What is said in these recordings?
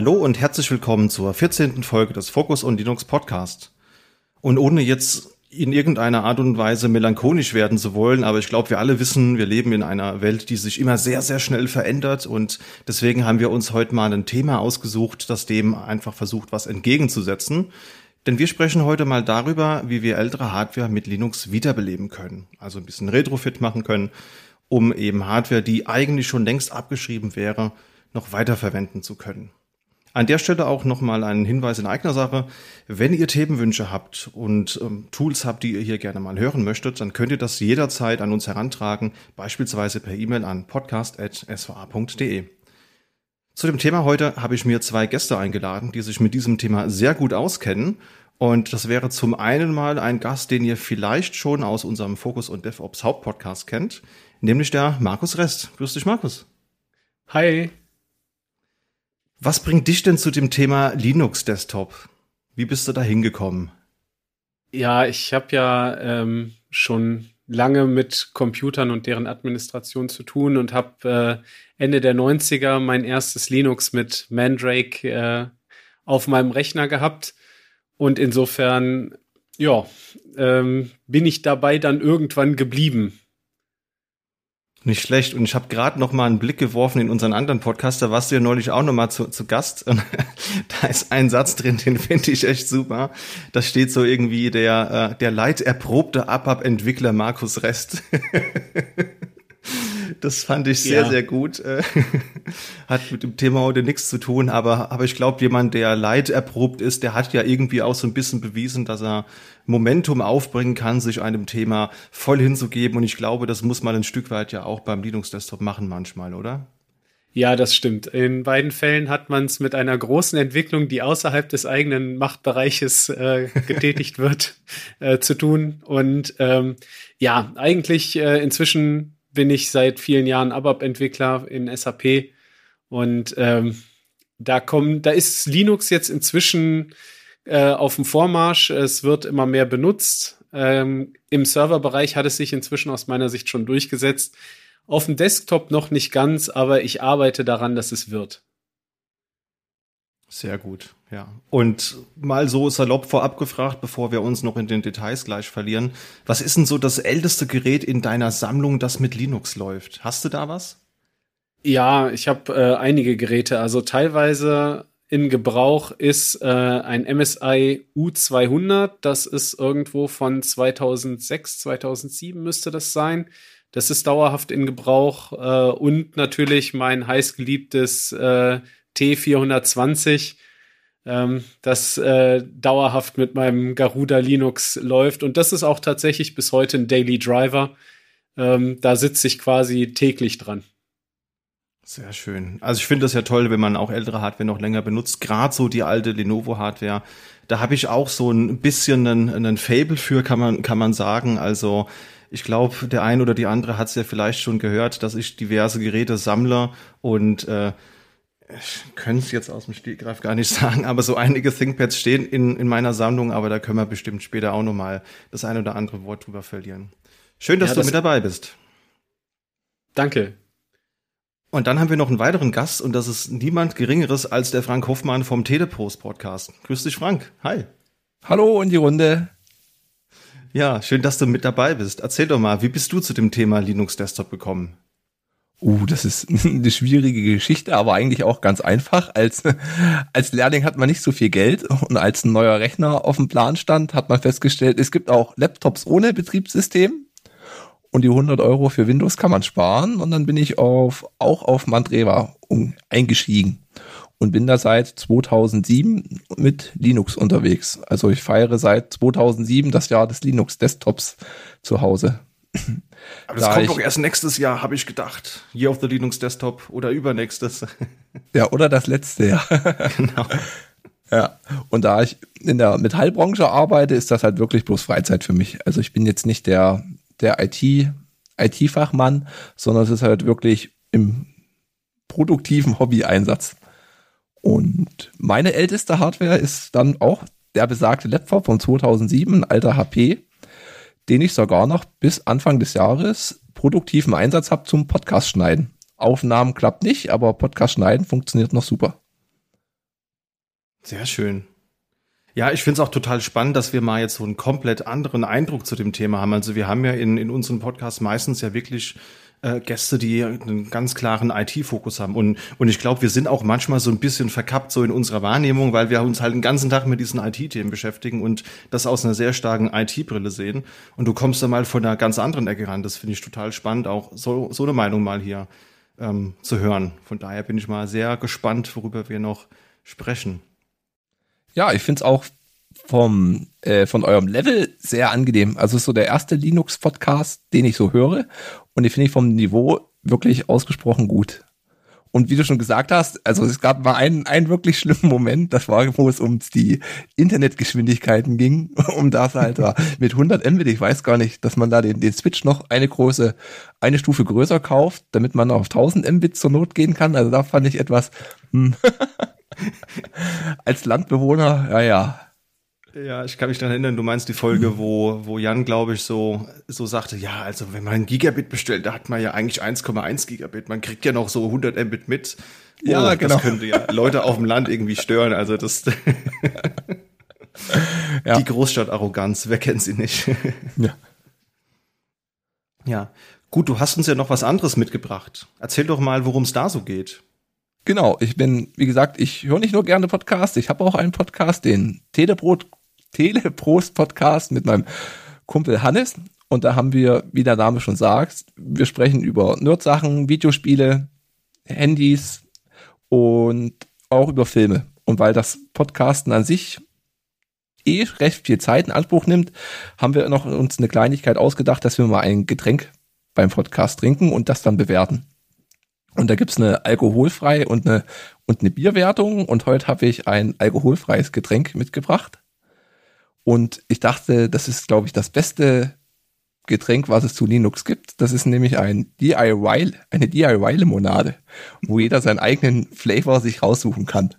Hallo und herzlich willkommen zur 14. Folge des Focus und Linux Podcast. Und ohne jetzt in irgendeiner Art und Weise melancholisch werden zu wollen, aber ich glaube, wir alle wissen, wir leben in einer Welt, die sich immer sehr, sehr schnell verändert und deswegen haben wir uns heute mal ein Thema ausgesucht, das dem einfach versucht, was entgegenzusetzen. Denn wir sprechen heute mal darüber, wie wir ältere Hardware mit Linux wiederbeleben können, also ein bisschen Retrofit machen können, um eben Hardware, die eigentlich schon längst abgeschrieben wäre, noch weiterverwenden zu können. An der Stelle auch nochmal einen Hinweis in eigener Sache. Wenn ihr Themenwünsche habt und ähm, Tools habt, die ihr hier gerne mal hören möchtet, dann könnt ihr das jederzeit an uns herantragen, beispielsweise per E-Mail an podcast.sva.de. Zu dem Thema heute habe ich mir zwei Gäste eingeladen, die sich mit diesem Thema sehr gut auskennen. Und das wäre zum einen mal ein Gast, den ihr vielleicht schon aus unserem Focus und DevOps Hauptpodcast kennt, nämlich der Markus Rest. Grüß dich, Markus. Hi. Was bringt dich denn zu dem Thema Linux Desktop? Wie bist du da hingekommen? Ja, ich habe ja ähm, schon lange mit Computern und deren Administration zu tun und habe äh, Ende der 90er mein erstes Linux mit Mandrake äh, auf meinem Rechner gehabt. Und insofern, ja, ähm, bin ich dabei dann irgendwann geblieben. Nicht schlecht. Und ich habe gerade noch mal einen Blick geworfen in unseren anderen Podcast. Da warst du ja neulich auch noch mal zu, zu Gast. Und da ist ein Satz drin, den finde ich echt super. Da steht so irgendwie der, äh, der leiterprobte ABAP-Entwickler Markus Rest. Das fand ich sehr, ja. sehr gut. Äh, hat mit dem Thema heute nichts zu tun, aber, aber ich glaube, jemand, der Leid erprobt ist, der hat ja irgendwie auch so ein bisschen bewiesen, dass er Momentum aufbringen kann, sich einem Thema voll hinzugeben. Und ich glaube, das muss man ein Stück weit ja auch beim Linux-Desktop machen manchmal, oder? Ja, das stimmt. In beiden Fällen hat man es mit einer großen Entwicklung, die außerhalb des eigenen Machtbereiches äh, getätigt wird, äh, zu tun. Und ähm, ja, eigentlich äh, inzwischen bin ich seit vielen Jahren ABAP-Entwickler in SAP und ähm, da kommen, da ist Linux jetzt inzwischen äh, auf dem Vormarsch. Es wird immer mehr benutzt. Ähm, Im Serverbereich hat es sich inzwischen aus meiner Sicht schon durchgesetzt. Auf dem Desktop noch nicht ganz, aber ich arbeite daran, dass es wird. Sehr gut, ja. Und mal so salopp vorab gefragt, bevor wir uns noch in den Details gleich verlieren. Was ist denn so das älteste Gerät in deiner Sammlung, das mit Linux läuft? Hast du da was? Ja, ich habe äh, einige Geräte. Also teilweise in Gebrauch ist äh, ein MSI U200. Das ist irgendwo von 2006, 2007 müsste das sein. Das ist dauerhaft in Gebrauch. Äh, und natürlich mein heißgeliebtes äh, T420, ähm, das äh, dauerhaft mit meinem Garuda Linux läuft. Und das ist auch tatsächlich bis heute ein Daily Driver. Ähm, da sitze ich quasi täglich dran. Sehr schön. Also ich finde das ja toll, wenn man auch ältere Hardware noch länger benutzt. Gerade so die alte Lenovo-Hardware. Da habe ich auch so ein bisschen einen, einen Fable für, kann man, kann man sagen. Also ich glaube, der ein oder die andere hat es ja vielleicht schon gehört, dass ich diverse Geräte sammle und äh, ich könnte es jetzt aus dem Stegreif gar nicht sagen, aber so einige ThinkPads stehen in, in meiner Sammlung, aber da können wir bestimmt später auch nochmal das ein oder andere Wort drüber verlieren. Schön, dass ja, das du mit dabei bist. Danke. Und dann haben wir noch einen weiteren Gast und das ist niemand Geringeres als der Frank Hoffmann vom Telepost Podcast. Grüß dich, Frank. Hi. Hallo in die Runde. Ja, schön, dass du mit dabei bist. Erzähl doch mal, wie bist du zu dem Thema Linux Desktop gekommen? Uh, das ist eine schwierige Geschichte, aber eigentlich auch ganz einfach. Als, als Lehrling hat man nicht so viel Geld und als ein neuer Rechner auf dem Plan stand, hat man festgestellt, es gibt auch Laptops ohne Betriebssystem und die 100 Euro für Windows kann man sparen und dann bin ich auf, auch auf Mandreva eingestiegen und bin da seit 2007 mit Linux unterwegs. Also ich feiere seit 2007 das Jahr des Linux Desktops zu Hause. Aber das da kommt doch erst nächstes Jahr, habe ich gedacht. Year of the Linux Desktop oder übernächstes. Ja, oder das letzte Jahr. Genau. Ja, und da ich in der Metallbranche arbeite, ist das halt wirklich bloß Freizeit für mich. Also ich bin jetzt nicht der, der IT, IT-Fachmann, sondern es ist halt wirklich im produktiven Hobby-Einsatz. Und meine älteste Hardware ist dann auch der besagte Laptop von 2007, ein alter HP den ich sogar noch bis Anfang des Jahres produktiven Einsatz habe zum Podcast schneiden. Aufnahmen klappt nicht, aber Podcast schneiden funktioniert noch super. Sehr schön. Ja, ich finde es auch total spannend, dass wir mal jetzt so einen komplett anderen Eindruck zu dem Thema haben. Also wir haben ja in, in unserem Podcast meistens ja wirklich äh, Gäste, die einen ganz klaren IT-Fokus haben. Und, und ich glaube, wir sind auch manchmal so ein bisschen verkappt so in unserer Wahrnehmung, weil wir uns halt den ganzen Tag mit diesen IT-Themen beschäftigen und das aus einer sehr starken IT-Brille sehen. Und du kommst da mal von einer ganz anderen Ecke ran. Das finde ich total spannend, auch so, so eine Meinung mal hier ähm, zu hören. Von daher bin ich mal sehr gespannt, worüber wir noch sprechen. Ja, ich finde es auch vom äh, von eurem Level sehr angenehm. Also so der erste Linux-Podcast, den ich so höre. Und ich finde vom Niveau wirklich ausgesprochen gut. Und wie du schon gesagt hast, also es gab mal einen, einen wirklich schlimmen Moment, das war, wo es um die Internetgeschwindigkeiten ging, um das halt mit 100 Mbit, ich weiß gar nicht, dass man da den, den Switch noch eine große, eine Stufe größer kauft, damit man auf 1000 Mbit zur Not gehen kann. Also da fand ich etwas, hm, als Landbewohner, ja, ja, ja, ich kann mich daran erinnern, du meinst die Folge, wo, wo Jan, glaube ich, so, so sagte, ja, also wenn man ein Gigabit bestellt, da hat man ja eigentlich 1,1 Gigabit. Man kriegt ja noch so 100 Mbit mit. Oh, ja, genau. Das könnte ja Leute auf dem Land irgendwie stören. Also das, ja. die Großstadt-Arroganz, wer kennt sie nicht? ja. Ja. Gut, du hast uns ja noch was anderes mitgebracht. Erzähl doch mal, worum es da so geht. Genau, ich bin, wie gesagt, ich höre nicht nur gerne Podcasts, ich habe auch einen Podcast, den Telebrot Teleprost-Podcast mit meinem Kumpel Hannes. Und da haben wir, wie der Name schon sagt, wir sprechen über Nerd-Sachen, Videospiele, Handys und auch über Filme. Und weil das Podcasten an sich eh recht viel Zeit in Anspruch nimmt, haben wir noch uns eine Kleinigkeit ausgedacht, dass wir mal ein Getränk beim Podcast trinken und das dann bewerten. Und da gibt's eine alkoholfreie und eine, und eine Bierwertung. Und heute habe ich ein alkoholfreies Getränk mitgebracht. Und ich dachte, das ist, glaube ich, das beste Getränk, was es zu Linux gibt. Das ist nämlich ein DIY, eine DIY-Limonade, wo jeder seinen eigenen Flavor sich raussuchen kann.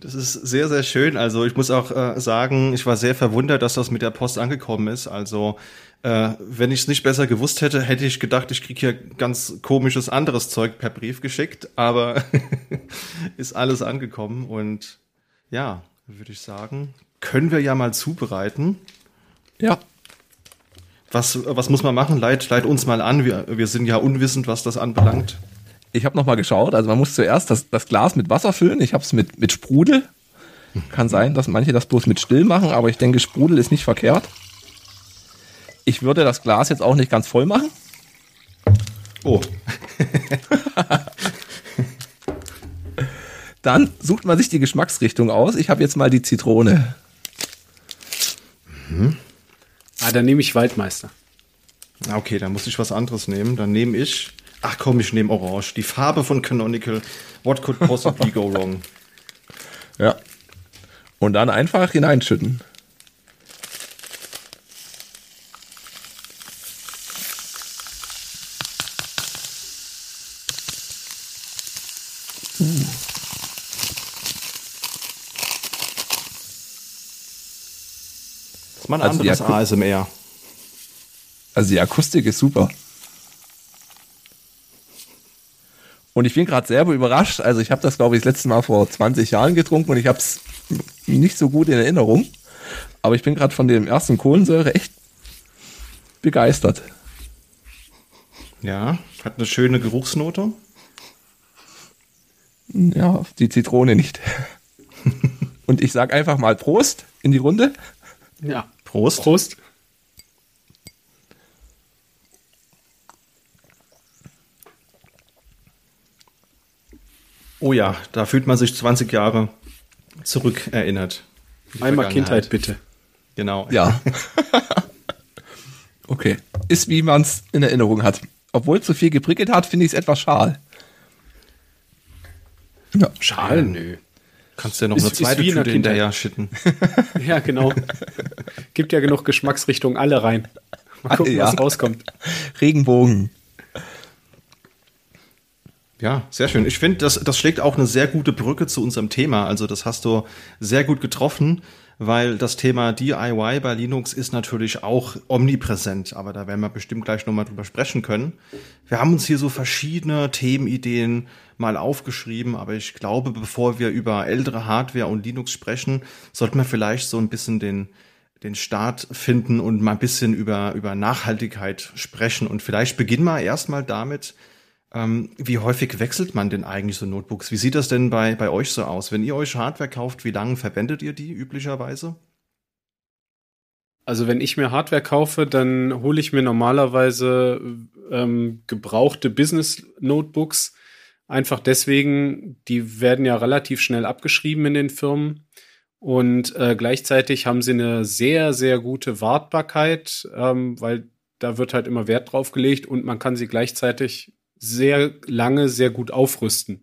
Das ist sehr, sehr schön. Also ich muss auch äh, sagen, ich war sehr verwundert, dass das mit der Post angekommen ist. Also äh, wenn ich es nicht besser gewusst hätte, hätte ich gedacht, ich kriege hier ganz komisches anderes Zeug per Brief geschickt. Aber ist alles angekommen und ja, würde ich sagen, können wir ja mal zubereiten. Ja. Was, was muss man machen? Leit, leit uns mal an. Wir, wir sind ja unwissend, was das anbelangt. Ich habe noch mal geschaut. Also man muss zuerst das, das Glas mit Wasser füllen. Ich habe es mit, mit Sprudel. Kann sein, dass manche das bloß mit Still machen, aber ich denke, Sprudel ist nicht verkehrt. Ich würde das Glas jetzt auch nicht ganz voll machen. Oh. Dann sucht man sich die Geschmacksrichtung aus. Ich habe jetzt mal die Zitrone. Mhm. Ah, dann nehme ich Waldmeister. Okay, dann muss ich was anderes nehmen. Dann nehme ich. Ach komm, ich nehme Orange. Die Farbe von Canonical. What could possibly go wrong? Ja. Und dann einfach hineinschütten. Uh. Ist mal ein also anderes ASMR. Also die Akustik ist super. Und ich bin gerade selber überrascht. Also ich habe das, glaube ich, das letzte Mal vor 20 Jahren getrunken und ich habe es nicht so gut in Erinnerung. Aber ich bin gerade von dem ersten Kohlensäure echt begeistert. Ja, hat eine schöne Geruchsnote. Ja, die Zitrone nicht. und ich sag einfach mal Prost in die Runde. Ja. Prost. Prost. Oh ja, da fühlt man sich 20 Jahre zurückerinnert. Einmal Kindheit bitte. Genau. Ja. okay. Ist wie man es in Erinnerung hat. Obwohl es so viel geprickelt hat, finde ich es etwas schal. Ja. Schal? Nö. Kannst du ja noch ist, eine zweite Tüte hinterher schütten. ja, genau. Gibt ja genug Geschmacksrichtungen alle rein. Mal gucken, ja. was rauskommt. Regenbogen. Ja, sehr schön. Ich finde, das, das schlägt auch eine sehr gute Brücke zu unserem Thema. Also das hast du sehr gut getroffen. Weil das Thema DIY bei Linux ist natürlich auch omnipräsent, aber da werden wir bestimmt gleich nochmal drüber sprechen können. Wir haben uns hier so verschiedene Themenideen mal aufgeschrieben, aber ich glaube, bevor wir über ältere Hardware und Linux sprechen, sollten wir vielleicht so ein bisschen den, den Start finden und mal ein bisschen über, über Nachhaltigkeit sprechen. Und vielleicht beginnen wir erstmal damit, ähm, wie häufig wechselt man denn eigentlich so Notebooks? Wie sieht das denn bei, bei euch so aus? Wenn ihr euch Hardware kauft, wie lange verwendet ihr die üblicherweise? Also wenn ich mir Hardware kaufe, dann hole ich mir normalerweise ähm, gebrauchte Business-Notebooks. Einfach deswegen, die werden ja relativ schnell abgeschrieben in den Firmen. Und äh, gleichzeitig haben sie eine sehr, sehr gute Wartbarkeit, ähm, weil da wird halt immer Wert drauf gelegt und man kann sie gleichzeitig sehr lange sehr gut aufrüsten.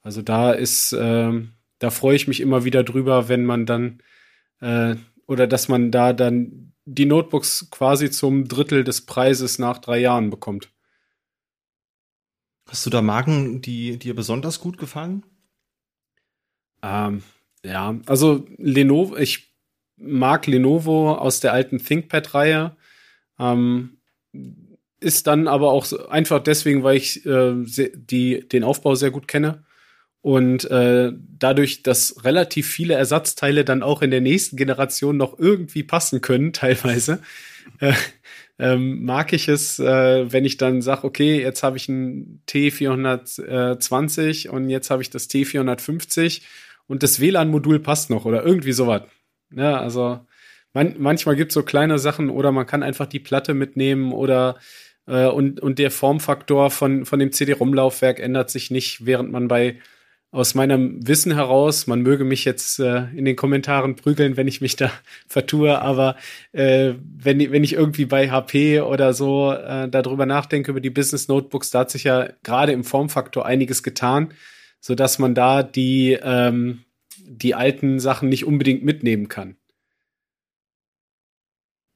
Also da ist, äh, da freue ich mich immer wieder drüber, wenn man dann äh, oder dass man da dann die Notebooks quasi zum Drittel des Preises nach drei Jahren bekommt. Hast du da Marken, die dir besonders gut gefallen? Ähm, ja, also Lenovo, ich mag Lenovo aus der alten ThinkPad-Reihe. Ähm, ist dann aber auch so, einfach deswegen, weil ich äh, die, den Aufbau sehr gut kenne. Und äh, dadurch, dass relativ viele Ersatzteile dann auch in der nächsten Generation noch irgendwie passen können, teilweise, äh, ähm, mag ich es, äh, wenn ich dann sage, okay, jetzt habe ich ein T420 und jetzt habe ich das T450 und das WLAN-Modul passt noch oder irgendwie sowas. Ja, also man, manchmal gibt es so kleine Sachen oder man kann einfach die Platte mitnehmen oder äh, und, und der Formfaktor von, von dem CD-ROM-Laufwerk ändert sich nicht, während man bei aus meinem Wissen heraus, man möge mich jetzt äh, in den Kommentaren prügeln, wenn ich mich da vertue, aber äh, wenn, wenn ich irgendwie bei HP oder so äh, darüber nachdenke, über die Business Notebooks, da hat sich ja gerade im Formfaktor einiges getan, so dass man da die, ähm, die alten Sachen nicht unbedingt mitnehmen kann.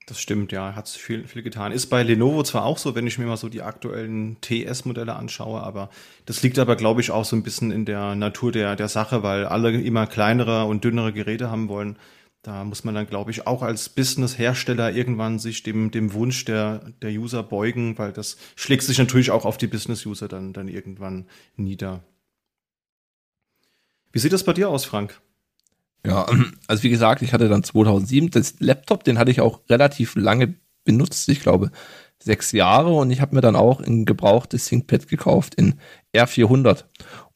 Das stimmt, ja, hat viel, viel getan. Ist bei Lenovo zwar auch so, wenn ich mir mal so die aktuellen TS-Modelle anschaue, aber das liegt aber, glaube ich, auch so ein bisschen in der Natur der, der Sache, weil alle immer kleinere und dünnere Geräte haben wollen. Da muss man dann, glaube ich, auch als Business-Hersteller irgendwann sich dem, dem Wunsch der, der User beugen, weil das schlägt sich natürlich auch auf die Business-User dann, dann irgendwann nieder. Wie sieht das bei dir aus, Frank? Ja, also wie gesagt, ich hatte dann 2007 das Laptop, den hatte ich auch relativ lange benutzt, ich glaube sechs Jahre und ich habe mir dann auch ein gebrauchtes ThinkPad gekauft in R400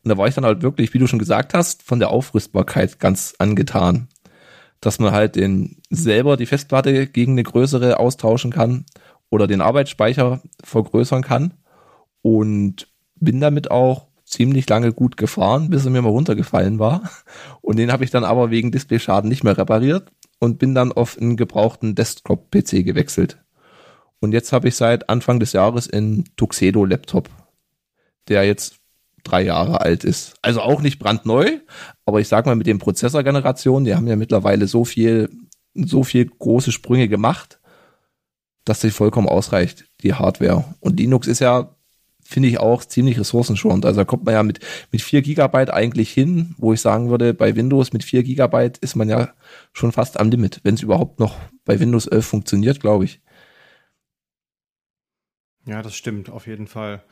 und da war ich dann halt wirklich, wie du schon gesagt hast, von der Aufrüstbarkeit ganz angetan, dass man halt den selber die Festplatte gegen eine größere austauschen kann oder den Arbeitsspeicher vergrößern kann und bin damit auch ziemlich lange gut gefahren, bis er mir mal runtergefallen war. Und den habe ich dann aber wegen Displayschaden nicht mehr repariert und bin dann auf einen gebrauchten Desktop-PC gewechselt. Und jetzt habe ich seit Anfang des Jahres einen Tuxedo-Laptop, der jetzt drei Jahre alt ist. Also auch nicht brandneu, aber ich sag mal mit den Prozessorgenerationen, die haben ja mittlerweile so viel, so viel große Sprünge gemacht, dass sie vollkommen ausreicht, die Hardware. Und Linux ist ja finde ich auch ziemlich ressourcenschonend. Also da kommt man ja mit, mit vier Gigabyte eigentlich hin, wo ich sagen würde, bei Windows mit vier Gigabyte ist man ja schon fast am Limit, wenn es überhaupt noch bei Windows 11 funktioniert, glaube ich. Ja, das stimmt, auf jeden Fall.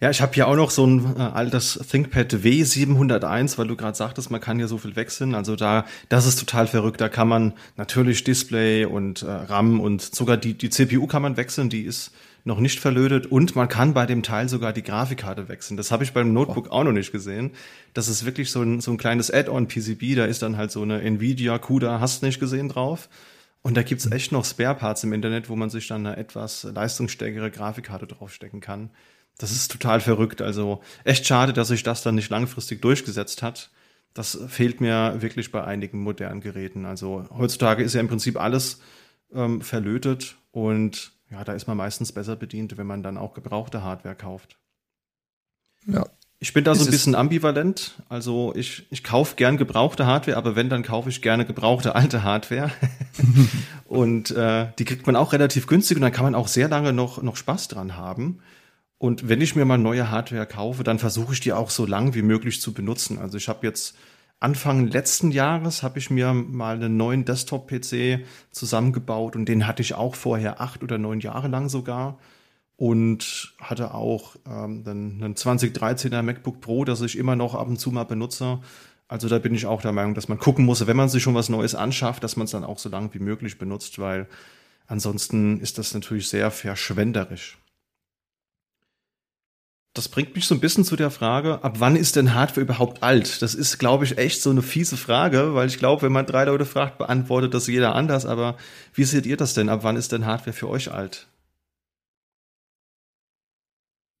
Ja, ich habe hier auch noch so ein äh, altes ThinkPad W701, weil du gerade sagtest, man kann ja so viel wechseln. Also da, das ist total verrückt. Da kann man natürlich Display und äh, RAM und sogar die, die CPU kann man wechseln. Die ist noch nicht verlötet und man kann bei dem Teil sogar die Grafikkarte wechseln. Das habe ich beim Notebook auch noch nicht gesehen. Das ist wirklich so ein, so ein kleines Add-on-PCB, da ist dann halt so eine Nvidia CUDA, hast nicht gesehen drauf. Und da gibt's echt noch Spare-Parts im Internet, wo man sich dann eine etwas leistungsstärkere Grafikkarte draufstecken kann. Das ist total verrückt. Also echt schade, dass sich das dann nicht langfristig durchgesetzt hat. Das fehlt mir wirklich bei einigen modernen Geräten. Also heutzutage ist ja im Prinzip alles ähm, verlötet und ja, da ist man meistens besser bedient, wenn man dann auch gebrauchte Hardware kauft. Ja. Ich bin da so ein bisschen ambivalent. Also ich, ich kaufe gern gebrauchte Hardware, aber wenn, dann kaufe ich gerne gebrauchte alte Hardware. und äh, die kriegt man auch relativ günstig und dann kann man auch sehr lange noch, noch Spaß dran haben. Und wenn ich mir mal neue Hardware kaufe, dann versuche ich die auch so lang wie möglich zu benutzen. Also ich habe jetzt Anfang letzten Jahres habe ich mir mal einen neuen Desktop-PC zusammengebaut und den hatte ich auch vorher acht oder neun Jahre lang sogar und hatte auch ähm, einen, einen 2013er MacBook Pro, das ich immer noch ab und zu mal benutze. Also da bin ich auch der Meinung, dass man gucken muss, wenn man sich schon was Neues anschafft, dass man es dann auch so lange wie möglich benutzt, weil ansonsten ist das natürlich sehr verschwenderisch. Das bringt mich so ein bisschen zu der Frage, ab wann ist denn Hardware überhaupt alt? Das ist, glaube ich, echt so eine fiese Frage, weil ich glaube, wenn man drei Leute fragt, beantwortet das jeder anders. Aber wie seht ihr das denn? Ab wann ist denn Hardware für euch alt?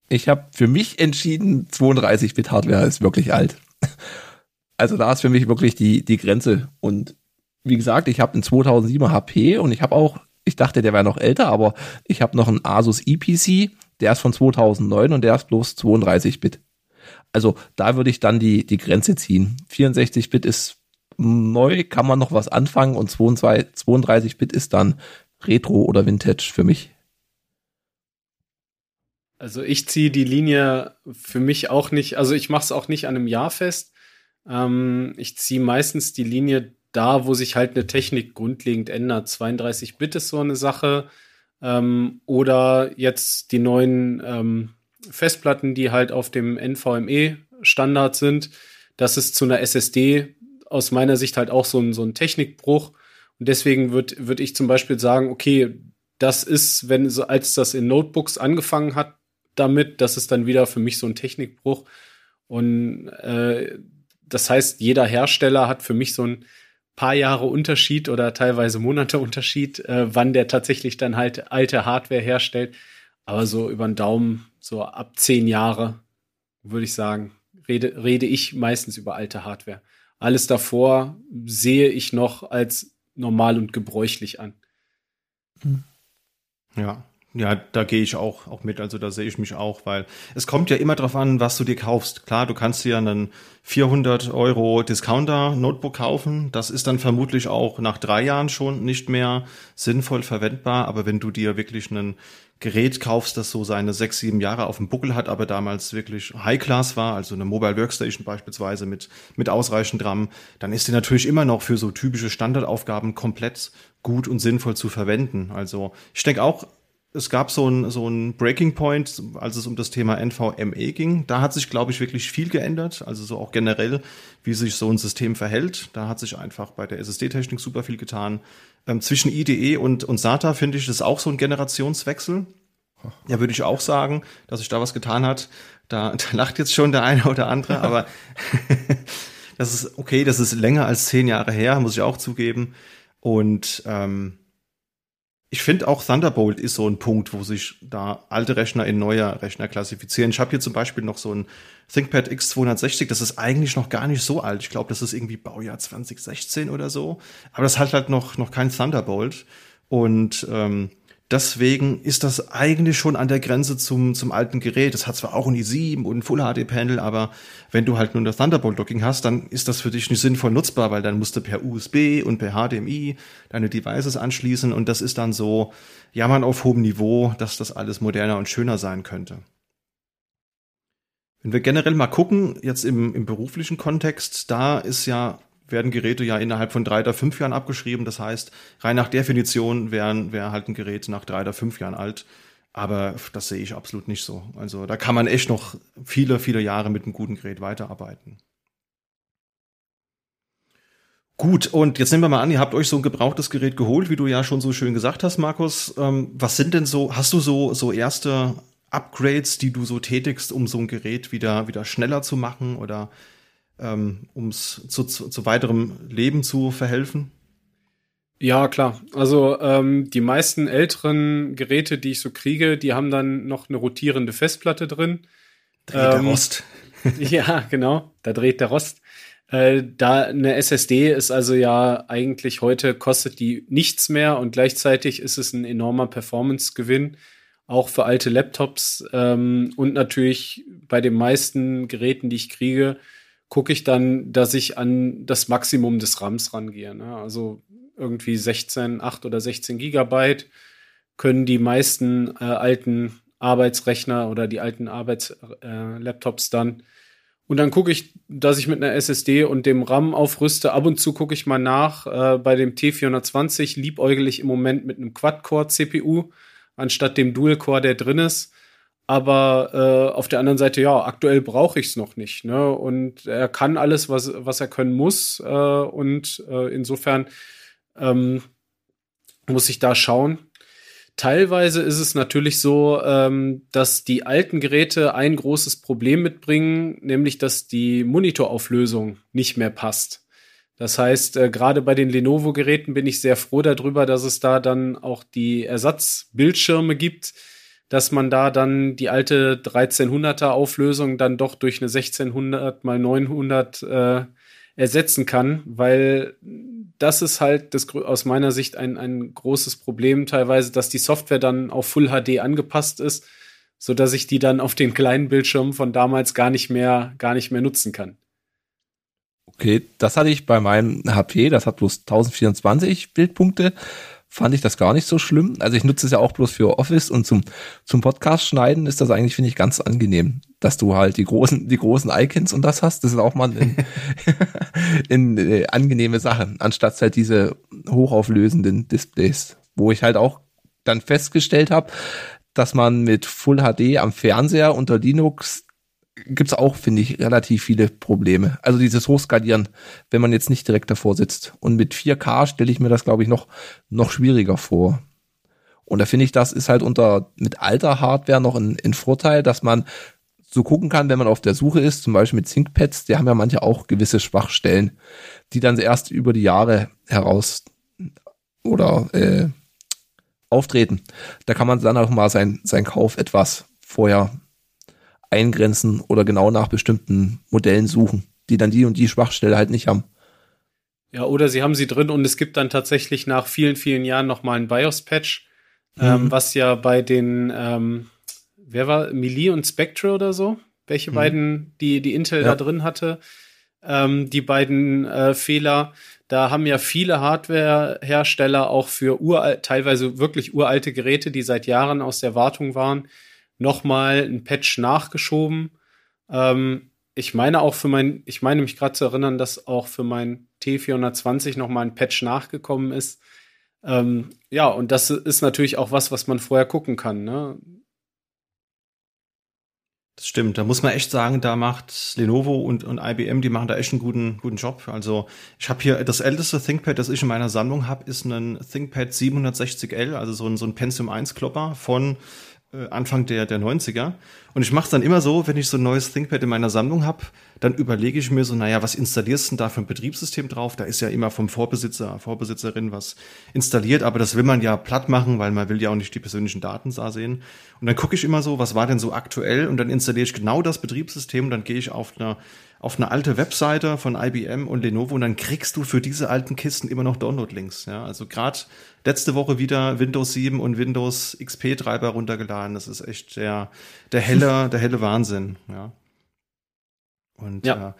Ich habe für mich entschieden, 32-Bit-Hardware ist wirklich alt. Also da ist für mich wirklich die, die Grenze. Und wie gesagt, ich habe einen 2007er HP und ich habe auch, ich dachte, der wäre noch älter, aber ich habe noch einen Asus EPC, der ist von 2009 und der ist bloß 32-Bit. Also da würde ich dann die, die Grenze ziehen. 64-Bit ist neu, kann man noch was anfangen und 32-Bit ist dann Retro oder Vintage für mich. Also ich ziehe die Linie für mich auch nicht, also ich mache es auch nicht an einem Jahr fest. Ähm, ich ziehe meistens die Linie da, wo sich halt eine Technik grundlegend ändert. 32 Bit ist so eine Sache. Ähm, oder jetzt die neuen ähm, Festplatten, die halt auf dem NVMe-Standard sind. Das ist zu einer SSD aus meiner Sicht halt auch so ein, so ein Technikbruch. Und deswegen würde würd ich zum Beispiel sagen, okay, das ist, wenn so, als das in Notebooks angefangen hat, damit. Das ist dann wieder für mich so ein Technikbruch. Und äh, das heißt, jeder Hersteller hat für mich so ein paar Jahre Unterschied oder teilweise Monate Unterschied, äh, wann der tatsächlich dann halt alte Hardware herstellt. Aber so über den Daumen, so ab zehn Jahre, würde ich sagen, rede, rede ich meistens über alte Hardware. Alles davor sehe ich noch als normal und gebräuchlich an. Ja, ja, da gehe ich auch, auch mit, also da sehe ich mich auch, weil es kommt ja immer drauf an, was du dir kaufst. Klar, du kannst dir einen 400 Euro Discounter Notebook kaufen, das ist dann vermutlich auch nach drei Jahren schon nicht mehr sinnvoll verwendbar, aber wenn du dir wirklich ein Gerät kaufst, das so seine sechs, sieben Jahre auf dem Buckel hat, aber damals wirklich High-Class war, also eine Mobile Workstation beispielsweise mit, mit ausreichend RAM, dann ist die natürlich immer noch für so typische Standardaufgaben komplett gut und sinnvoll zu verwenden. Also ich denke auch, es gab so ein, so ein Breaking Point, als es um das Thema NVMe ging. Da hat sich, glaube ich, wirklich viel geändert. Also so auch generell, wie sich so ein System verhält. Da hat sich einfach bei der SSD-Technik super viel getan. Ähm, zwischen IDE und, und SATA finde ich, das ist auch so ein Generationswechsel. Ja, würde ich auch sagen, dass sich da was getan hat. Da, da lacht jetzt schon der eine oder andere, aber das ist okay, das ist länger als zehn Jahre her, muss ich auch zugeben. Und ähm, ich finde auch Thunderbolt ist so ein Punkt, wo sich da alte Rechner in neue Rechner klassifizieren. Ich habe hier zum Beispiel noch so ein ThinkPad X260, das ist eigentlich noch gar nicht so alt. Ich glaube, das ist irgendwie Baujahr 2016 oder so. Aber das hat halt noch, noch kein Thunderbolt. Und ähm, Deswegen ist das eigentlich schon an der Grenze zum, zum alten Gerät. Es hat zwar auch ein i7 und ein Full HD Panel, aber wenn du halt nur das Thunderbolt Docking hast, dann ist das für dich nicht sinnvoll nutzbar, weil dann musst du per USB und per HDMI deine Devices anschließen und das ist dann so jammern auf hohem Niveau, dass das alles moderner und schöner sein könnte. Wenn wir generell mal gucken, jetzt im, im beruflichen Kontext, da ist ja werden Geräte ja innerhalb von drei oder fünf Jahren abgeschrieben. Das heißt, rein nach Definition wäre halt ein Gerät nach drei oder fünf Jahren alt. Aber das sehe ich absolut nicht so. Also da kann man echt noch viele, viele Jahre mit einem guten Gerät weiterarbeiten. Gut, und jetzt nehmen wir mal an, ihr habt euch so ein gebrauchtes Gerät geholt, wie du ja schon so schön gesagt hast, Markus. Ähm, was sind denn so, hast du so, so erste Upgrades, die du so tätigst, um so ein Gerät wieder, wieder schneller zu machen oder ähm, um es zu, zu, zu weiterem Leben zu verhelfen? Ja, klar. Also ähm, die meisten älteren Geräte, die ich so kriege, die haben dann noch eine rotierende Festplatte drin. Dreht ähm, der Rost. ja, genau. Da dreht der Rost. Äh, da eine SSD ist also ja eigentlich heute kostet die nichts mehr und gleichzeitig ist es ein enormer Performance-Gewinn, auch für alte Laptops ähm, und natürlich bei den meisten Geräten, die ich kriege, gucke ich dann, dass ich an das Maximum des RAMs rangehe. Ne? Also irgendwie 16, 8 oder 16 Gigabyte können die meisten äh, alten Arbeitsrechner oder die alten Arbeitslaptops äh, dann. Und dann gucke ich, dass ich mit einer SSD und dem RAM aufrüste. Ab und zu gucke ich mal nach. Äh, bei dem T420 liebäugel ich im Moment mit einem Quad-Core-CPU anstatt dem Dual-Core, der drin ist. Aber äh, auf der anderen Seite, ja, aktuell brauche ich es noch nicht. Ne? Und er kann alles, was, was er können muss. Äh, und äh, insofern ähm, muss ich da schauen. Teilweise ist es natürlich so, ähm, dass die alten Geräte ein großes Problem mitbringen, nämlich dass die Monitorauflösung nicht mehr passt. Das heißt, äh, gerade bei den Lenovo-Geräten bin ich sehr froh darüber, dass es da dann auch die Ersatzbildschirme gibt, dass man da dann die alte 1300er Auflösung dann doch durch eine 1600 mal 900 äh, ersetzen kann, weil das ist halt das, aus meiner Sicht ein, ein großes Problem teilweise, dass die Software dann auf Full HD angepasst ist, so dass ich die dann auf den kleinen Bildschirmen von damals gar nicht mehr, gar nicht mehr nutzen kann. Okay, das hatte ich bei meinem HP, das hat bloß 1024 Bildpunkte fand ich das gar nicht so schlimm. Also ich nutze es ja auch bloß für Office und zum, zum Podcast schneiden ist das eigentlich, finde ich, ganz angenehm, dass du halt die großen, die großen Icons und das hast. Das ist auch mal in, in äh, angenehme Sache, anstatt halt diese hochauflösenden Displays, wo ich halt auch dann festgestellt habe, dass man mit Full HD am Fernseher unter Linux gibt's auch, finde ich, relativ viele Probleme. Also dieses Hochskalieren, wenn man jetzt nicht direkt davor sitzt. Und mit 4K stelle ich mir das, glaube ich, noch, noch schwieriger vor. Und da finde ich, das ist halt unter, mit alter Hardware noch ein, ein Vorteil, dass man so gucken kann, wenn man auf der Suche ist, zum Beispiel mit ThinkPads, die haben ja manche auch gewisse Schwachstellen, die dann erst über die Jahre heraus oder äh, auftreten. Da kann man dann auch mal sein, sein Kauf etwas vorher eingrenzen oder genau nach bestimmten Modellen suchen, die dann die und die Schwachstelle halt nicht haben. Ja, oder sie haben sie drin und es gibt dann tatsächlich nach vielen, vielen Jahren nochmal ein BIOS-Patch, ähm, mhm. ähm, was ja bei den, ähm, wer war, Melee und Spectre oder so? Welche mhm. beiden, die, die Intel ja. da drin hatte, ähm, die beiden äh, Fehler, da haben ja viele Hardware-Hersteller auch für uralt, teilweise wirklich uralte Geräte, die seit Jahren aus der Wartung waren, nochmal ein Patch nachgeschoben. Ähm, ich meine auch für mein, ich meine mich gerade zu erinnern, dass auch für mein T420 nochmal ein Patch nachgekommen ist. Ähm, ja, und das ist natürlich auch was, was man vorher gucken kann. Ne? Das stimmt, da muss man echt sagen, da macht Lenovo und, und IBM, die machen da echt einen guten, guten Job. Also ich habe hier das älteste ThinkPad, das ich in meiner Sammlung habe, ist ein ThinkPad 760L, also so ein, so ein Pentium 1 Klopper von Anfang der, der 90er. Und ich mache es dann immer so, wenn ich so ein neues ThinkPad in meiner Sammlung habe, dann überlege ich mir so, naja, was installierst du denn da für ein Betriebssystem drauf? Da ist ja immer vom Vorbesitzer, Vorbesitzerin was installiert, aber das will man ja platt machen, weil man will ja auch nicht die persönlichen Daten da sehen. Und dann gucke ich immer so, was war denn so aktuell? Und dann installiere ich genau das Betriebssystem dann gehe ich auf eine auf eine alte Webseite von IBM und Lenovo und dann kriegst du für diese alten Kisten immer noch Download-Links. Ja, also gerade letzte Woche wieder Windows 7 und Windows XP Treiber runtergeladen. Das ist echt der der helle der helle Wahnsinn. Ja. Und ja. Äh,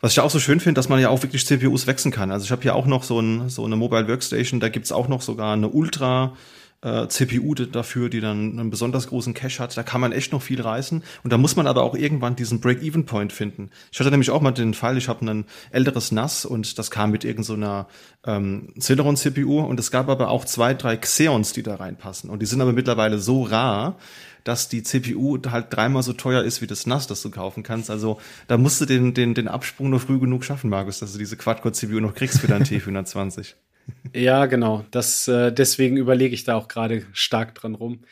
was ich auch so schön finde, dass man ja auch wirklich CPUs wechseln kann. Also ich habe hier auch noch so, ein, so eine Mobile Workstation, da gibt's auch noch sogar eine Ultra äh, CPU dafür, die dann einen besonders großen Cache hat. Da kann man echt noch viel reißen. Und da muss man aber auch irgendwann diesen Break-Even-Point finden. Ich hatte nämlich auch mal den Fall, ich habe ein älteres NAS und das kam mit irgendeiner so ähm, Celeron-CPU und es gab aber auch zwei, drei Xeons, die da reinpassen. Und die sind aber mittlerweile so rar, dass die CPU halt dreimal so teuer ist wie das NAS, das du kaufen kannst. Also da musst du den, den, den Absprung noch früh genug schaffen, Markus, dass du diese Quad-Core-CPU noch kriegst für dein T420. Ja, genau. Das, äh, deswegen überlege ich da auch gerade stark dran rum.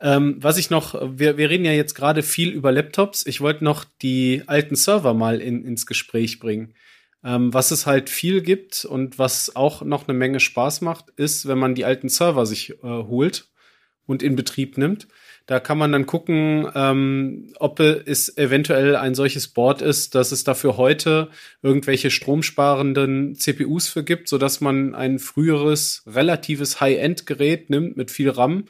Ähm, was ich noch, wir, wir reden ja jetzt gerade viel über Laptops. Ich wollte noch die alten Server mal in, ins Gespräch bringen. Ähm, was es halt viel gibt und was auch noch eine Menge Spaß macht, ist, wenn man die alten Server sich äh, holt und in Betrieb nimmt. Da kann man dann gucken, ähm, ob es eventuell ein solches Board ist, dass es dafür heute irgendwelche stromsparenden CPUs für gibt, sodass man ein früheres, relatives High-End-Gerät nimmt mit viel RAM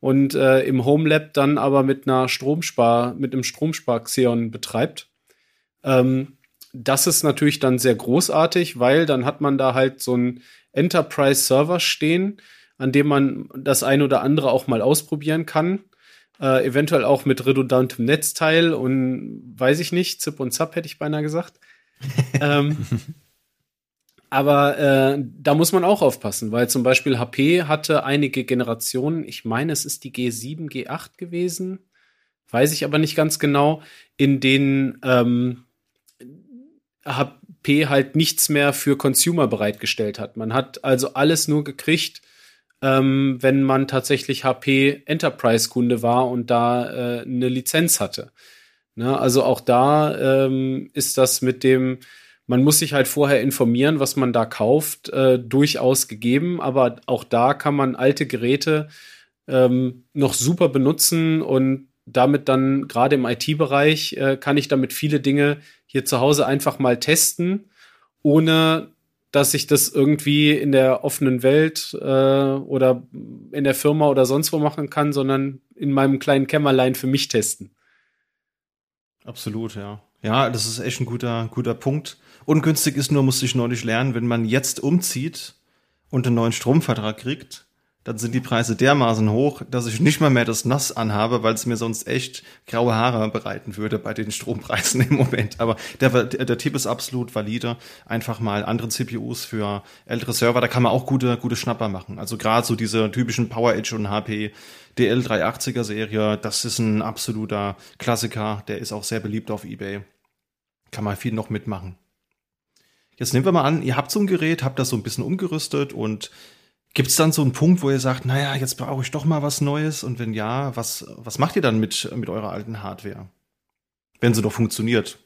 und äh, im Homelab dann aber mit einer Stromspar, mit einem Stromspar-Xeon betreibt. Ähm, das ist natürlich dann sehr großartig, weil dann hat man da halt so einen Enterprise-Server stehen, an dem man das ein oder andere auch mal ausprobieren kann Äh, eventuell auch mit redundantem Netzteil und weiß ich nicht, Zip und Zap hätte ich beinahe gesagt. ähm, aber äh, da muss man auch aufpassen, weil zum Beispiel HP hatte einige Generationen, ich meine, es ist die G7, G8 gewesen, weiß ich aber nicht ganz genau, in denen ähm, HP halt nichts mehr für Consumer bereitgestellt hat. Man hat also alles nur gekriegt, ähm, wenn man tatsächlich HP Enterprise-Kunde war und da äh, eine Lizenz hatte. Ne? Also auch da ähm, ist das mit dem, man muss sich halt vorher informieren, was man da kauft, äh, durchaus gegeben, aber auch da kann man alte Geräte ähm, noch super benutzen und damit dann gerade im IT-Bereich äh, kann ich damit viele Dinge hier zu Hause einfach mal testen, ohne dass ich das irgendwie in der offenen Welt äh, oder in der Firma oder sonst wo machen kann, sondern in meinem kleinen Kämmerlein für mich testen. Absolut, ja. Ja, das ist echt ein guter, guter Punkt. Ungünstig ist nur, musste ich neulich lernen, wenn man jetzt umzieht und einen neuen Stromvertrag kriegt, dann sind die Preise dermaßen hoch, dass ich nicht mal mehr das Nass anhabe, weil es mir sonst echt graue Haare bereiten würde bei den Strompreisen im Moment. Aber der, der, der Tipp ist absolut valide. Einfach mal andere CPUs für ältere Server, da kann man auch gute, gute Schnapper machen. Also gerade so diese typischen Power Edge und HP DL380er Serie, das ist ein absoluter Klassiker. Der ist auch sehr beliebt auf eBay. Kann man viel noch mitmachen. Jetzt nehmen wir mal an, ihr habt so ein Gerät, habt das so ein bisschen umgerüstet und Gibt es dann so einen Punkt, wo ihr sagt, naja, jetzt brauche ich doch mal was Neues? Und wenn ja, was, was macht ihr dann mit, mit eurer alten Hardware? Wenn sie doch funktioniert.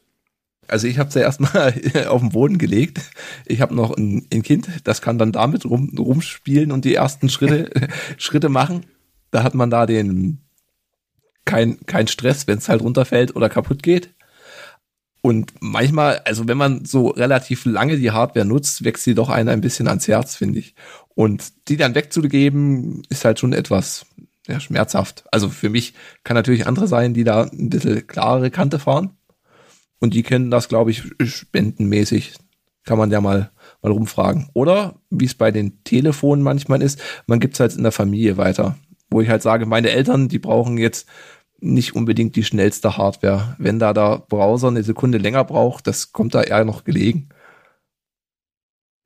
Also ich habe sie erstmal auf den Boden gelegt. Ich habe noch ein, ein, Kind, das kann dann damit rum, rumspielen und die ersten Schritte, Schritte machen. Da hat man da den kein, kein Stress, wenn es halt runterfällt oder kaputt geht. Und manchmal, also wenn man so relativ lange die Hardware nutzt, wächst sie doch einen ein bisschen ans Herz, finde ich. Und die dann wegzugeben, ist halt schon etwas ja, schmerzhaft. Also für mich kann natürlich andere sein, die da ein bisschen klarere Kante fahren. Und die kennen das, glaube ich, spendenmäßig. Kann man ja mal, mal rumfragen. Oder, wie es bei den Telefonen manchmal ist, man gibt es halt in der Familie weiter. Wo ich halt sage, meine Eltern, die brauchen jetzt nicht unbedingt die schnellste Hardware. Wenn da der Browser eine Sekunde länger braucht, das kommt da eher noch gelegen.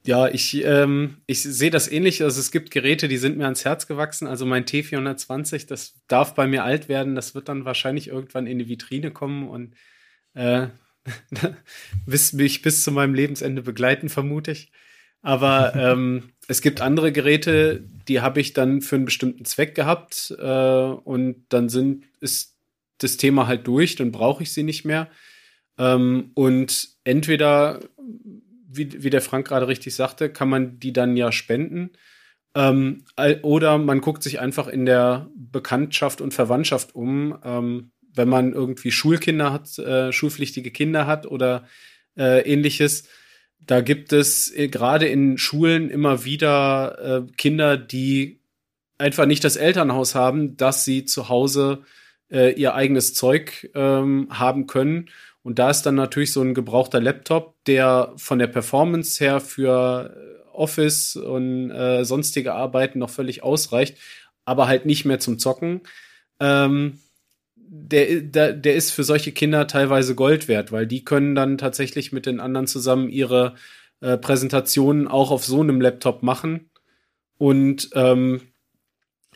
Ja, ich, ähm, ich sehe das ähnlich. Also es gibt Geräte, die sind mir ans Herz gewachsen. Also mein T420, das darf bei mir alt werden. Das wird dann wahrscheinlich irgendwann in die Vitrine kommen und äh, mich bis zu meinem Lebensende begleiten, vermute ich. Aber ähm, es gibt andere Geräte, die habe ich dann für einen bestimmten Zweck gehabt äh, und dann sind, ist das Thema halt durch, dann brauche ich sie nicht mehr. Ähm, und entweder, wie, wie der Frank gerade richtig sagte, kann man die dann ja spenden. Ähm, oder man guckt sich einfach in der Bekanntschaft und Verwandtschaft um, ähm, wenn man irgendwie Schulkinder hat, äh, schulpflichtige Kinder hat oder äh, ähnliches da gibt es äh, gerade in Schulen immer wieder äh, Kinder, die einfach nicht das Elternhaus haben, dass sie zu Hause äh, ihr eigenes Zeug ähm, haben können. Und da ist dann natürlich so ein gebrauchter Laptop, der von der Performance her für Office und äh, sonstige Arbeiten noch völlig ausreicht, aber halt nicht mehr zum Zocken. Ähm, der, der, der ist für solche Kinder teilweise Gold wert, weil die können dann tatsächlich mit den anderen zusammen ihre äh, Präsentationen auch auf so einem Laptop machen und ähm,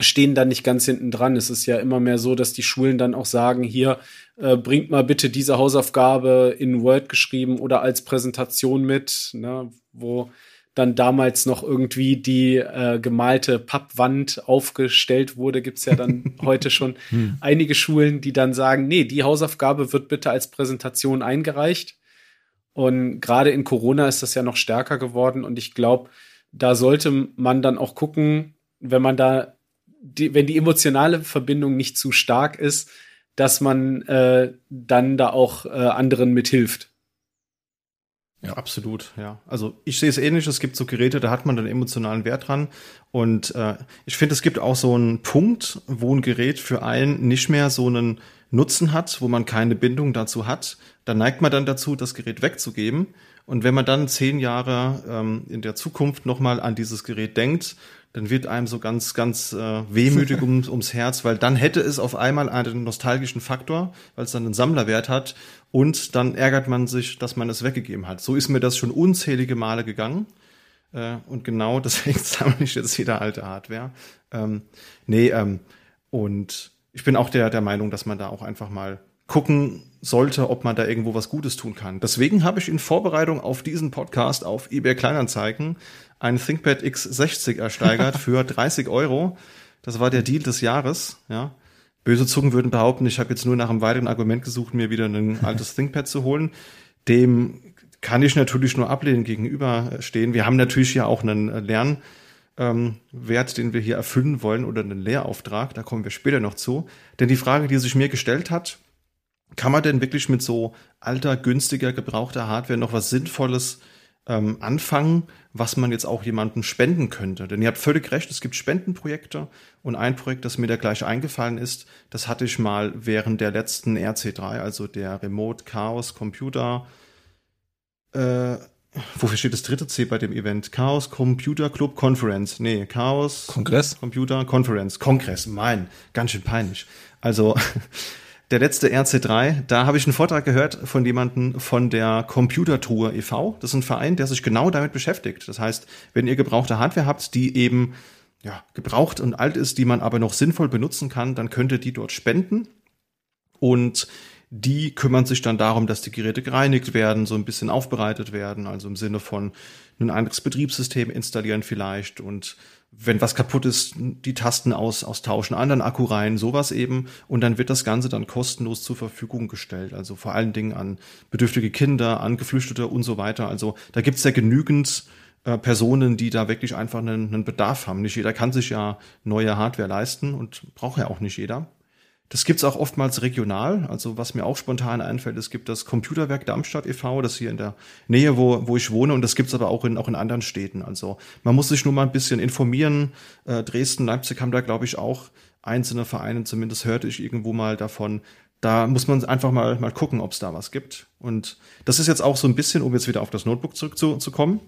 stehen dann nicht ganz hinten dran. Es ist ja immer mehr so, dass die Schulen dann auch sagen, hier, äh, bringt mal bitte diese Hausaufgabe in Word geschrieben oder als Präsentation mit, ne, wo dann damals noch irgendwie die äh, gemalte Pappwand aufgestellt wurde, gibt's ja dann heute schon hm. einige Schulen, die dann sagen, nee, die Hausaufgabe wird bitte als Präsentation eingereicht. Und gerade in Corona ist das ja noch stärker geworden. Und ich glaube, da sollte man dann auch gucken, wenn man da, die, wenn die emotionale Verbindung nicht zu stark ist, dass man äh, dann da auch äh, anderen mithilft. Ja, absolut, ja. Also ich sehe es ähnlich, es gibt so Geräte, da hat man dann emotionalen Wert dran. Und äh, ich finde, es gibt auch so einen Punkt, wo ein Gerät für einen nicht mehr so einen Nutzen hat, wo man keine Bindung dazu hat. Da neigt man dann dazu, das Gerät wegzugeben. Und wenn man dann zehn Jahre ähm, in der Zukunft nochmal an dieses Gerät denkt, dann wird einem so ganz, ganz äh, wehmütig um, ums Herz, weil dann hätte es auf einmal einen nostalgischen Faktor, weil es dann einen Sammlerwert hat und dann ärgert man sich, dass man es weggegeben hat. So ist mir das schon unzählige Male gegangen äh, und genau deswegen sammle ich jetzt wieder alte Hardware. Ähm, nee, ähm, und ich bin auch der, der Meinung, dass man da auch einfach mal gucken sollte, ob man da irgendwo was Gutes tun kann. Deswegen habe ich in Vorbereitung auf diesen Podcast auf eBay Kleinanzeigen ein ThinkPad X60 ersteigert für 30 Euro. Das war der Deal des Jahres, ja. Böse Zungen würden behaupten, ich habe jetzt nur nach einem weiteren Argument gesucht, mir wieder ein altes ThinkPad zu holen. Dem kann ich natürlich nur ablehnen gegenüberstehen. Wir haben natürlich ja auch einen Lernwert, ähm, den wir hier erfüllen wollen oder einen Lehrauftrag. Da kommen wir später noch zu. Denn die Frage, die sich mir gestellt hat, kann man denn wirklich mit so alter, günstiger, gebrauchter Hardware noch was Sinnvolles ähm, anfangen, was man jetzt auch jemandem spenden könnte? Denn ihr habt völlig recht, es gibt Spendenprojekte und ein Projekt, das mir da gleich eingefallen ist, das hatte ich mal während der letzten RC3, also der Remote Chaos Computer äh, wofür steht das dritte C bei dem Event? Chaos Computer Club Conference. Nee, Chaos Kongress. Computer Conference. Kongress, mein, ganz schön peinlich. Also der letzte RC3, da habe ich einen Vortrag gehört von jemandem von der Computertour e.V. Das ist ein Verein, der sich genau damit beschäftigt. Das heißt, wenn ihr gebrauchte Hardware habt, die eben ja, gebraucht und alt ist, die man aber noch sinnvoll benutzen kann, dann könnt ihr die dort spenden. Und die kümmern sich dann darum, dass die Geräte gereinigt werden, so ein bisschen aufbereitet werden, also im Sinne von ein anderes Betriebssystem installieren vielleicht und wenn was kaputt ist, die Tasten aus, austauschen, anderen Akku rein, sowas eben. Und dann wird das Ganze dann kostenlos zur Verfügung gestellt. Also vor allen Dingen an bedürftige Kinder, an Geflüchtete und so weiter. Also da gibt's ja genügend äh, Personen, die da wirklich einfach einen, einen Bedarf haben. Nicht jeder kann sich ja neue Hardware leisten und braucht ja auch nicht jeder. Das gibt's auch oftmals regional. Also was mir auch spontan einfällt, es gibt das Computerwerk Darmstadt e.V., das hier in der Nähe, wo, wo ich wohne, und das gibt's aber auch in, auch in anderen Städten. Also man muss sich nur mal ein bisschen informieren. Äh, Dresden, Leipzig haben da, glaube ich, auch einzelne Vereine, zumindest hörte ich irgendwo mal davon. Da muss man einfach mal, mal gucken, ob es da was gibt. Und das ist jetzt auch so ein bisschen, um jetzt wieder auf das Notebook zurückzukommen.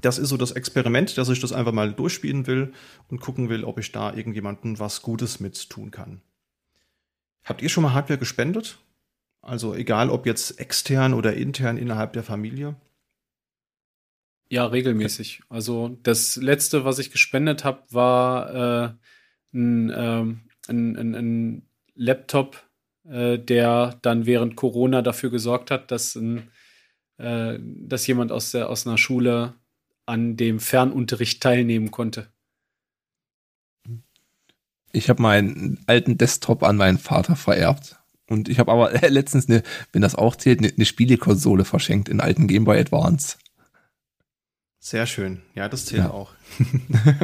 Das ist so das Experiment, dass ich das einfach mal durchspielen will und gucken will, ob ich da irgendjemanden was Gutes mit tun kann. Habt ihr schon mal Hardware gespendet? Also egal, ob jetzt extern oder intern innerhalb der Familie? Ja, regelmäßig. Also das letzte, was ich gespendet habe, war äh, ein, ähm, ein, ein, ein, Laptop, äh, der dann während Corona dafür gesorgt hat, dass, ein, äh, dass jemand aus, der, aus einer Schule an dem Fernunterricht teilnehmen konnte. Ich habe meinen alten Desktop an meinen Vater vererbt. Und ich habe aber letztens, eine, wenn das auch zählt, eine, eine Spielekonsole verschenkt in alten Game Boy Advance. Sehr schön. Ja, das zählt ja. auch.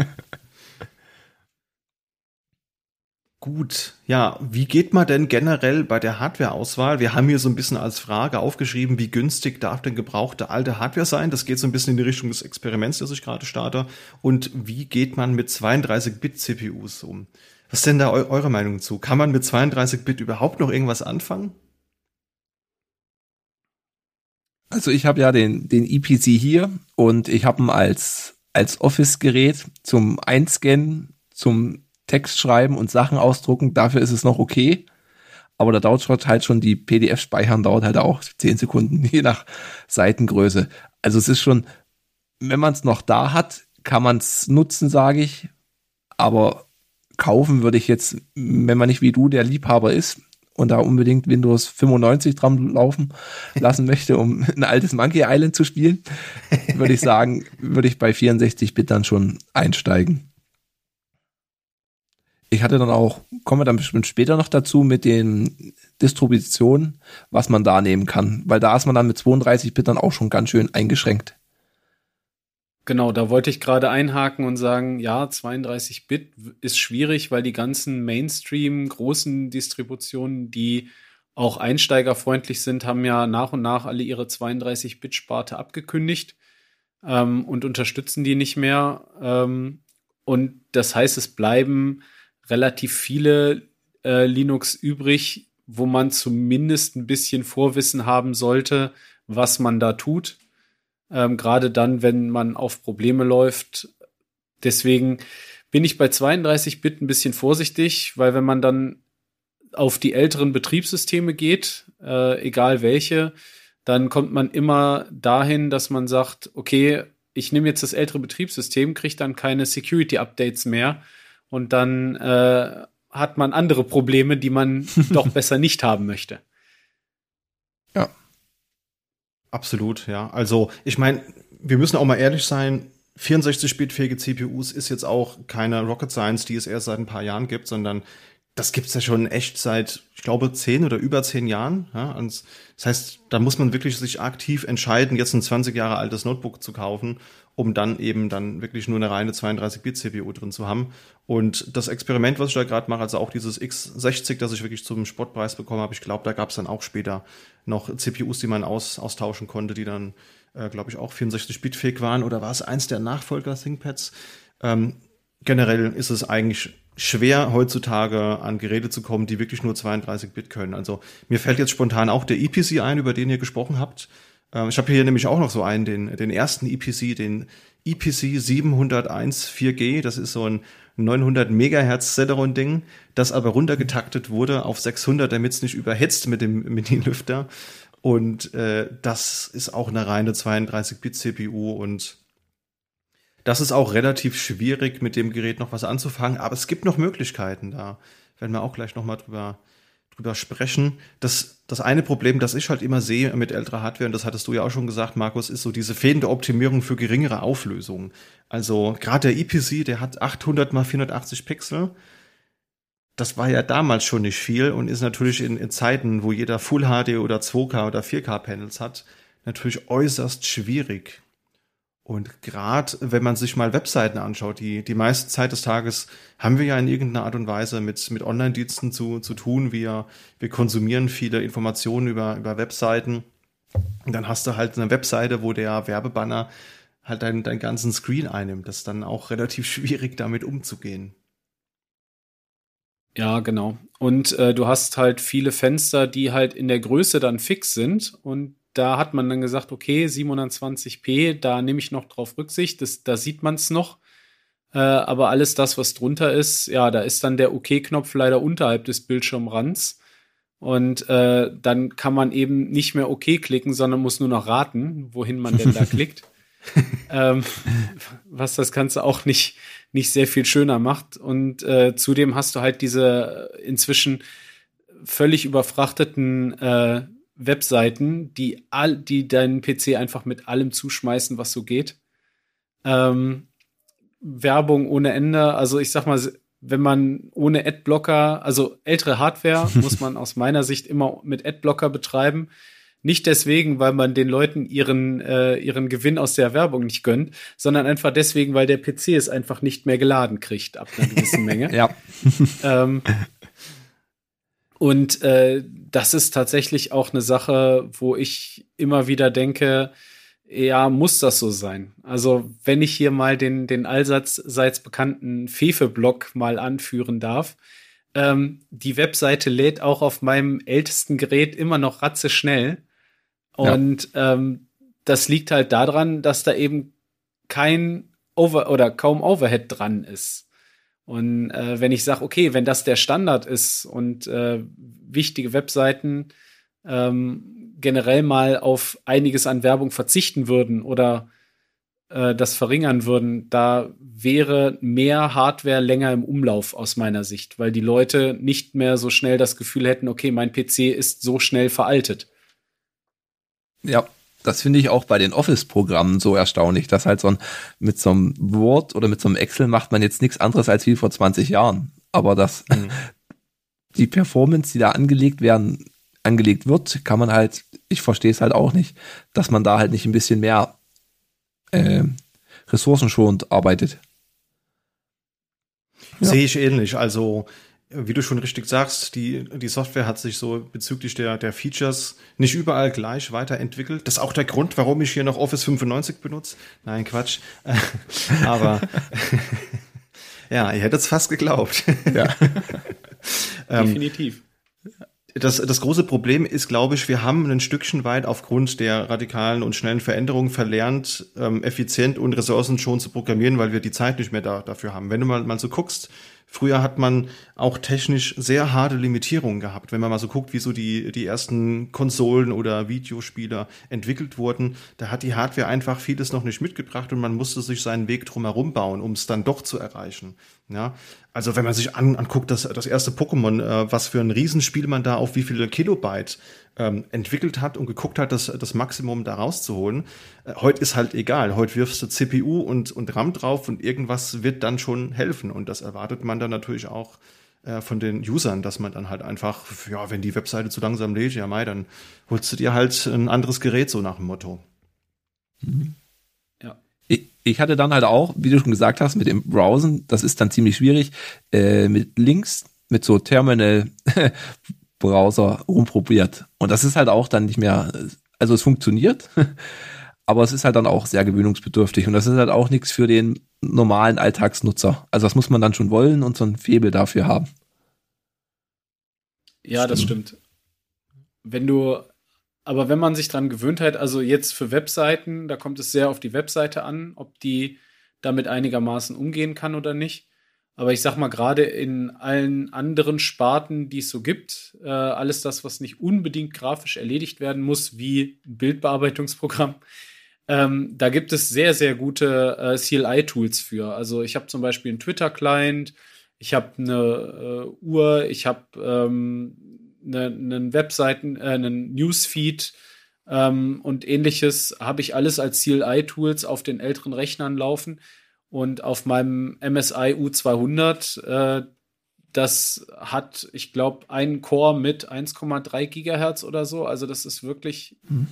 Gut, ja, wie geht man denn generell bei der Hardware-Auswahl? Wir haben hier so ein bisschen als Frage aufgeschrieben, wie günstig darf denn gebrauchte alte Hardware sein? Das geht so ein bisschen in die Richtung des Experiments, das ich gerade starte. Und wie geht man mit 32-Bit-CPUs um? Was ist denn da eu eure Meinung zu? Kann man mit 32-Bit überhaupt noch irgendwas anfangen? Also ich habe ja den, den EPC hier und ich habe ihn als, als Office-Gerät zum Einscannen, zum Text schreiben und Sachen ausdrucken. Dafür ist es noch okay. Aber da dauert halt schon die PDF speichern, dauert halt auch 10 Sekunden, je nach Seitengröße. Also es ist schon, wenn man es noch da hat, kann man es nutzen, sage ich. Aber kaufen würde ich jetzt, wenn man nicht wie du der Liebhaber ist und da unbedingt Windows 95 dran laufen lassen möchte, um ein altes Monkey Island zu spielen, würde ich sagen, würde ich bei 64-Bit dann schon einsteigen. Ich hatte dann auch, kommen wir dann bestimmt später noch dazu mit den Distributionen, was man da nehmen kann, weil da ist man dann mit 32-Bit dann auch schon ganz schön eingeschränkt. Genau, da wollte ich gerade einhaken und sagen, ja, 32-Bit ist schwierig, weil die ganzen Mainstream großen Distributionen, die auch einsteigerfreundlich sind, haben ja nach und nach alle ihre 32-Bit-Sparte abgekündigt ähm, und unterstützen die nicht mehr. Ähm, und das heißt, es bleiben relativ viele äh, Linux übrig, wo man zumindest ein bisschen Vorwissen haben sollte, was man da tut ähm, gerade dann, wenn man auf Probleme läuft. Deswegen bin ich bei 32 Bit ein bisschen vorsichtig, weil wenn man dann auf die älteren Betriebssysteme geht, äh, egal welche, dann kommt man immer dahin, dass man sagt, okay, ich nehme jetzt das ältere Betriebssystem, kriege dann keine Security-Updates mehr und dann äh, hat man andere Probleme, die man doch besser nicht haben möchte. Ja. Absolut, ja. Also ich meine, wir müssen auch mal ehrlich sein, 64-Bit-fähige CPUs ist jetzt auch keine Rocket Science, die es erst seit ein paar Jahren gibt, sondern das gibt's ja schon echt seit, ich glaube, zehn oder über zehn Jahren. Ja? Das heißt, da muss man wirklich sich aktiv entscheiden, jetzt ein 20 Jahre altes Notebook zu kaufen, um dann eben dann wirklich nur eine reine 32-Bit-CPU drin zu haben. Und das Experiment, was ich da gerade mache, also auch dieses X60, das ich wirklich zum Spottpreis bekommen habe, ich glaube, da gab's dann auch später noch CPUs, die man aus, austauschen konnte, die dann, äh, glaube ich, auch 64-Bit-fähig waren. Oder war es eins der Nachfolger ThinkPads? Ähm, generell ist es eigentlich schwer heutzutage an Geräte zu kommen, die wirklich nur 32 Bit können. Also mir fällt jetzt spontan auch der EPC ein, über den ihr gesprochen habt. Ähm, ich habe hier nämlich auch noch so einen, den, den ersten EPC, den EPC 701 4G. Das ist so ein 900 Megahertz Celeron-Ding, das aber runtergetaktet wurde auf 600, damit es nicht überhitzt mit dem Mini-Lüfter. Und äh, das ist auch eine reine 32-Bit-CPU und das ist auch relativ schwierig, mit dem Gerät noch was anzufangen, aber es gibt noch Möglichkeiten da. Werden wir auch gleich nochmal drüber, drüber sprechen. Das, das eine Problem, das ich halt immer sehe mit älterer Hardware, und das hattest du ja auch schon gesagt, Markus, ist so diese fehlende Optimierung für geringere Auflösungen. Also gerade der EPC, der hat 800 mal 480 Pixel. Das war ja damals schon nicht viel und ist natürlich in, in Zeiten, wo jeder Full HD oder 2K oder 4K Panels hat, natürlich äußerst schwierig. Und gerade wenn man sich mal Webseiten anschaut, die, die meiste Zeit des Tages haben wir ja in irgendeiner Art und Weise mit, mit Online-Diensten zu, zu tun. Wir, wir konsumieren viele Informationen über, über Webseiten. Und dann hast du halt eine Webseite, wo der Werbebanner halt deinen, deinen ganzen Screen einnimmt. Das ist dann auch relativ schwierig, damit umzugehen. Ja, genau. Und äh, du hast halt viele Fenster, die halt in der Größe dann fix sind und da hat man dann gesagt, okay, 720p, da nehme ich noch drauf Rücksicht, das, da sieht man es noch. Äh, aber alles das, was drunter ist, ja, da ist dann der OK-Knopf OK leider unterhalb des Bildschirmrands. Und äh, dann kann man eben nicht mehr OK klicken, sondern muss nur noch raten, wohin man denn da klickt. ähm, was das Ganze auch nicht, nicht sehr viel schöner macht. Und äh, zudem hast du halt diese inzwischen völlig überfrachteten äh, Webseiten, die all, die deinen PC einfach mit allem zuschmeißen, was so geht. Ähm, Werbung ohne Ende. Also ich sag mal, wenn man ohne Adblocker, also ältere Hardware, muss man aus meiner Sicht immer mit Adblocker betreiben. Nicht deswegen, weil man den Leuten ihren, äh, ihren Gewinn aus der Werbung nicht gönnt, sondern einfach deswegen, weil der PC es einfach nicht mehr geladen kriegt ab einer gewissen Menge. ja. Ähm, und äh, das ist tatsächlich auch eine Sache, wo ich immer wieder denke, ja, muss das so sein? Also, wenn ich hier mal den, den allseits bekannten Fefe-Blog mal anführen darf, ähm, die Webseite lädt auch auf meinem ältesten Gerät immer noch ratzeschnell. Und ja. ähm, das liegt halt daran, dass da eben kein Over oder kaum Overhead dran ist. Und äh, wenn ich sage, okay, wenn das der Standard ist und äh, wichtige Webseiten ähm, generell mal auf einiges an Werbung verzichten würden oder äh, das verringern würden, da wäre mehr Hardware länger im Umlauf aus meiner Sicht, weil die Leute nicht mehr so schnell das Gefühl hätten, okay, mein PC ist so schnell veraltet. Ja, das finde ich auch bei den Office-Programmen so erstaunlich, dass halt so ein, mit so einem Word oder mit so einem Excel macht man jetzt nichts anderes als wie vor 20 Jahren. Aber das, mhm. die Performance, die da angelegt werden, angelegt wird, kann man halt, ich verstehe es halt auch nicht, dass man da halt nicht ein bisschen mehr äh, ressourcenschonend arbeitet. Ja. Sehe ich ähnlich. Also wie du schon richtig sagst, die, die Software hat sich so bezüglich der, der Features nicht überall gleich weiterentwickelt. Das ist auch der Grund, warum ich hier noch Office 95 benutze. Nein, Quatsch. Aber ja, ihr hättet es fast geglaubt. Ja. ähm, Definitiv. das, das große Problem ist, glaube ich, wir haben ein Stückchen weit aufgrund der radikalen und schnellen Veränderungen verlernt, ähm, effizient und Ressourcen schon zu programmieren, weil wir die Zeit nicht mehr da, dafür haben. Wenn du mal, mal so guckst, Früher hat man auch technisch sehr harte Limitierungen gehabt. Wenn man mal so guckt, wie so die, die ersten Konsolen oder Videospieler entwickelt wurden, da hat die Hardware einfach vieles noch nicht mitgebracht und man musste sich seinen Weg drumherum bauen, um es dann doch zu erreichen. Ja, also wenn man sich an, anguckt, das, das erste Pokémon, äh, was für ein Riesenspiel man da auf wie viele Kilobyte ähm, entwickelt hat und geguckt hat, das, das Maximum da rauszuholen. Äh, heute ist halt egal. Heute wirfst du CPU und, und RAM drauf und irgendwas wird dann schon helfen. Und das erwartet man dann natürlich auch äh, von den Usern, dass man dann halt einfach, ja, wenn die Webseite zu langsam lädt, ja, mai, dann holst du dir halt ein anderes Gerät, so nach dem Motto. Mhm. Ja. Ich, ich hatte dann halt auch, wie du schon gesagt hast, mit dem Browsen, das ist dann ziemlich schwierig, äh, mit Links, mit so Terminal Browser rumprobiert. Und das ist halt auch dann nicht mehr, also es funktioniert, aber es ist halt dann auch sehr gewöhnungsbedürftig. Und das ist halt auch nichts für den normalen Alltagsnutzer. Also das muss man dann schon wollen und so ein Febel dafür haben. Ja, stimmt. das stimmt. Wenn du, aber wenn man sich dran gewöhnt hat, also jetzt für Webseiten, da kommt es sehr auf die Webseite an, ob die damit einigermaßen umgehen kann oder nicht. Aber ich sag mal, gerade in allen anderen Sparten, die es so gibt, äh, alles das, was nicht unbedingt grafisch erledigt werden muss, wie ein Bildbearbeitungsprogramm, ähm, da gibt es sehr, sehr gute äh, CLI-Tools für. Also ich habe zum Beispiel einen Twitter-Client, ich habe eine äh, Uhr, ich habe ähm, eine, einen Webseiten, äh, einen Newsfeed ähm, und ähnliches habe ich alles als CLI-Tools auf den älteren Rechnern laufen und auf meinem MSI U200, äh, das hat, ich glaube, einen Core mit 1,3 Gigahertz oder so. Also das ist wirklich mhm.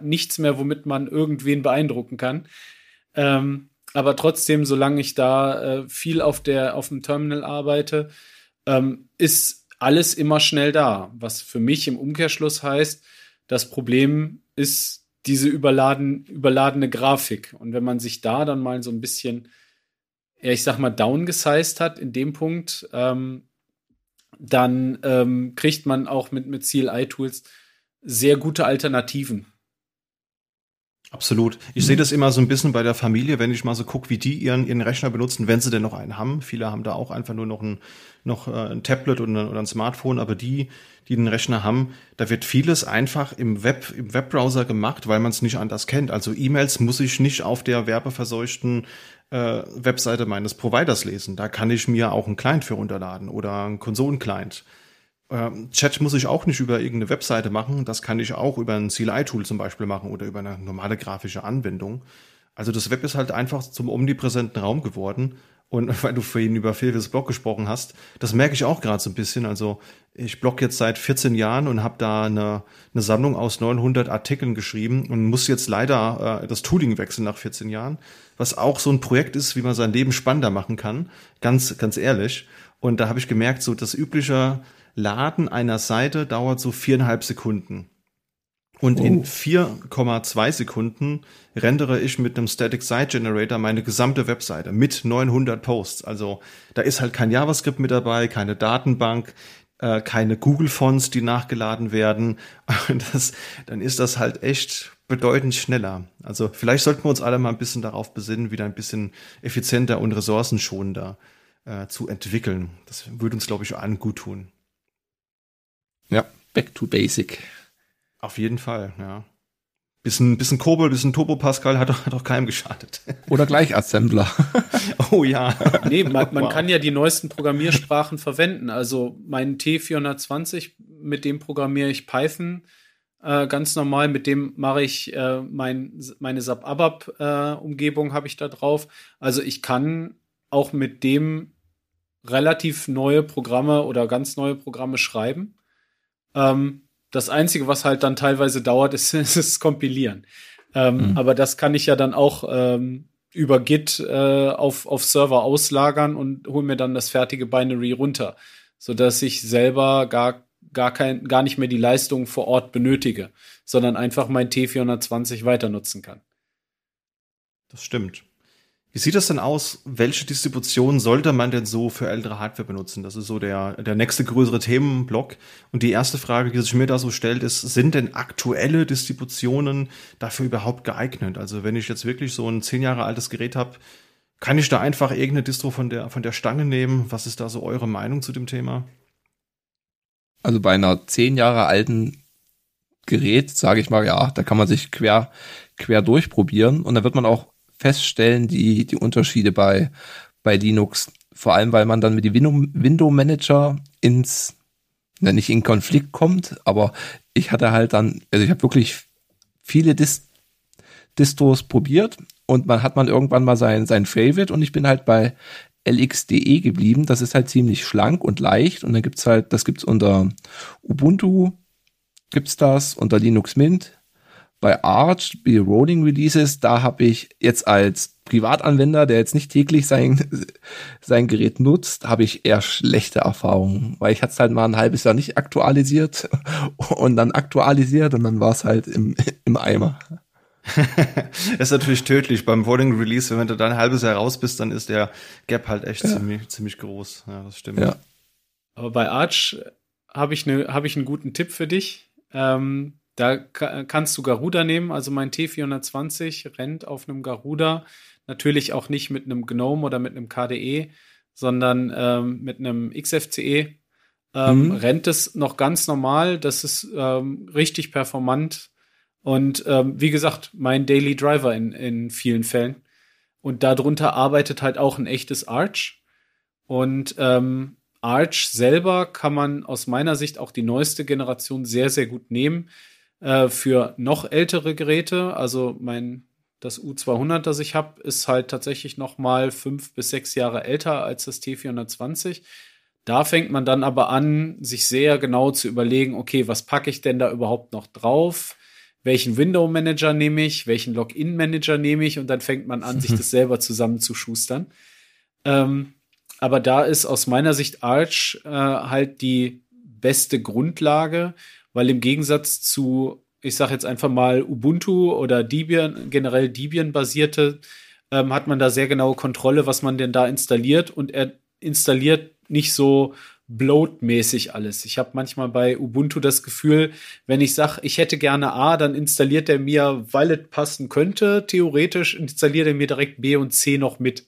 nichts mehr, womit man irgendwen beeindrucken kann. Ähm, aber trotzdem, solange ich da äh, viel auf der auf dem Terminal arbeite, ähm, ist alles immer schnell da. Was für mich im Umkehrschluss heißt, das Problem ist diese überladen, überladene Grafik. Und wenn man sich da dann mal so ein bisschen, ja, ich sag mal, downgesized hat in dem Punkt, ähm, dann ähm, kriegt man auch mit, mit CLI-Tools sehr gute Alternativen. Absolut. Ich sehe das immer so ein bisschen bei der Familie, wenn ich mal so gucke, wie die ihren, ihren Rechner benutzen, wenn sie denn noch einen haben. Viele haben da auch einfach nur noch ein, noch äh, ein Tablet oder, oder ein Smartphone, aber die, die den Rechner haben, da wird vieles einfach im Web, im Webbrowser gemacht, weil man es nicht anders kennt. Also E-Mails muss ich nicht auf der werbeverseuchten äh, Webseite meines Providers lesen. Da kann ich mir auch einen Client für runterladen oder einen Konsolenclient. Ähm, Chat muss ich auch nicht über irgendeine Webseite machen. Das kann ich auch über ein CLI-Tool zum Beispiel machen oder über eine normale grafische Anwendung. Also das Web ist halt einfach zum omnipräsenten Raum geworden. Und weil du vorhin über Phil's Blog gesprochen hast, das merke ich auch gerade so ein bisschen. Also ich blog jetzt seit 14 Jahren und habe da eine, eine Sammlung aus 900 Artikeln geschrieben und muss jetzt leider äh, das Tooling wechseln nach 14 Jahren, was auch so ein Projekt ist, wie man sein Leben spannender machen kann. Ganz, ganz ehrlich. Und da habe ich gemerkt, so das übliche Laden einer Seite dauert so viereinhalb Sekunden. Und oh. in 4,2 Sekunden rendere ich mit einem Static Site Generator meine gesamte Webseite mit 900 Posts. Also da ist halt kein JavaScript mit dabei, keine Datenbank, äh, keine Google Fonts, die nachgeladen werden. Das, dann ist das halt echt bedeutend schneller. Also vielleicht sollten wir uns alle mal ein bisschen darauf besinnen, wieder ein bisschen effizienter und ressourcenschonender äh, zu entwickeln. Das würde uns, glaube ich, allen gut tun. Ja, back to basic. Auf jeden Fall, ja. Bisschen, bisschen Kobol, bisschen Turbo Pascal hat doch, hat doch keinem geschadet. Oder gleich Assembler. oh ja. Nee, man, man wow. kann ja die neuesten Programmiersprachen verwenden. Also mein T420, mit dem programmiere ich Python äh, ganz normal. Mit dem mache ich äh, mein, meine SAP-ABAP-Umgebung äh, habe ich da drauf. Also ich kann auch mit dem relativ neue Programme oder ganz neue Programme schreiben. Ähm, das Einzige, was halt dann teilweise dauert, ist, ist das Kompilieren. Ähm, mhm. Aber das kann ich ja dann auch ähm, über Git äh, auf, auf Server auslagern und hole mir dann das fertige Binary runter, sodass ich selber gar, gar, kein, gar nicht mehr die Leistung vor Ort benötige, sondern einfach mein T420 weiter nutzen kann. Das stimmt. Wie sieht das denn aus? Welche Distribution sollte man denn so für ältere Hardware benutzen? Das ist so der, der nächste größere Themenblock. Und die erste Frage, die sich mir da so stellt, ist, sind denn aktuelle Distributionen dafür überhaupt geeignet? Also wenn ich jetzt wirklich so ein zehn Jahre altes Gerät habe, kann ich da einfach irgendeine Distro von der, von der Stange nehmen? Was ist da so eure Meinung zu dem Thema? Also bei einer zehn Jahre alten Gerät, sage ich mal, ja, da kann man sich quer, quer durchprobieren und da wird man auch feststellen, die, die Unterschiede bei, bei Linux. Vor allem, weil man dann mit dem Window Manager ins, na, nicht in Konflikt kommt, aber ich hatte halt dann, also ich habe wirklich viele Dist Distros probiert und man hat man irgendwann mal sein, sein Favorite und ich bin halt bei LXDE geblieben. Das ist halt ziemlich schlank und leicht und dann gibt's halt, das gibt's unter Ubuntu, gibt's das, unter Linux Mint bei Arch, bei Rolling Releases, da habe ich jetzt als Privatanwender, der jetzt nicht täglich sein, sein Gerät nutzt, habe ich eher schlechte Erfahrungen, weil ich hatte es halt mal ein halbes Jahr nicht aktualisiert und dann aktualisiert und dann war es halt im, im Eimer. das ist natürlich tödlich beim Rolling Release, wenn du dann ein halbes Jahr raus bist, dann ist der Gap halt echt ja. ziemlich, ziemlich groß. Ja, das stimmt. Ja. Aber bei Arch habe ich, ne, hab ich einen guten Tipp für dich. Ähm, da kannst du Garuda nehmen, also mein T420 rennt auf einem Garuda, natürlich auch nicht mit einem GNOME oder mit einem KDE, sondern ähm, mit einem XFCE. Ähm, mhm. Rennt es noch ganz normal, das ist ähm, richtig performant und ähm, wie gesagt, mein Daily Driver in, in vielen Fällen. Und darunter arbeitet halt auch ein echtes Arch. Und ähm, Arch selber kann man aus meiner Sicht auch die neueste Generation sehr, sehr gut nehmen. Äh, für noch ältere Geräte, also mein das U200, das ich habe, ist halt tatsächlich noch mal fünf bis sechs Jahre älter als das T420. Da fängt man dann aber an, sich sehr genau zu überlegen, okay, was packe ich denn da überhaupt noch drauf? Welchen Window Manager nehme ich? Welchen Login Manager nehme ich? Und dann fängt man an, sich das selber zusammenzuschustern. Ähm, aber da ist aus meiner Sicht Arch äh, halt die beste Grundlage, weil im Gegensatz zu, ich sage jetzt einfach mal Ubuntu oder Debian, generell Debian-basierte, ähm, hat man da sehr genaue Kontrolle, was man denn da installiert und er installiert nicht so bloatmäßig alles. Ich habe manchmal bei Ubuntu das Gefühl, wenn ich sage, ich hätte gerne A, dann installiert er mir, weil es passen könnte, theoretisch installiert er mir direkt B und C noch mit.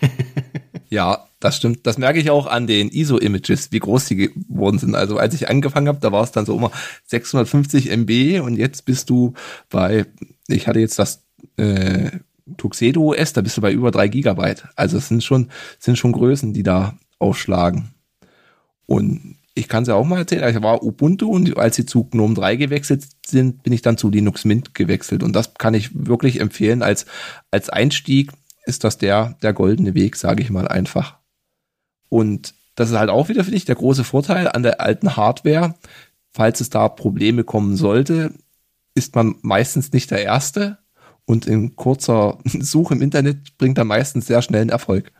ja, das stimmt. Das merke ich auch an den ISO-Images, wie groß die geworden sind. Also als ich angefangen habe, da war es dann so immer 650 MB und jetzt bist du bei, ich hatte jetzt das äh, Tuxedo OS, da bist du bei über drei Gigabyte. Also es sind schon, sind schon Größen, die da aufschlagen. Und ich kann es ja auch mal erzählen, ich war Ubuntu und als sie zu GNOME 3 gewechselt sind, bin ich dann zu Linux Mint gewechselt. Und das kann ich wirklich empfehlen. Als, als Einstieg ist das der, der goldene Weg, sage ich mal einfach. Und das ist halt auch wieder, finde ich, der große Vorteil an der alten Hardware. Falls es da Probleme kommen sollte, ist man meistens nicht der Erste und in kurzer Suche im Internet bringt er meistens sehr schnell einen Erfolg.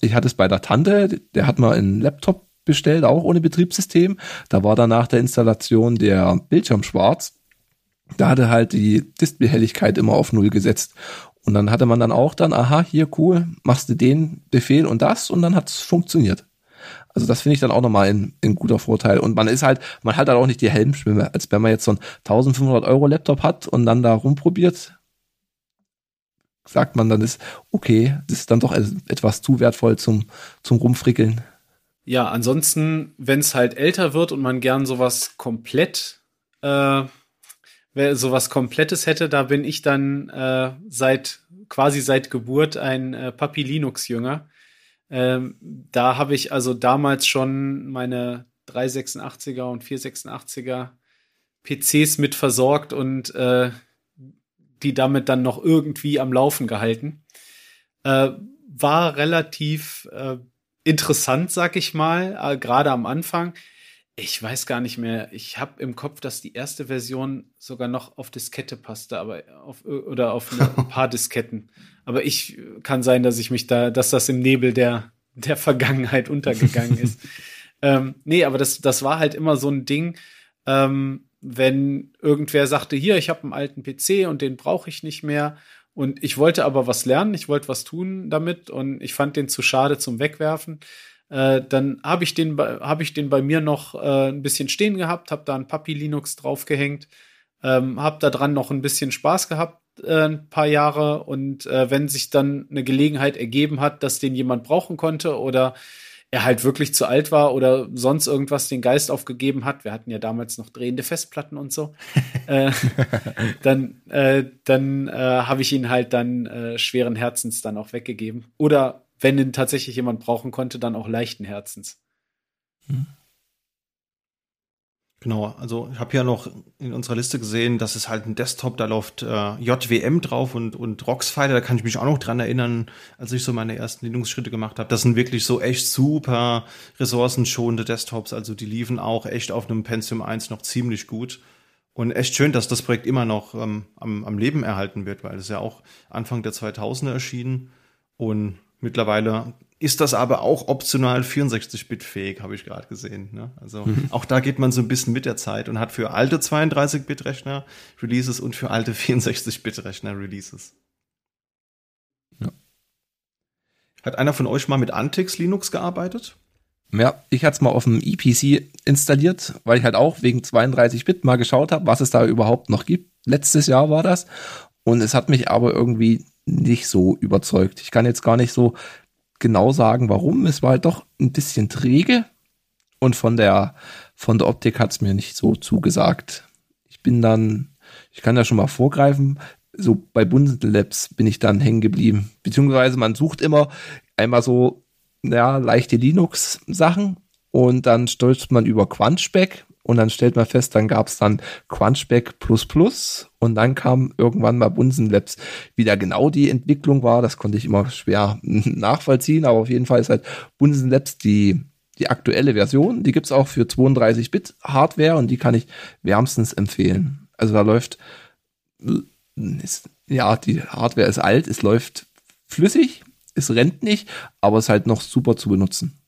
Ich hatte es bei der Tante, der hat mal einen Laptop bestellt, auch ohne Betriebssystem. Da war dann nach der Installation der Bildschirm schwarz. Da hatte halt die Displayhelligkeit immer auf Null gesetzt. Und dann hatte man dann auch dann, aha, hier cool, machst du den Befehl und das und dann hat es funktioniert. Also das finde ich dann auch nochmal ein, ein guter Vorteil. Und man ist halt, man hat halt auch nicht die Helmschwimme, als wenn man jetzt so ein 1500 Euro Laptop hat und dann da rumprobiert, sagt man dann ist, okay, das ist dann doch etwas zu wertvoll zum, zum Rumfrickeln. Ja, ansonsten, wenn es halt älter wird und man gern sowas komplett äh, wer sowas Komplettes hätte, da bin ich dann äh, seit quasi seit Geburt ein äh, Papi Linux-Jünger. Ähm, da habe ich also damals schon meine 386er und 486er PCs mit versorgt und äh, die damit dann noch irgendwie am Laufen gehalten. Äh, war relativ äh, interessant, sag ich mal, äh, gerade am Anfang. Ich weiß gar nicht mehr. Ich habe im Kopf, dass die erste Version sogar noch auf Diskette passte, aber auf oder auf ein paar Disketten. Aber ich kann sein, dass ich mich da, dass das im Nebel der der Vergangenheit untergegangen ist. ähm, nee, aber das das war halt immer so ein Ding. Ähm, wenn irgendwer sagte, hier, ich habe einen alten PC und den brauche ich nicht mehr Und ich wollte aber was lernen, ich wollte was tun damit und ich fand den zu schade zum Wegwerfen. Äh, dann habe ich den, habe ich den bei mir noch äh, ein bisschen stehen gehabt, habe da ein Papi Linux draufgehängt, ähm, habe da dran noch ein bisschen Spaß gehabt, äh, ein paar Jahre und äh, wenn sich dann eine Gelegenheit ergeben hat, dass den jemand brauchen konnte oder er halt wirklich zu alt war oder sonst irgendwas den Geist aufgegeben hat, wir hatten ja damals noch drehende Festplatten und so, äh, dann, äh, dann habe ich ihn halt dann schweren Herzens dann auch weggegeben. Oder wenn ihn tatsächlich jemand brauchen konnte, dann auch leichten Herzens. Hm. Genau, also ich habe ja noch in unserer Liste gesehen, dass es halt ein Desktop, da läuft äh, JWM drauf und, und Roxfighter, da kann ich mich auch noch dran erinnern, als ich so meine ersten Linux-Schritte gemacht habe. Das sind wirklich so echt super ressourcenschonende Desktops, also die liefen auch echt auf einem Pentium 1 noch ziemlich gut. Und echt schön, dass das Projekt immer noch ähm, am, am Leben erhalten wird, weil es ja auch Anfang der 2000er erschienen und Mittlerweile ist das aber auch optional 64-Bit-fähig, habe ich gerade gesehen. Ne? Also mhm. auch da geht man so ein bisschen mit der Zeit und hat für alte 32-Bit-Rechner Releases und für alte 64-Bit-Rechner Releases. Ja. Hat einer von euch mal mit Antix Linux gearbeitet? Ja, ich hatte es mal auf dem EPC installiert, weil ich halt auch wegen 32-Bit mal geschaut habe, was es da überhaupt noch gibt. Letztes Jahr war das. Und es hat mich aber irgendwie nicht so überzeugt. Ich kann jetzt gar nicht so genau sagen, warum. Es war halt doch ein bisschen träge und von der, von der Optik hat es mir nicht so zugesagt. Ich bin dann, ich kann ja schon mal vorgreifen, so bei Bundesland Labs bin ich dann hängen geblieben. Beziehungsweise man sucht immer einmal so, ja, leichte Linux-Sachen und dann stolzt man über Quanchback und dann stellt man fest, dann gab es dann Crunchback Plus Plus und dann kam irgendwann mal Bunsen Labs. Wie da genau die Entwicklung war, das konnte ich immer schwer nachvollziehen, aber auf jeden Fall ist halt Bunsen Labs die, die aktuelle Version. Die gibt's auch für 32-Bit Hardware und die kann ich wärmstens empfehlen. Also da läuft, ist, ja, die Hardware ist alt, es läuft flüssig, es rennt nicht, aber es ist halt noch super zu benutzen.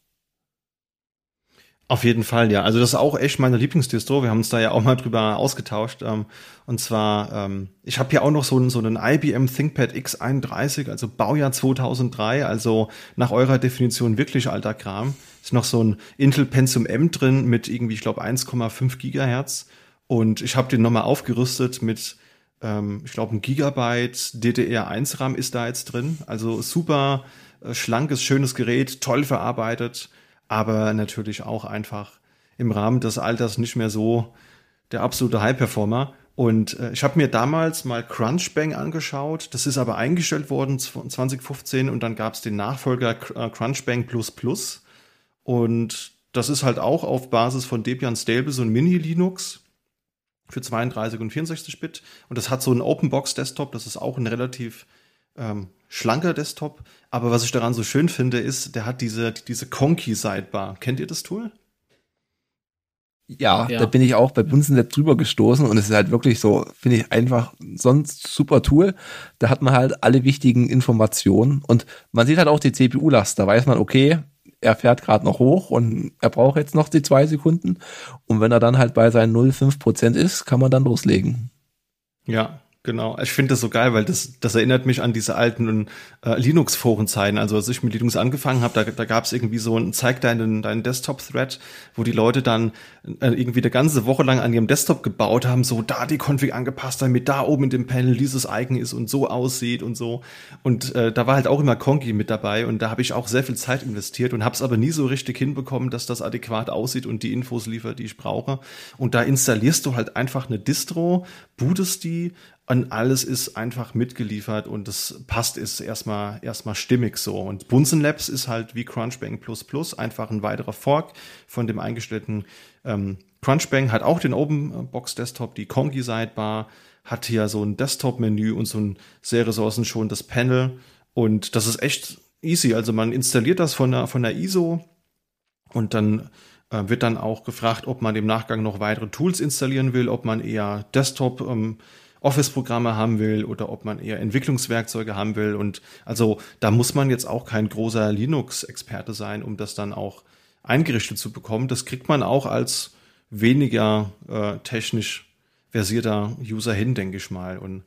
Auf jeden Fall, ja. Also das ist auch echt meine Lieblingsdistro. Wir haben uns da ja auch mal drüber ausgetauscht. Ähm, und zwar, ähm, ich habe hier auch noch so einen, so einen IBM ThinkPad X31, also Baujahr 2003, also nach eurer Definition wirklich alter Kram. Ist noch so ein Intel Pentium M drin mit irgendwie, ich glaube, 1,5 Gigahertz. Und ich habe den nochmal aufgerüstet mit, ähm, ich glaube, ein Gigabyte DDR1 RAM ist da jetzt drin. Also super äh, schlankes, schönes Gerät, toll verarbeitet aber natürlich auch einfach im Rahmen des Alters nicht mehr so der absolute High-Performer. Und äh, ich habe mir damals mal Crunchbang angeschaut. Das ist aber eingestellt worden 2015 und dann gab es den Nachfolger äh, Crunchbang Plus Plus. Und das ist halt auch auf Basis von Debian Stable so ein Mini-Linux für 32 und 64 Bit. Und das hat so einen Open-Box-Desktop. Das ist auch ein relativ ähm, schlanker Desktop. Aber was ich daran so schön finde, ist, der hat diese, diese Conky-Sidebar. Kennt ihr das Tool? Ja, ja, da bin ich auch bei Bunsenlab drüber gestoßen und es ist halt wirklich so, finde ich einfach sonst super Tool. Da hat man halt alle wichtigen Informationen und man sieht halt auch die CPU-Last. Da weiß man, okay, er fährt gerade noch hoch und er braucht jetzt noch die zwei Sekunden. Und wenn er dann halt bei seinen 0,5 Prozent ist, kann man dann loslegen. Ja, Genau, ich finde das so geil, weil das, das erinnert mich an diese alten äh, Linux-Forenzeiten. Also als ich mit Linux angefangen habe, da, da gab es irgendwie so ein Zeig deinen, deinen Desktop-Thread, wo die Leute dann äh, irgendwie eine ganze Woche lang an ihrem Desktop gebaut haben, so da die Config angepasst, damit da oben in dem Panel dieses Icon ist und so aussieht und so. Und äh, da war halt auch immer Conky mit dabei und da habe ich auch sehr viel Zeit investiert und habe es aber nie so richtig hinbekommen, dass das adäquat aussieht und die Infos liefert, die ich brauche. Und da installierst du halt einfach eine Distro, bootest die und alles ist einfach mitgeliefert und das passt, ist erstmal, erstmal stimmig so. Und Bunsen Labs ist halt wie Crunchbang Plus Plus einfach ein weiterer Fork von dem eingestellten ähm, Crunchbang, hat auch den Open Box Desktop, die Kongi Sidebar, hat hier so ein Desktop-Menü und so ein sehr ressourcenschonendes Panel. Und das ist echt easy. Also man installiert das von der, von der ISO und dann äh, wird dann auch gefragt, ob man im Nachgang noch weitere Tools installieren will, ob man eher Desktop ähm, Office-Programme haben will oder ob man eher Entwicklungswerkzeuge haben will. Und also da muss man jetzt auch kein großer Linux-Experte sein, um das dann auch eingerichtet zu bekommen. Das kriegt man auch als weniger äh, technisch versierter User hin, denke ich mal. Und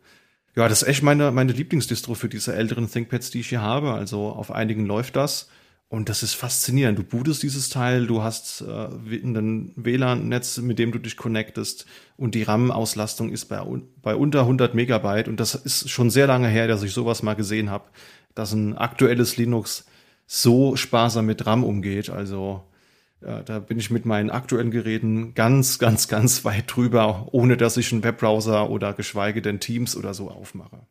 Ja, das ist echt meine, meine Lieblingsdistro für diese älteren ThinkPads, die ich hier habe. Also auf einigen läuft das. Und das ist faszinierend. Du bootest dieses Teil, du hast äh, ein WLAN-Netz, mit dem du dich connectest und die RAM-Auslastung ist bei, bei unter 100 Megabyte. Und das ist schon sehr lange her, dass ich sowas mal gesehen habe, dass ein aktuelles Linux so sparsam mit RAM umgeht. Also ja, da bin ich mit meinen aktuellen Geräten ganz, ganz, ganz weit drüber, ohne dass ich einen Webbrowser oder geschweige denn Teams oder so aufmache.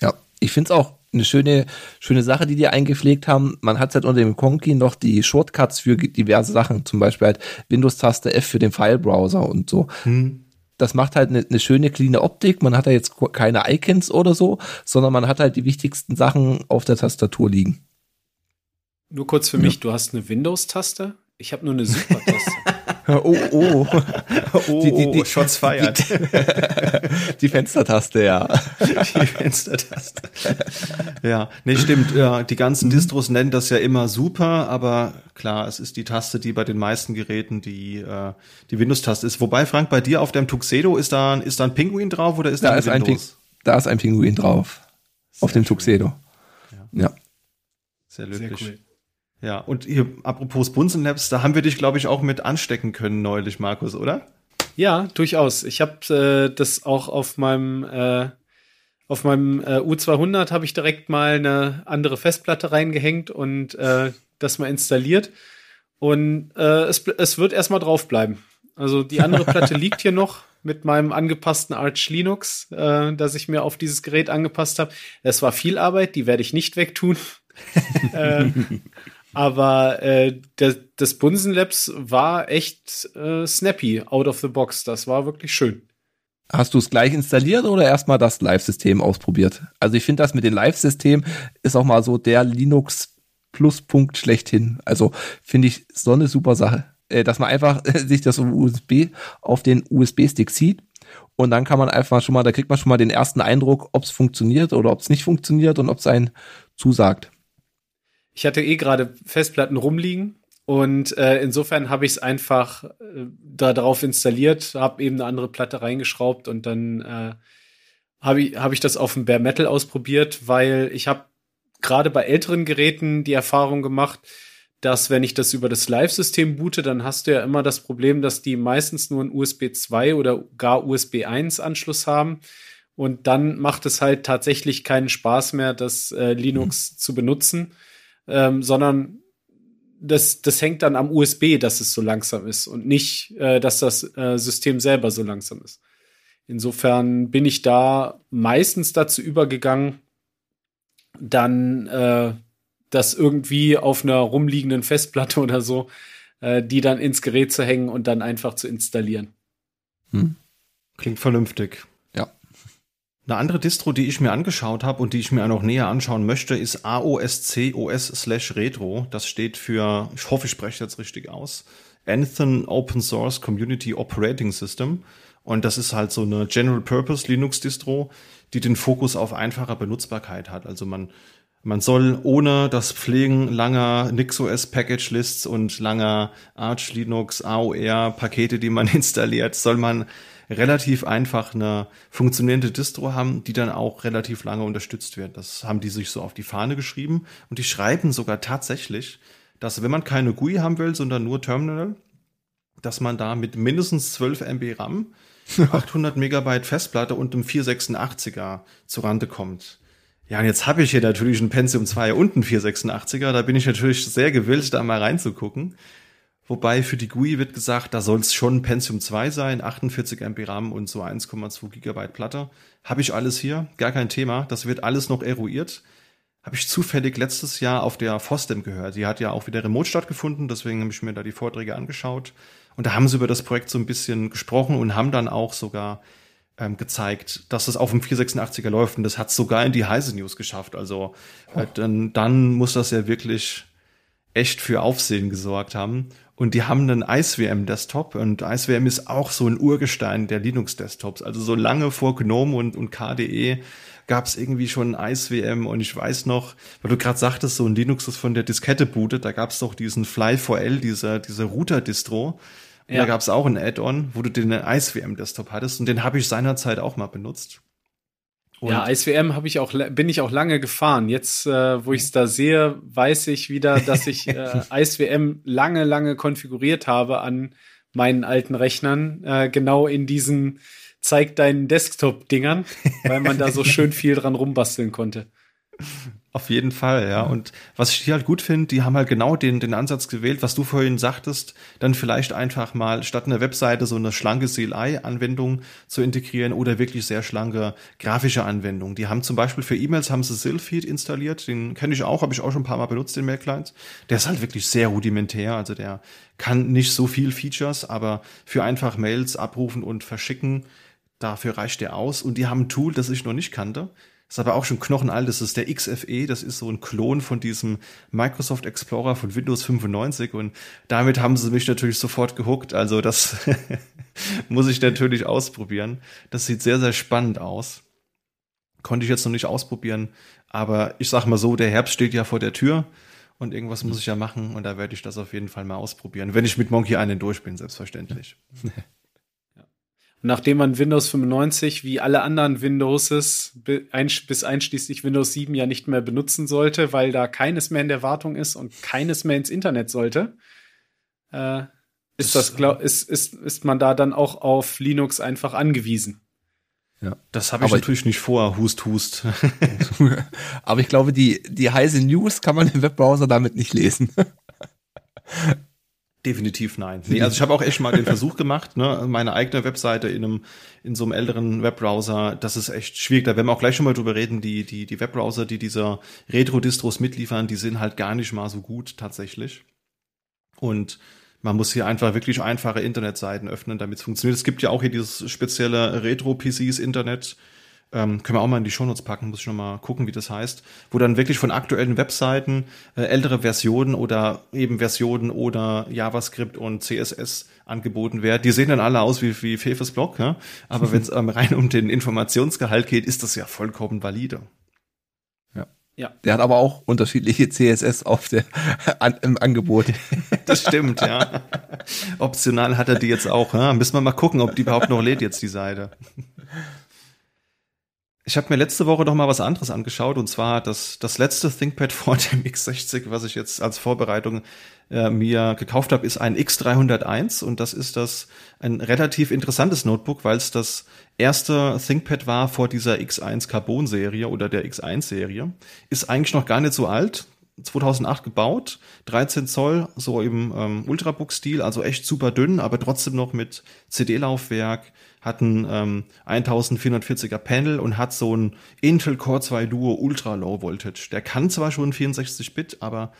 Ja, ich finde es auch eine schöne, schöne Sache, die die eingepflegt haben. Man hat halt unter dem Conky noch die Shortcuts für diverse Sachen, zum Beispiel halt Windows-Taste F für den File-Browser und so. Hm. Das macht halt eine, eine schöne, cleane Optik. Man hat da jetzt keine Icons oder so, sondern man hat halt die wichtigsten Sachen auf der Tastatur liegen. Nur kurz für ja. mich, du hast eine Windows-Taste? Ich habe nur eine Super-Taste. oh, oh. oh, die, die, die, Shots feiert. Die, die, Fenstertaste, ja. Die Fenstertaste. Ja, nee, stimmt. Ja, die ganzen mhm. Distros nennen das ja immer super, aber klar, es ist die Taste, die bei den meisten Geräten die, äh, die Windows-Taste ist. Wobei, Frank, bei dir auf dem Tuxedo ist da, ist da ein Pinguin drauf oder ist da, da ist Windows? Ein Ping, da ist ein Pinguin drauf. Sehr auf dem schön. Tuxedo. Ja. ja. Sehr löblich. Sehr cool. Ja, und hier, apropos Bunsen Labs, da haben wir dich, glaube ich, auch mit anstecken können neulich, Markus, oder? Ja, durchaus. Ich habe äh, das auch auf meinem äh, auf meinem äh, U200 habe ich direkt mal eine andere Festplatte reingehängt und äh, das mal installiert. Und äh, es, es wird erstmal drauf bleiben. Also die andere Platte liegt hier noch mit meinem angepassten Arch Linux, äh, das ich mir auf dieses Gerät angepasst habe. Es war viel Arbeit, die werde ich nicht wegtun. äh, aber äh, der, das Bunsen Labs war echt äh, snappy, out of the box. Das war wirklich schön. Hast du es gleich installiert oder erstmal das Live-System ausprobiert? Also ich finde das mit dem Live-System ist auch mal so der Linux-Pluspunkt schlechthin. Also finde ich so eine super Sache, äh, dass man einfach sich das USB auf den USB-Stick zieht und dann kann man einfach schon mal, da kriegt man schon mal den ersten Eindruck, ob es funktioniert oder ob es nicht funktioniert und ob es einen zusagt ich hatte eh gerade Festplatten rumliegen und äh, insofern habe ich es einfach äh, da drauf installiert, habe eben eine andere Platte reingeschraubt und dann äh, habe ich, hab ich das auf dem Bare Metal ausprobiert, weil ich habe gerade bei älteren Geräten die Erfahrung gemacht, dass wenn ich das über das Live-System boote, dann hast du ja immer das Problem, dass die meistens nur einen USB 2 oder gar USB 1 Anschluss haben. Und dann macht es halt tatsächlich keinen Spaß mehr, das äh, Linux mhm. zu benutzen ähm, sondern das, das hängt dann am USB, dass es so langsam ist und nicht, äh, dass das äh, System selber so langsam ist. Insofern bin ich da meistens dazu übergegangen, dann äh, das irgendwie auf einer rumliegenden Festplatte oder so, äh, die dann ins Gerät zu hängen und dann einfach zu installieren. Hm. Klingt vernünftig. Eine andere Distro, die ich mir angeschaut habe und die ich mir noch näher anschauen möchte, ist AOSCOS slash Retro. Das steht für, ich hoffe, ich spreche das richtig aus, Anthem Open Source Community Operating System. Und das ist halt so eine General Purpose Linux Distro, die den Fokus auf einfacher Benutzbarkeit hat. Also man, man soll ohne das Pflegen langer NixOS Package Lists und langer Arch Linux AOR Pakete, die man installiert, soll man relativ einfach eine funktionierende Distro haben, die dann auch relativ lange unterstützt wird. Das haben die sich so auf die Fahne geschrieben und die schreiben sogar tatsächlich, dass wenn man keine GUI haben will, sondern nur Terminal, dass man da mit mindestens 12 MB RAM, 800 Megabyte Festplatte und einem 486er zurande kommt. Ja, und jetzt habe ich hier natürlich ein Pentium 2 und ein 486er, da bin ich natürlich sehr gewillt, da mal reinzugucken. Wobei für die GUI wird gesagt, da soll es schon Pentium 2 sein, 48 MB RAM und so 1,2 Gigabyte Platte. Habe ich alles hier, gar kein Thema. Das wird alles noch eruiert. Habe ich zufällig letztes Jahr auf der FOSDEM gehört. Die hat ja auch wieder remote stattgefunden, deswegen habe ich mir da die Vorträge angeschaut. Und da haben sie über das Projekt so ein bisschen gesprochen und haben dann auch sogar ähm, gezeigt, dass es auf dem 486er läuft. Und das hat sogar in die Heise News geschafft. Also äh, dann, dann muss das ja wirklich echt für Aufsehen gesorgt haben. Und die haben einen IceVM-Desktop und IceVM ist auch so ein Urgestein der Linux-Desktops. Also so lange vor GNOME und, und KDE gab es irgendwie schon IceVM und ich weiß noch, weil du gerade sagtest, so ein Linux ist von der Diskette bootet, da gab es doch diesen Fly4L, dieser, dieser Router-Distro. Ja. Da gab es auch ein Add-on, wo du den IceVM-Desktop hattest und den habe ich seinerzeit auch mal benutzt. Und ja, ISWM habe ich auch bin ich auch lange gefahren. Jetzt, äh, wo ich es da sehe, weiß ich wieder, dass ich äh, ISWM lange, lange konfiguriert habe an meinen alten Rechnern, äh, genau in diesen zeig deinen Desktop-Dingern, weil man da so schön viel dran rumbasteln konnte. Auf jeden Fall, ja. Und was ich hier halt gut finde, die haben halt genau den, den Ansatz gewählt, was du vorhin sagtest, dann vielleicht einfach mal statt einer Webseite so eine schlanke CLI-Anwendung zu integrieren oder wirklich sehr schlanke grafische Anwendungen. Die haben zum Beispiel für E-Mails haben sie Sylpheed installiert, den kenne ich auch, habe ich auch schon ein paar Mal benutzt, den Mail-Client. Der ist halt wirklich sehr rudimentär, also der kann nicht so viel Features, aber für einfach Mails abrufen und verschicken, dafür reicht der aus. Und die haben ein Tool, das ich noch nicht kannte ist aber auch schon knochenalt. Das ist der XFE. Das ist so ein Klon von diesem Microsoft Explorer von Windows 95. Und damit haben sie mich natürlich sofort gehuckt. Also das muss ich natürlich ausprobieren. Das sieht sehr, sehr spannend aus. Konnte ich jetzt noch nicht ausprobieren. Aber ich sag mal so, der Herbst steht ja vor der Tür. Und irgendwas muss ich ja machen. Und da werde ich das auf jeden Fall mal ausprobieren. Wenn ich mit Monkey Island durch bin, selbstverständlich. Nachdem man Windows 95 wie alle anderen Windowses bis einschließlich Windows 7 ja nicht mehr benutzen sollte, weil da keines mehr in der Wartung ist und keines mehr ins Internet sollte, äh, ist, das, glaub, ist, ist, ist man da dann auch auf Linux einfach angewiesen. Ja. Das habe ich Aber natürlich nicht vor, Hust, Hust. Aber ich glaube, die, die heiße News kann man im Webbrowser damit nicht lesen. Definitiv nein. Nee, also ich habe auch echt mal den Versuch gemacht, ne, meine eigene Webseite in einem in so einem älteren Webbrowser, das ist echt schwierig. Da werden wir auch gleich schon mal drüber reden, die die die Webbrowser, die dieser Retro-Distros mitliefern, die sind halt gar nicht mal so gut tatsächlich. Und man muss hier einfach wirklich einfache Internetseiten öffnen, damit es funktioniert. Es gibt ja auch hier dieses spezielle Retro-PCs Internet, ähm, können wir auch mal in die Shownotes packen, muss ich noch mal gucken, wie das heißt, wo dann wirklich von aktuellen Webseiten äh, ältere Versionen oder eben Versionen oder JavaScript und CSS angeboten werden. Die sehen dann alle aus wie, wie Fefes Blog, ja? aber wenn es ähm, rein um den Informationsgehalt geht, ist das ja vollkommen valide. Ja. Ja. Der hat aber auch unterschiedliche CSS auf der, an, im Angebot. Das stimmt, ja. Optional hat er die jetzt auch. Ja? Müssen wir mal gucken, ob die überhaupt noch lädt jetzt, die Seite. Ich habe mir letzte Woche noch mal was anderes angeschaut und zwar das, das letzte ThinkPad vor dem X60, was ich jetzt als Vorbereitung äh, mir gekauft habe, ist ein X301 und das ist das ein relativ interessantes Notebook, weil es das erste ThinkPad war vor dieser X1 Carbon Serie oder der X1 Serie. Ist eigentlich noch gar nicht so alt, 2008 gebaut, 13 Zoll, so im ähm, Ultrabook-Stil, also echt super dünn, aber trotzdem noch mit CD-Laufwerk, hat ein ähm, 1440er Panel und hat so ein Intel Core 2 Duo Ultra Low Voltage. Der kann zwar schon 64-Bit, aber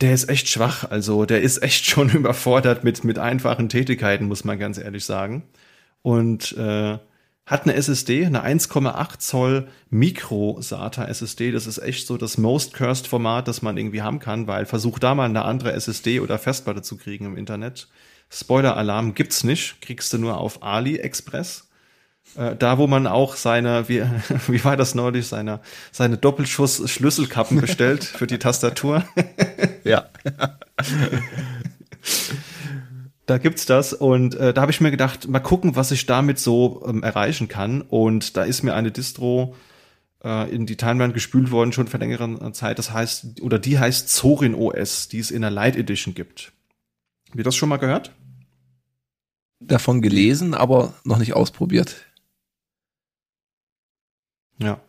der ist echt schwach. Also der ist echt schon überfordert mit, mit einfachen Tätigkeiten, muss man ganz ehrlich sagen. Und äh, hat eine SSD, eine 1,8 Zoll Micro SATA SSD. Das ist echt so das most cursed Format, das man irgendwie haben kann, weil versuch da mal eine andere SSD oder Festplatte zu kriegen im Internet. Spoiler-Alarm gibt's nicht, kriegst du nur auf AliExpress. Äh, da, wo man auch seine, wie, wie war das neulich, seine, seine Doppelschuss-Schlüsselkappen bestellt für die Tastatur. ja. da gibt's das und äh, da habe ich mir gedacht, mal gucken, was ich damit so ähm, erreichen kann. Und da ist mir eine Distro äh, in die Timeline gespült worden schon vor längerer Zeit. Das heißt, oder die heißt Zorin OS, die es in der Light Edition gibt. Habt ihr das schon mal gehört? Davon gelesen, aber noch nicht ausprobiert. Ja.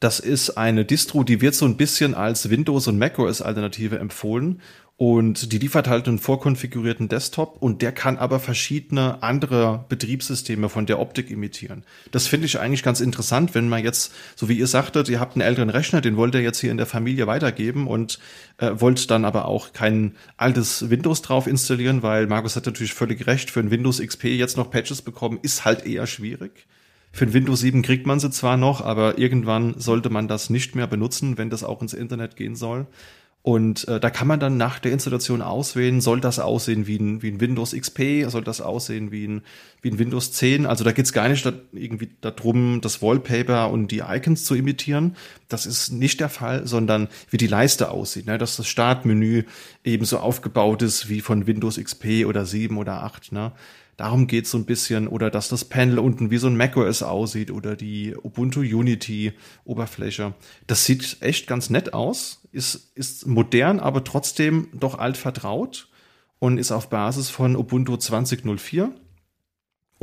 Das ist eine Distro, die wird so ein bisschen als Windows- und macOS-Alternative empfohlen und die liefert halt einen vorkonfigurierten Desktop und der kann aber verschiedene andere Betriebssysteme von der Optik imitieren. Das finde ich eigentlich ganz interessant, wenn man jetzt, so wie ihr sagtet, ihr habt einen älteren Rechner, den wollt ihr jetzt hier in der Familie weitergeben und äh, wollt dann aber auch kein altes Windows drauf installieren, weil Markus hat natürlich völlig recht, für ein Windows XP jetzt noch Patches bekommen, ist halt eher schwierig. Für ein Windows 7 kriegt man sie zwar noch, aber irgendwann sollte man das nicht mehr benutzen, wenn das auch ins Internet gehen soll. Und äh, da kann man dann nach der Installation auswählen, soll das aussehen wie ein, wie ein Windows XP, soll das aussehen wie ein, wie ein Windows 10. Also da geht's gar nicht da, irgendwie darum, das Wallpaper und die Icons zu imitieren. Das ist nicht der Fall, sondern wie die Leiste aussieht. Ne? Dass das Startmenü eben so aufgebaut ist wie von Windows XP oder 7 oder 8. Ne? Darum geht's so ein bisschen. Oder dass das Panel unten wie so ein macOS aussieht oder die Ubuntu Unity Oberfläche. Das sieht echt ganz nett aus. Ist, ist modern, aber trotzdem doch alt vertraut und ist auf Basis von Ubuntu 20.04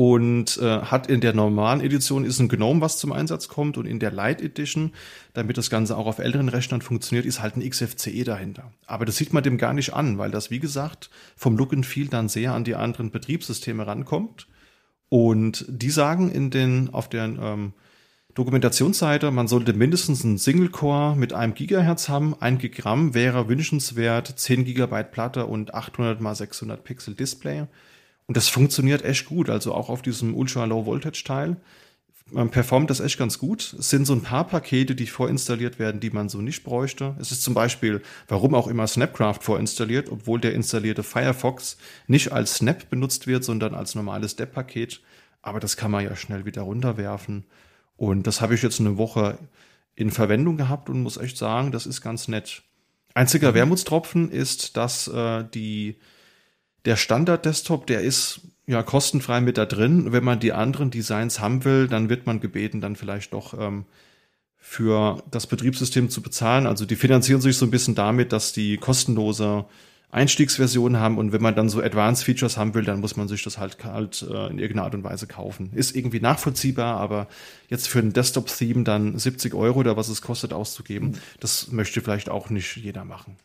und äh, hat in der normalen Edition ist ein GNOME, was zum Einsatz kommt und in der Lite Edition, damit das Ganze auch auf älteren Rechnern funktioniert, ist halt ein XFCE dahinter. Aber das sieht man dem gar nicht an, weil das, wie gesagt, vom Look and Feel dann sehr an die anderen Betriebssysteme rankommt. Und die sagen in den, auf der ähm, Dokumentationsseite, man sollte mindestens einen Single-Core mit einem Gigahertz haben. Ein Gigramm wäre wünschenswert, 10 Gigabyte Platte und 800 mal 600 Pixel Display. Und das funktioniert echt gut. Also auch auf diesem Ultra Low Voltage Teil man performt das echt ganz gut. Es sind so ein paar Pakete, die vorinstalliert werden, die man so nicht bräuchte. Es ist zum Beispiel, warum auch immer Snapcraft vorinstalliert, obwohl der installierte Firefox nicht als Snap benutzt wird, sondern als normales Depp-Paket. Aber das kann man ja schnell wieder runterwerfen. Und das habe ich jetzt eine Woche in Verwendung gehabt und muss echt sagen, das ist ganz nett. Einziger mhm. Wermutstropfen ist, dass äh, die der Standard-Desktop, der ist ja kostenfrei mit da drin. Wenn man die anderen Designs haben will, dann wird man gebeten, dann vielleicht doch ähm, für das Betriebssystem zu bezahlen. Also die finanzieren sich so ein bisschen damit, dass die kostenlose Einstiegsversion haben und wenn man dann so Advanced Features haben will, dann muss man sich das halt halt äh, in irgendeiner Art und Weise kaufen. Ist irgendwie nachvollziehbar, aber jetzt für ein Desktop-Theme dann 70 Euro oder was es kostet auszugeben, mhm. das möchte vielleicht auch nicht jeder machen.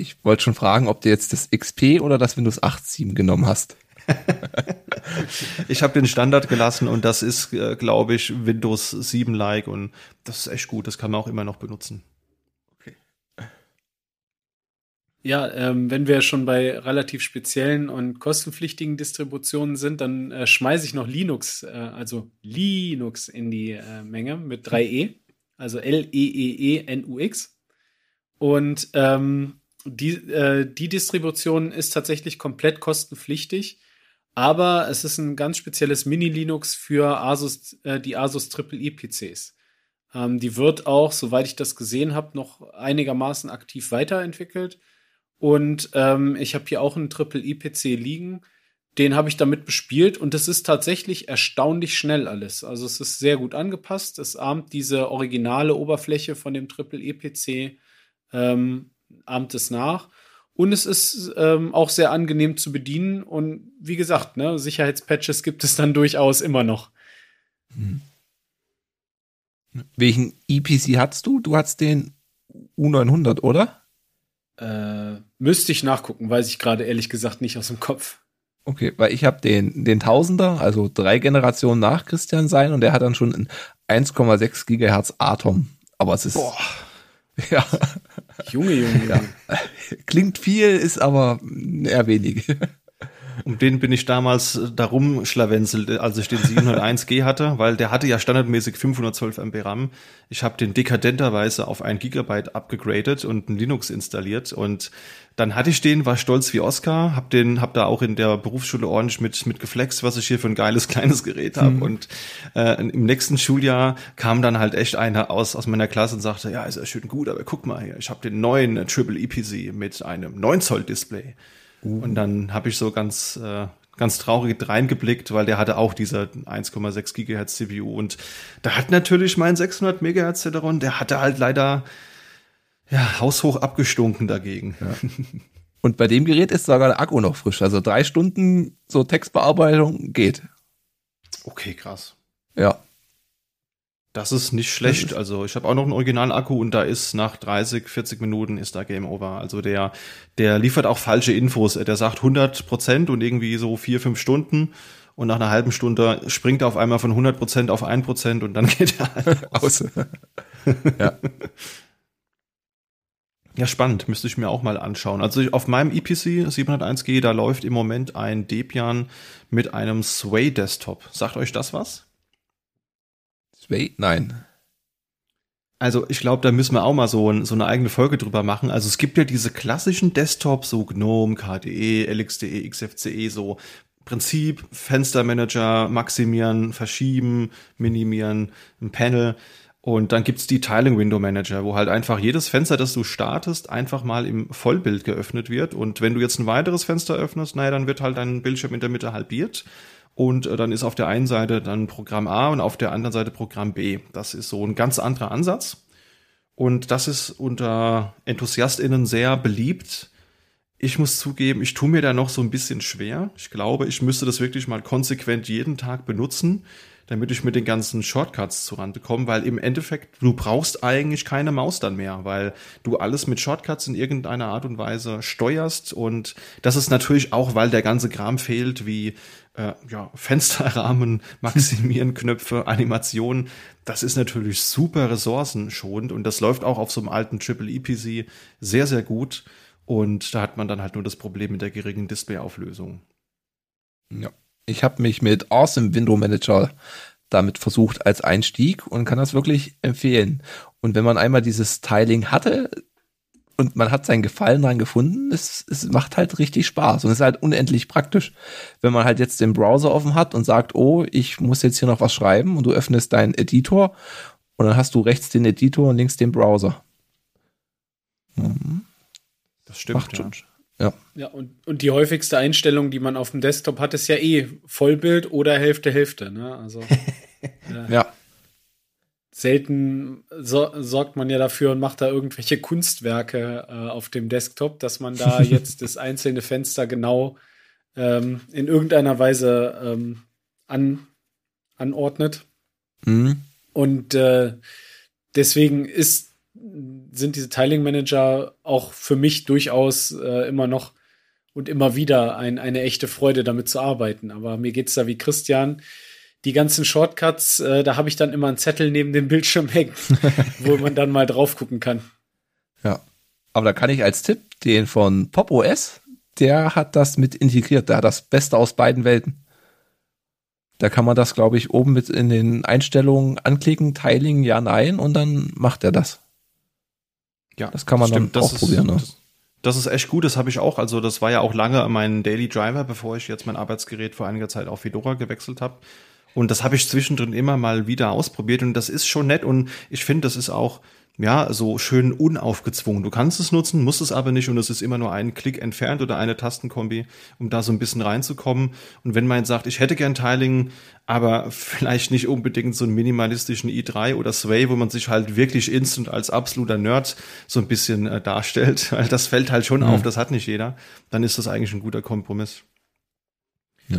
Ich wollte schon fragen, ob du jetzt das XP oder das Windows 8 Theme genommen hast. ich habe den Standard gelassen und das ist, äh, glaube ich, Windows 7-like und das ist echt gut. Das kann man auch immer noch benutzen. Okay. Ja, ähm, wenn wir schon bei relativ speziellen und kostenpflichtigen Distributionen sind, dann äh, schmeiße ich noch Linux, äh, also Linux in die äh, Menge mit 3E, also L-E-E-E-N-U-X. Und ähm, die, äh, die Distribution ist tatsächlich komplett kostenpflichtig, aber es ist ein ganz spezielles Mini-Linux für Asus, äh, die Asus Triple E. Ähm, die wird auch, soweit ich das gesehen habe, noch einigermaßen aktiv weiterentwickelt. Und ähm, ich habe hier auch einen Triple E liegen. Den habe ich damit bespielt und es ist tatsächlich erstaunlich schnell alles. Also es ist sehr gut angepasst. Es ahmt diese originale Oberfläche von dem Triple E ähm, ahmt es nach. Und es ist ähm, auch sehr angenehm zu bedienen. Und wie gesagt, ne, Sicherheitspatches gibt es dann durchaus immer noch. Hm. Welchen EPC hattest du? Du hattest den U900, oder? Äh, müsste ich nachgucken, weiß ich gerade ehrlich gesagt nicht aus dem Kopf. Okay, weil ich habe den, den Tausender, also drei Generationen nach Christian sein und der hat dann schon 1,6 Gigahertz Atom. Aber es ist. Boah. Ja. Junge, Junge, Ja. Klingt viel, ist aber eher wenig. Um den bin ich damals darum schlawenzelt, als ich den 701G hatte, weil der hatte ja standardmäßig 512 MB RAM. Ich habe den dekadenterweise auf ein Gigabyte abgegradet und ein Linux installiert und dann hatte ich den, war stolz wie Oscar, hab den, hab da auch in der Berufsschule ordentlich mit mit geflext, was ich hier für ein geiles kleines Gerät habe. Mhm. Und äh, im nächsten Schuljahr kam dann halt echt einer aus aus meiner Klasse und sagte, ja, ist ja schön gut, aber guck mal hier, ich habe den neuen Triple EPC mit einem 9 Zoll Display. Uh. Und dann habe ich so ganz äh, ganz traurig reingeblickt, weil der hatte auch diese 1,6 Gigahertz CPU und da hat natürlich mein 600 Megahertz Celeron, der hatte halt leider ja haushoch abgestunken dagegen. Ja. Und bei dem Gerät ist sogar der Akku noch frisch, also drei Stunden so Textbearbeitung geht. Okay, krass. Ja. Das ist nicht schlecht. Also ich habe auch noch einen originalen Akku und da ist nach 30, 40 Minuten ist da Game Over. Also der, der liefert auch falsche Infos. Der sagt 100 Prozent und irgendwie so vier, fünf Stunden und nach einer halben Stunde springt er auf einmal von 100 Prozent auf ein Prozent und dann geht er halt aus. ja. Ja, spannend. Müsste ich mir auch mal anschauen. Also auf meinem EPC 701G, da läuft im Moment ein Debian mit einem Sway Desktop. Sagt euch das was? Sway? Nein. Also ich glaube, da müssen wir auch mal so, so, eine eigene Folge drüber machen. Also es gibt ja diese klassischen Desktops, so GNOME, KDE, LXDE, XFCE, so Prinzip, Fenstermanager maximieren, verschieben, minimieren, ein Panel. Und dann gibt's die Tiling Window Manager, wo halt einfach jedes Fenster, das du startest, einfach mal im Vollbild geöffnet wird. Und wenn du jetzt ein weiteres Fenster öffnest, naja, dann wird halt dein Bildschirm in der Mitte halbiert. Und äh, dann ist auf der einen Seite dann Programm A und auf der anderen Seite Programm B. Das ist so ein ganz anderer Ansatz. Und das ist unter EnthusiastInnen sehr beliebt. Ich muss zugeben, ich tue mir da noch so ein bisschen schwer. Ich glaube, ich müsste das wirklich mal konsequent jeden Tag benutzen damit ich mit den ganzen Shortcuts zurande komme, weil im Endeffekt, du brauchst eigentlich keine Maus dann mehr, weil du alles mit Shortcuts in irgendeiner Art und Weise steuerst und das ist natürlich auch, weil der ganze Kram fehlt, wie äh, ja, Fensterrahmen, Maximieren, Knöpfe, Animationen. Das ist natürlich super ressourcenschonend und das läuft auch auf so einem alten Triple E-PC sehr, sehr gut. Und da hat man dann halt nur das Problem mit der geringen Displayauflösung. Ja. Ich habe mich mit Awesome Window Manager damit versucht als Einstieg und kann das wirklich empfehlen. Und wenn man einmal dieses Tiling hatte und man hat seinen Gefallen dran gefunden, es, es macht halt richtig Spaß und es ist halt unendlich praktisch. Wenn man halt jetzt den Browser offen hat und sagt, oh, ich muss jetzt hier noch was schreiben und du öffnest deinen Editor und dann hast du rechts den Editor und links den Browser. Mhm. Das stimmt. Macht ja. schon, ja. Ja, und, und die häufigste Einstellung, die man auf dem Desktop hat, ist ja eh Vollbild oder Hälfte, Hälfte. Ne? Also, äh, ja. Selten so, sorgt man ja dafür und macht da irgendwelche Kunstwerke äh, auf dem Desktop, dass man da jetzt das einzelne Fenster genau ähm, in irgendeiner Weise ähm, an, anordnet. Mhm. Und äh, deswegen ist sind diese Tiling Manager auch für mich durchaus äh, immer noch und immer wieder ein, eine echte Freude, damit zu arbeiten. Aber mir geht's da wie Christian. Die ganzen Shortcuts, äh, da habe ich dann immer einen Zettel neben dem Bildschirm hängen, wo man dann mal drauf gucken kann. Ja. Aber da kann ich als Tipp den von Pop OS, der hat das mit integriert. Der hat das Beste aus beiden Welten. Da kann man das, glaube ich, oben mit in den Einstellungen anklicken, Tiling, ja, nein, und dann macht er das. Ja, das kann man stimmt, dann auch ist, probieren. Ne? Das, das, ist echt gut, das habe ich auch. Also das war ja auch lange mein Daily Driver, bevor ich jetzt mein Arbeitsgerät vor einiger Zeit auf Fedora gewechselt habe. Und das habe ich zwischendrin immer mal wieder ausprobiert und das ist schon nett und ich finde, das ist auch ja, so schön unaufgezwungen. Du kannst es nutzen, musst es aber nicht und es ist immer nur ein Klick entfernt oder eine Tastenkombi, um da so ein bisschen reinzukommen. Und wenn man jetzt sagt, ich hätte gern Tiling, aber vielleicht nicht unbedingt so einen minimalistischen i3 oder Sway, wo man sich halt wirklich instant als absoluter Nerd so ein bisschen äh, darstellt, weil das fällt halt schon mhm. auf, das hat nicht jeder, dann ist das eigentlich ein guter Kompromiss. Ja,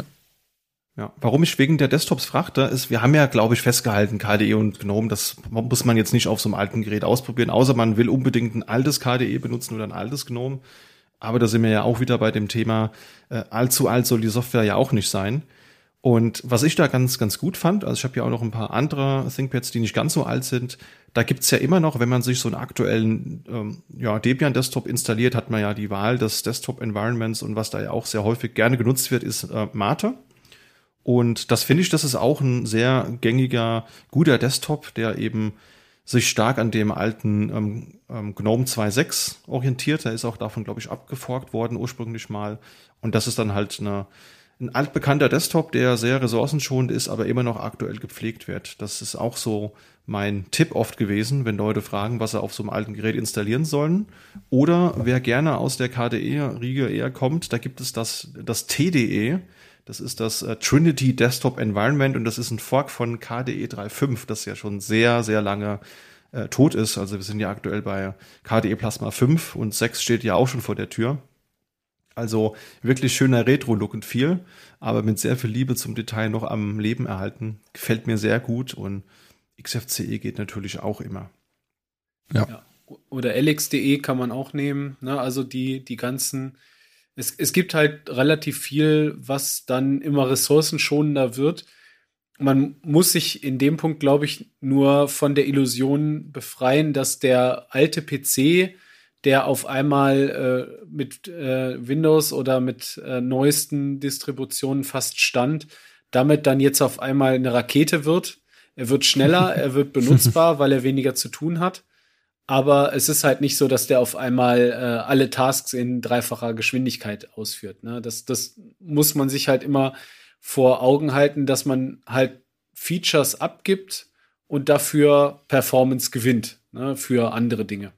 warum ich wegen der Desktops fragte, ist, wir haben ja, glaube ich, festgehalten, KDE und GNOME, das muss man jetzt nicht auf so einem alten Gerät ausprobieren, außer man will unbedingt ein altes KDE benutzen oder ein altes GNOME. Aber da sind wir ja auch wieder bei dem Thema, äh, allzu alt soll die Software ja auch nicht sein. Und was ich da ganz, ganz gut fand, also ich habe ja auch noch ein paar andere ThinkPads, die nicht ganz so alt sind, da gibt's ja immer noch, wenn man sich so einen aktuellen ähm, ja, Debian-Desktop installiert, hat man ja die Wahl des Desktop-Environments und was da ja auch sehr häufig gerne genutzt wird, ist äh, Mate. Und das finde ich, das ist auch ein sehr gängiger, guter Desktop, der eben sich stark an dem alten ähm, ähm, GNOME 2.6 orientiert. Der ist auch davon, glaube ich, abgeforkt worden ursprünglich mal. Und das ist dann halt eine, ein altbekannter Desktop, der sehr ressourcenschonend ist, aber immer noch aktuell gepflegt wird. Das ist auch so mein Tipp oft gewesen, wenn Leute fragen, was sie auf so einem alten Gerät installieren sollen. Oder wer gerne aus der KDE-Riege eher kommt, da gibt es das, das TDE. Das ist das äh, Trinity Desktop Environment und das ist ein Fork von KDE 3.5, das ja schon sehr, sehr lange äh, tot ist. Also wir sind ja aktuell bei KDE Plasma 5 und 6 steht ja auch schon vor der Tür. Also wirklich schöner Retro-Look und viel, aber mit sehr viel Liebe zum Detail noch am Leben erhalten. Gefällt mir sehr gut und XFCE geht natürlich auch immer. Ja. ja. Oder LX.de kann man auch nehmen. Ne? Also die, die ganzen es, es gibt halt relativ viel, was dann immer ressourcenschonender wird. Man muss sich in dem Punkt, glaube ich, nur von der Illusion befreien, dass der alte PC, der auf einmal äh, mit äh, Windows oder mit äh, neuesten Distributionen fast stand, damit dann jetzt auf einmal eine Rakete wird. Er wird schneller, er wird benutzbar, weil er weniger zu tun hat aber es ist halt nicht so, dass der auf einmal äh, alle Tasks in dreifacher Geschwindigkeit ausführt. Ne? Das, das muss man sich halt immer vor Augen halten, dass man halt Features abgibt und dafür Performance gewinnt ne, für andere Dinge.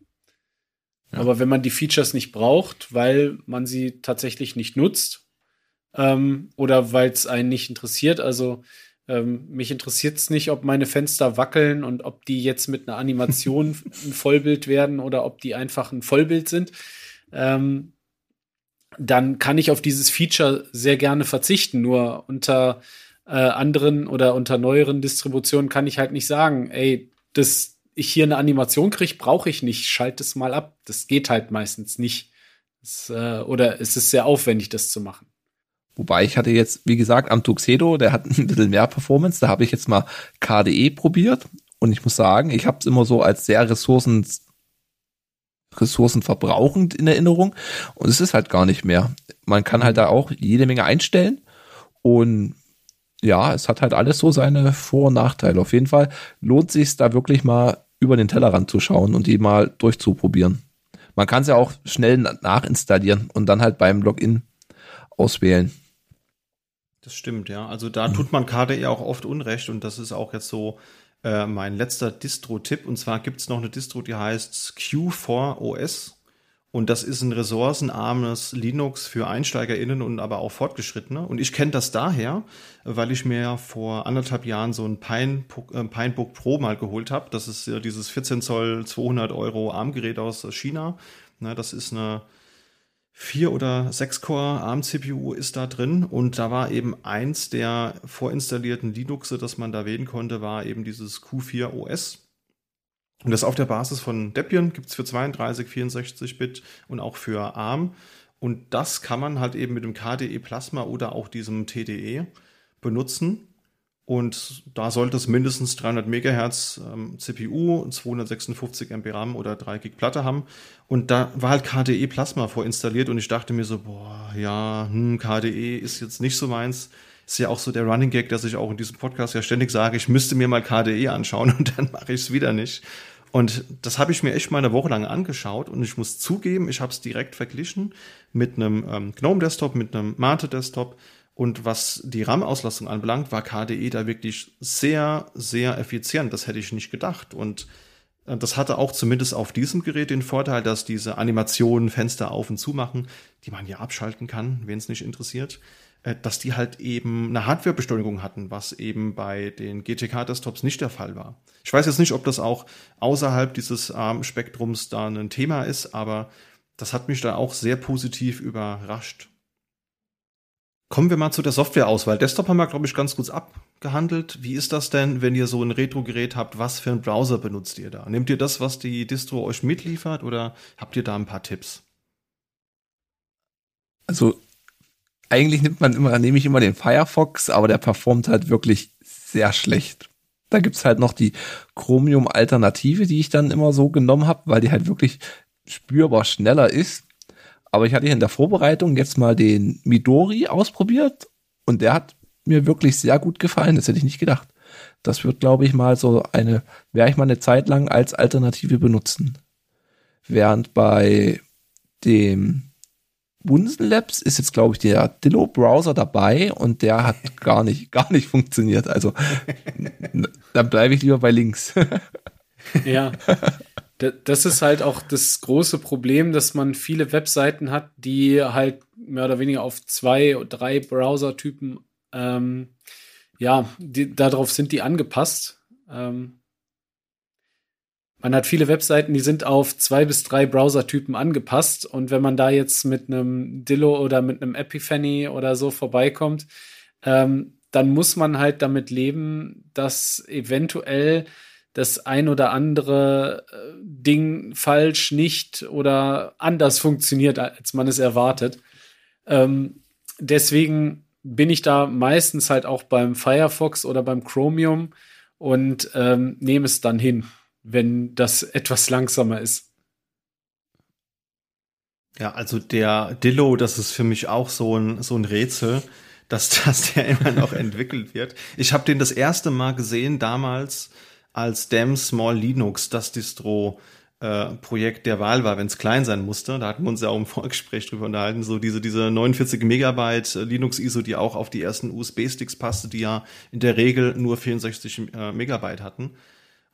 Ja. Aber wenn man die Features nicht braucht, weil man sie tatsächlich nicht nutzt ähm, oder weil es einen nicht interessiert, also ähm, mich interessiert es nicht, ob meine Fenster wackeln und ob die jetzt mit einer Animation ein Vollbild werden oder ob die einfach ein Vollbild sind. Ähm, dann kann ich auf dieses Feature sehr gerne verzichten. Nur unter äh, anderen oder unter neueren Distributionen kann ich halt nicht sagen, ey, dass ich hier eine Animation kriege, brauche ich nicht. Schalte es mal ab. Das geht halt meistens nicht. Das, äh, oder es ist sehr aufwendig, das zu machen. Wobei ich hatte jetzt, wie gesagt, am Tuxedo, der hat ein bisschen mehr Performance. Da habe ich jetzt mal KDE probiert. Und ich muss sagen, ich habe es immer so als sehr ressourcen, ressourcenverbrauchend in Erinnerung. Und es ist halt gar nicht mehr. Man kann halt da auch jede Menge einstellen. Und ja, es hat halt alles so seine Vor- und Nachteile. Auf jeden Fall lohnt sich da wirklich mal über den Tellerrand zu schauen und die mal durchzuprobieren. Man kann es ja auch schnell nachinstallieren und dann halt beim Login auswählen. Das stimmt, ja. Also da tut man KDE auch oft Unrecht und das ist auch jetzt so äh, mein letzter Distro-Tipp. Und zwar gibt es noch eine Distro, die heißt Q4OS. Und das ist ein ressourcenarmes Linux für EinsteigerInnen und aber auch Fortgeschrittene. Und ich kenne das daher, weil ich mir vor anderthalb Jahren so ein Pinebook, äh, Pinebook Pro mal geholt habe. Das ist dieses 14 Zoll 200 Euro ARM-Gerät aus China. Na, das ist eine 4 oder 6 Core ARM CPU ist da drin und da war eben eins der vorinstallierten Linuxe, das man da wählen konnte, war eben dieses Q4 OS. Und das auf der Basis von Debian gibt es für 32, 64 Bit und auch für ARM. Und das kann man halt eben mit dem KDE Plasma oder auch diesem TDE benutzen. Und da sollte es mindestens 300 Megahertz ähm, CPU, 256 MB RAM oder 3 Gig Platte haben. Und da war halt KDE Plasma vorinstalliert und ich dachte mir so, boah, ja, hm, KDE ist jetzt nicht so meins. Ist ja auch so der Running Gag, dass ich auch in diesem Podcast ja ständig sage, ich müsste mir mal KDE anschauen und dann mache ich es wieder nicht. Und das habe ich mir echt mal eine Woche lang angeschaut und ich muss zugeben, ich habe es direkt verglichen mit einem ähm, GNOME Desktop, mit einem Mate Desktop. Und was die RAM-Auslastung anbelangt, war KDE da wirklich sehr, sehr effizient. Das hätte ich nicht gedacht. Und äh, das hatte auch zumindest auf diesem Gerät den Vorteil, dass diese Animationen, Fenster auf und zu machen, die man ja abschalten kann, wen es nicht interessiert, äh, dass die halt eben eine Hardwarebeschleunigung hatten, was eben bei den GTK-Desktops nicht der Fall war. Ich weiß jetzt nicht, ob das auch außerhalb dieses ARM-Spektrums da ein Thema ist, aber das hat mich da auch sehr positiv überrascht. Kommen wir mal zu der Softwareauswahl. Desktop haben wir, glaube ich, ganz gut abgehandelt. Wie ist das denn, wenn ihr so ein Retro-Gerät habt? Was für einen Browser benutzt ihr da? Nehmt ihr das, was die Distro euch mitliefert oder habt ihr da ein paar Tipps? Also eigentlich nimmt man immer, nehme ich immer den Firefox, aber der performt halt wirklich sehr schlecht. Da gibt's halt noch die Chromium-Alternative, die ich dann immer so genommen habe, weil die halt wirklich spürbar schneller ist. Aber ich hatte in der Vorbereitung jetzt mal den Midori ausprobiert und der hat mir wirklich sehr gut gefallen. Das hätte ich nicht gedacht. Das wird, glaube ich, mal so eine, werde ich mal eine Zeit lang als Alternative benutzen. Während bei dem Bunsen Labs ist jetzt, glaube ich, der Dillo-Browser dabei und der hat gar nicht, gar nicht funktioniert. Also dann bleibe ich lieber bei links. ja. Das ist halt auch das große Problem, dass man viele Webseiten hat, die halt mehr oder weniger auf zwei, drei Browser-Typen, ähm, ja, die, darauf sind die angepasst. Ähm, man hat viele Webseiten, die sind auf zwei bis drei Browsertypen angepasst. Und wenn man da jetzt mit einem Dillo oder mit einem Epiphany oder so vorbeikommt, ähm, dann muss man halt damit leben, dass eventuell das ein oder andere äh, Ding falsch, nicht oder anders funktioniert, als man es erwartet. Ähm, deswegen bin ich da meistens halt auch beim Firefox oder beim Chromium und ähm, nehme es dann hin wenn das etwas langsamer ist. Ja, also der Dillo, das ist für mich auch so ein, so ein Rätsel, dass das der immer noch entwickelt wird. Ich habe den das erste Mal gesehen damals, als Damn Small Linux das Distro äh, Projekt der Wahl war, wenn es klein sein musste. Da hatten wir uns ja auch im Vorgespräch drüber unterhalten. So diese, diese 49 Megabyte äh, Linux ISO, die auch auf die ersten USB-Sticks passte, die ja in der Regel nur 64 äh, Megabyte hatten.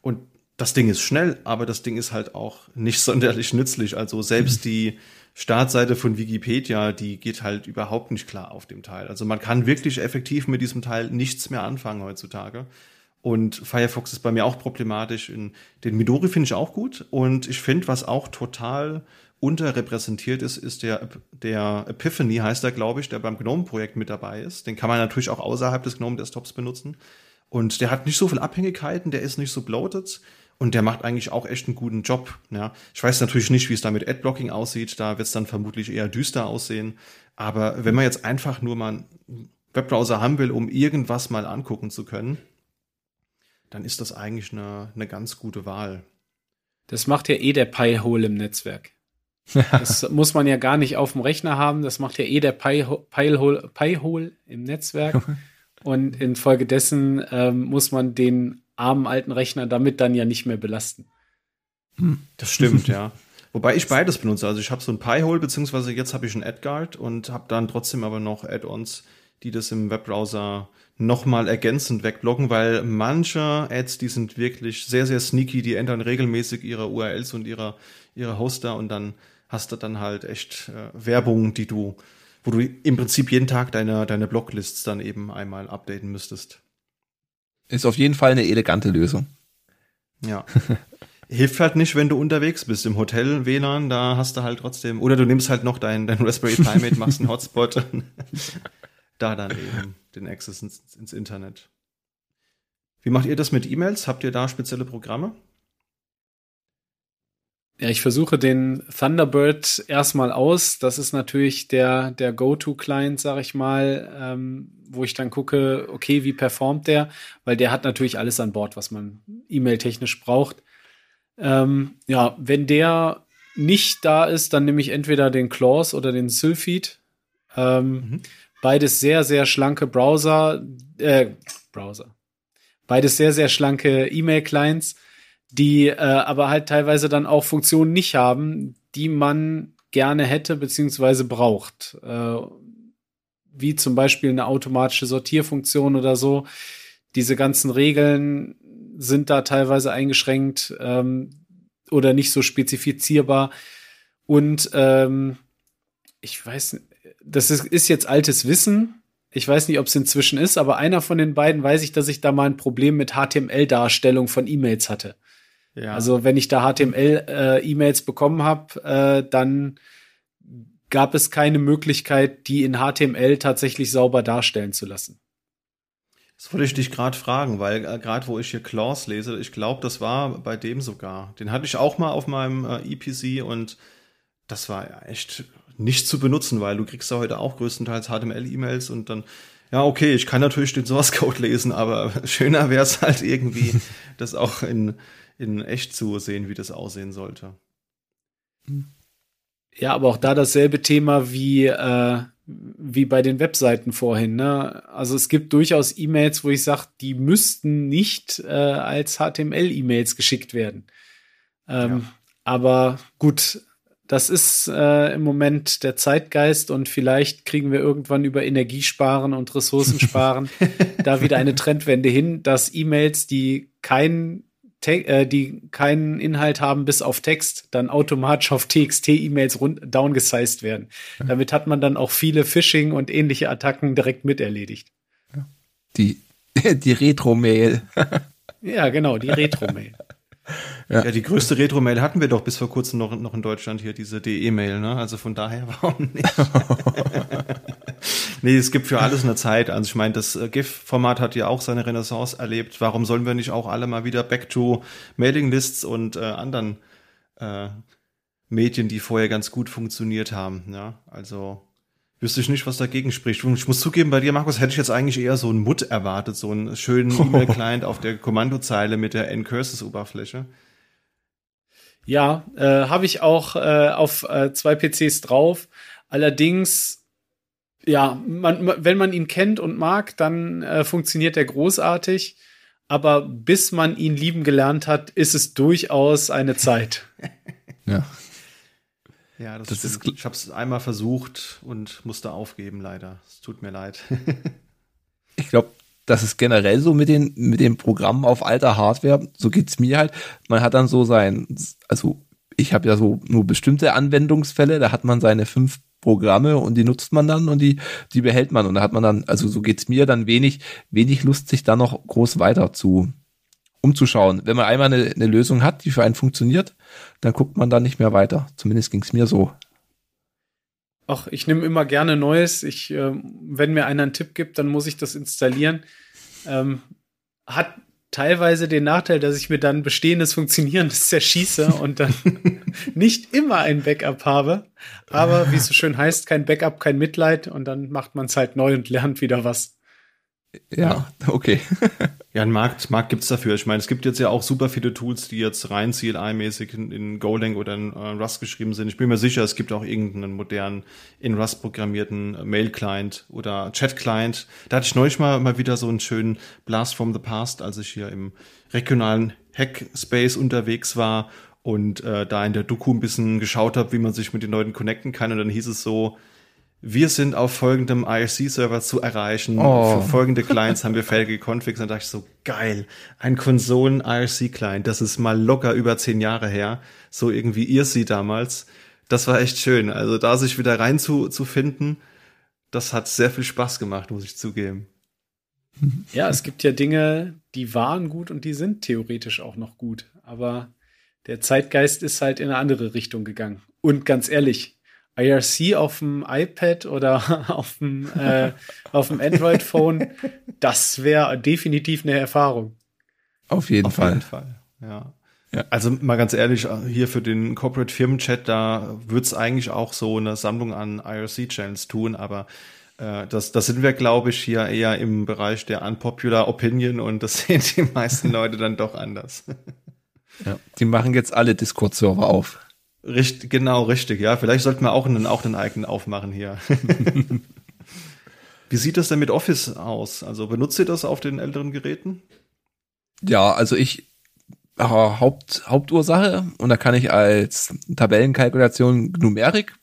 Und das Ding ist schnell, aber das Ding ist halt auch nicht sonderlich nützlich. Also selbst die Startseite von Wikipedia, die geht halt überhaupt nicht klar auf dem Teil. Also man kann wirklich effektiv mit diesem Teil nichts mehr anfangen heutzutage. Und Firefox ist bei mir auch problematisch. Den Midori finde ich auch gut. Und ich finde, was auch total unterrepräsentiert ist, ist der, der Epiphany, heißt er, glaube ich, der beim GNOME-Projekt mit dabei ist. Den kann man natürlich auch außerhalb des GNOME-Desktops benutzen. Und der hat nicht so viel Abhängigkeiten, der ist nicht so bloated. Und der macht eigentlich auch echt einen guten Job. Ja. Ich weiß natürlich nicht, wie es da mit Adblocking aussieht. Da wird es dann vermutlich eher düster aussehen. Aber wenn man jetzt einfach nur mal einen Webbrowser haben will, um irgendwas mal angucken zu können, dann ist das eigentlich eine, eine ganz gute Wahl. Das macht ja eh der Pi-Hole im Netzwerk. Das muss man ja gar nicht auf dem Rechner haben. Das macht ja eh der Pi-Hole Pi im Netzwerk. Und infolgedessen ähm, muss man den armen alten Rechner damit dann ja nicht mehr belasten. Das stimmt, ja. Wobei ich beides benutze. Also ich habe so ein Pi-Hole, beziehungsweise jetzt habe ich ein AdGuard und habe dann trotzdem aber noch Add-ons, die das im Webbrowser nochmal ergänzend wegblocken, weil manche Ads, die sind wirklich sehr, sehr sneaky, die ändern regelmäßig ihre URLs und ihre, ihre Hoster und dann hast du dann halt echt äh, Werbung, die du, wo du im Prinzip jeden Tag deine, deine Blocklists dann eben einmal updaten müsstest. Ist auf jeden Fall eine elegante Lösung. Ja. Hilft halt nicht, wenn du unterwegs bist im Hotel WLAN, da hast du halt trotzdem, oder du nimmst halt noch dein, dein Raspberry Pi Mate, machst einen Hotspot, da dann eben den Access ins, ins Internet. Wie macht ihr das mit E-Mails? Habt ihr da spezielle Programme? Ja, ich versuche den Thunderbird erstmal aus. Das ist natürlich der, der Go-To-Client, sag ich mal, ähm, wo ich dann gucke, okay, wie performt der? Weil der hat natürlich alles an Bord, was man E-Mail-technisch braucht. Ähm, ja, wenn der nicht da ist, dann nehme ich entweder den Claws oder den Sylphid. Ähm, mhm. Beides sehr, sehr schlanke Browser, äh, Browser. Beides sehr, sehr schlanke E-Mail-Clients die äh, aber halt teilweise dann auch Funktionen nicht haben, die man gerne hätte beziehungsweise braucht. Äh, wie zum Beispiel eine automatische Sortierfunktion oder so. Diese ganzen Regeln sind da teilweise eingeschränkt ähm, oder nicht so spezifizierbar. Und ähm, ich weiß, das ist, ist jetzt altes Wissen. Ich weiß nicht, ob es inzwischen ist, aber einer von den beiden weiß ich, dass ich da mal ein Problem mit HTML-Darstellung von E-Mails hatte. Ja. Also wenn ich da HTML-E-Mails äh, bekommen habe, äh, dann gab es keine Möglichkeit, die in HTML tatsächlich sauber darstellen zu lassen. Das wollte ich dich gerade fragen, weil äh, gerade wo ich hier Clause lese, ich glaube, das war bei dem sogar. Den hatte ich auch mal auf meinem äh, EPC und das war echt nicht zu benutzen, weil du kriegst ja heute auch größtenteils HTML-E-Mails und dann, ja, okay, ich kann natürlich den Source Code lesen, aber schöner wäre es halt irgendwie, das auch in, in echt zu sehen, wie das aussehen sollte. Ja, aber auch da dasselbe Thema wie, äh, wie bei den Webseiten vorhin. Ne? Also es gibt durchaus E-Mails, wo ich sage, die müssten nicht äh, als HTML-E-Mails geschickt werden. Ähm, ja. Aber gut, das ist äh, im Moment der Zeitgeist und vielleicht kriegen wir irgendwann über Energiesparen und Ressourcensparen da wieder eine Trendwende hin, dass E-Mails, die kein äh, die keinen Inhalt haben bis auf Text, dann automatisch auf TXT-E-Mails downgesized werden. Damit hat man dann auch viele Phishing und ähnliche Attacken direkt miterledigt. Die, die Retro-Mail. ja, genau, die Retro-Mail. Ja. ja. die größte Retro-Mail hatten wir doch bis vor kurzem noch, noch in Deutschland hier, diese DE-Mail, ne? Also von daher, warum nicht? nee, es gibt für alles eine Zeit. Also ich meine, das äh, GIF-Format hat ja auch seine Renaissance erlebt. Warum sollen wir nicht auch alle mal wieder back to Mailing-Lists und äh, anderen äh, Medien, die vorher ganz gut funktioniert haben, ja? Also wüsste ich nicht, was dagegen spricht. Und ich muss zugeben, bei dir, Markus, hätte ich jetzt eigentlich eher so einen Mut erwartet, so einen schönen E-Mail-Client auf der Kommandozeile mit der N-Curses-Oberfläche. Ja, äh, habe ich auch äh, auf äh, zwei PCs drauf. Allerdings, ja, man, wenn man ihn kennt und mag, dann äh, funktioniert er großartig. Aber bis man ihn lieben gelernt hat, ist es durchaus eine Zeit. ja. Ja, das, das ist. Ich habe es einmal versucht und musste aufgeben, leider. Es tut mir leid. ich glaube, das ist generell so mit den, mit den Programmen auf alter Hardware. So geht's mir halt. Man hat dann so sein, also ich habe ja so nur bestimmte Anwendungsfälle, da hat man seine fünf Programme und die nutzt man dann und die, die behält man. Und da hat man dann, also so geht's mir dann wenig, wenig Lust, sich da noch groß weiter zu umzuschauen. Wenn man einmal eine, eine Lösung hat, die für einen funktioniert, dann guckt man da nicht mehr weiter. Zumindest ging's mir so. Ach, ich nehme immer gerne Neues. Ich, äh, wenn mir einer einen Tipp gibt, dann muss ich das installieren. Ähm, hat teilweise den Nachteil, dass ich mir dann bestehendes Funktionierendes zerschieße und dann nicht immer ein Backup habe. Aber wie es so schön heißt, kein Backup, kein Mitleid und dann macht man es halt neu und lernt wieder was. Ja, okay. ja, einen Markt, Markt gibt's dafür. Ich meine, es gibt jetzt ja auch super viele Tools, die jetzt rein CLI-mäßig in, in Golang oder in äh, Rust geschrieben sind. Ich bin mir sicher, es gibt auch irgendeinen modernen, in Rust programmierten äh, Mail-Client oder Chat-Client. Da hatte ich neulich mal, mal wieder so einen schönen Blast from the Past, als ich hier im regionalen Hackspace unterwegs war und äh, da in der Doku ein bisschen geschaut habe, wie man sich mit den Leuten connecten kann. Und dann hieß es so, wir sind auf folgendem IRC-Server zu erreichen. Oh. Für folgende Clients haben wir fähige Configs. Und da dachte ich so, geil, ein Konsolen-IRC-Client, das ist mal locker über zehn Jahre her. So irgendwie ihr sie damals. Das war echt schön. Also da sich wieder rein zu, zu finden, das hat sehr viel Spaß gemacht, muss ich zugeben. Ja, es gibt ja Dinge, die waren gut und die sind theoretisch auch noch gut. Aber der Zeitgeist ist halt in eine andere Richtung gegangen. Und ganz ehrlich, IRC auf dem iPad oder auf dem, äh, auf dem Android-Phone, das wäre definitiv eine Erfahrung. Auf jeden auf Fall. Jeden Fall. Ja. ja. Also mal ganz ehrlich, hier für den Corporate Firmen-Chat, da wird's eigentlich auch so eine Sammlung an IRC-Channels tun, aber äh, das, das sind wir, glaube ich, hier eher im Bereich der Unpopular Opinion und das sehen die meisten Leute dann doch anders. Ja, die machen jetzt alle Discord-Server auf. Richtig, genau, richtig. Ja, vielleicht sollten wir auch einen, auch einen eigenen aufmachen hier. Wie sieht das denn mit Office aus? Also benutzt ihr das auf den älteren Geräten? Ja, also ich äh, Haupt, Hauptursache und da kann ich als Tabellenkalkulation Numerik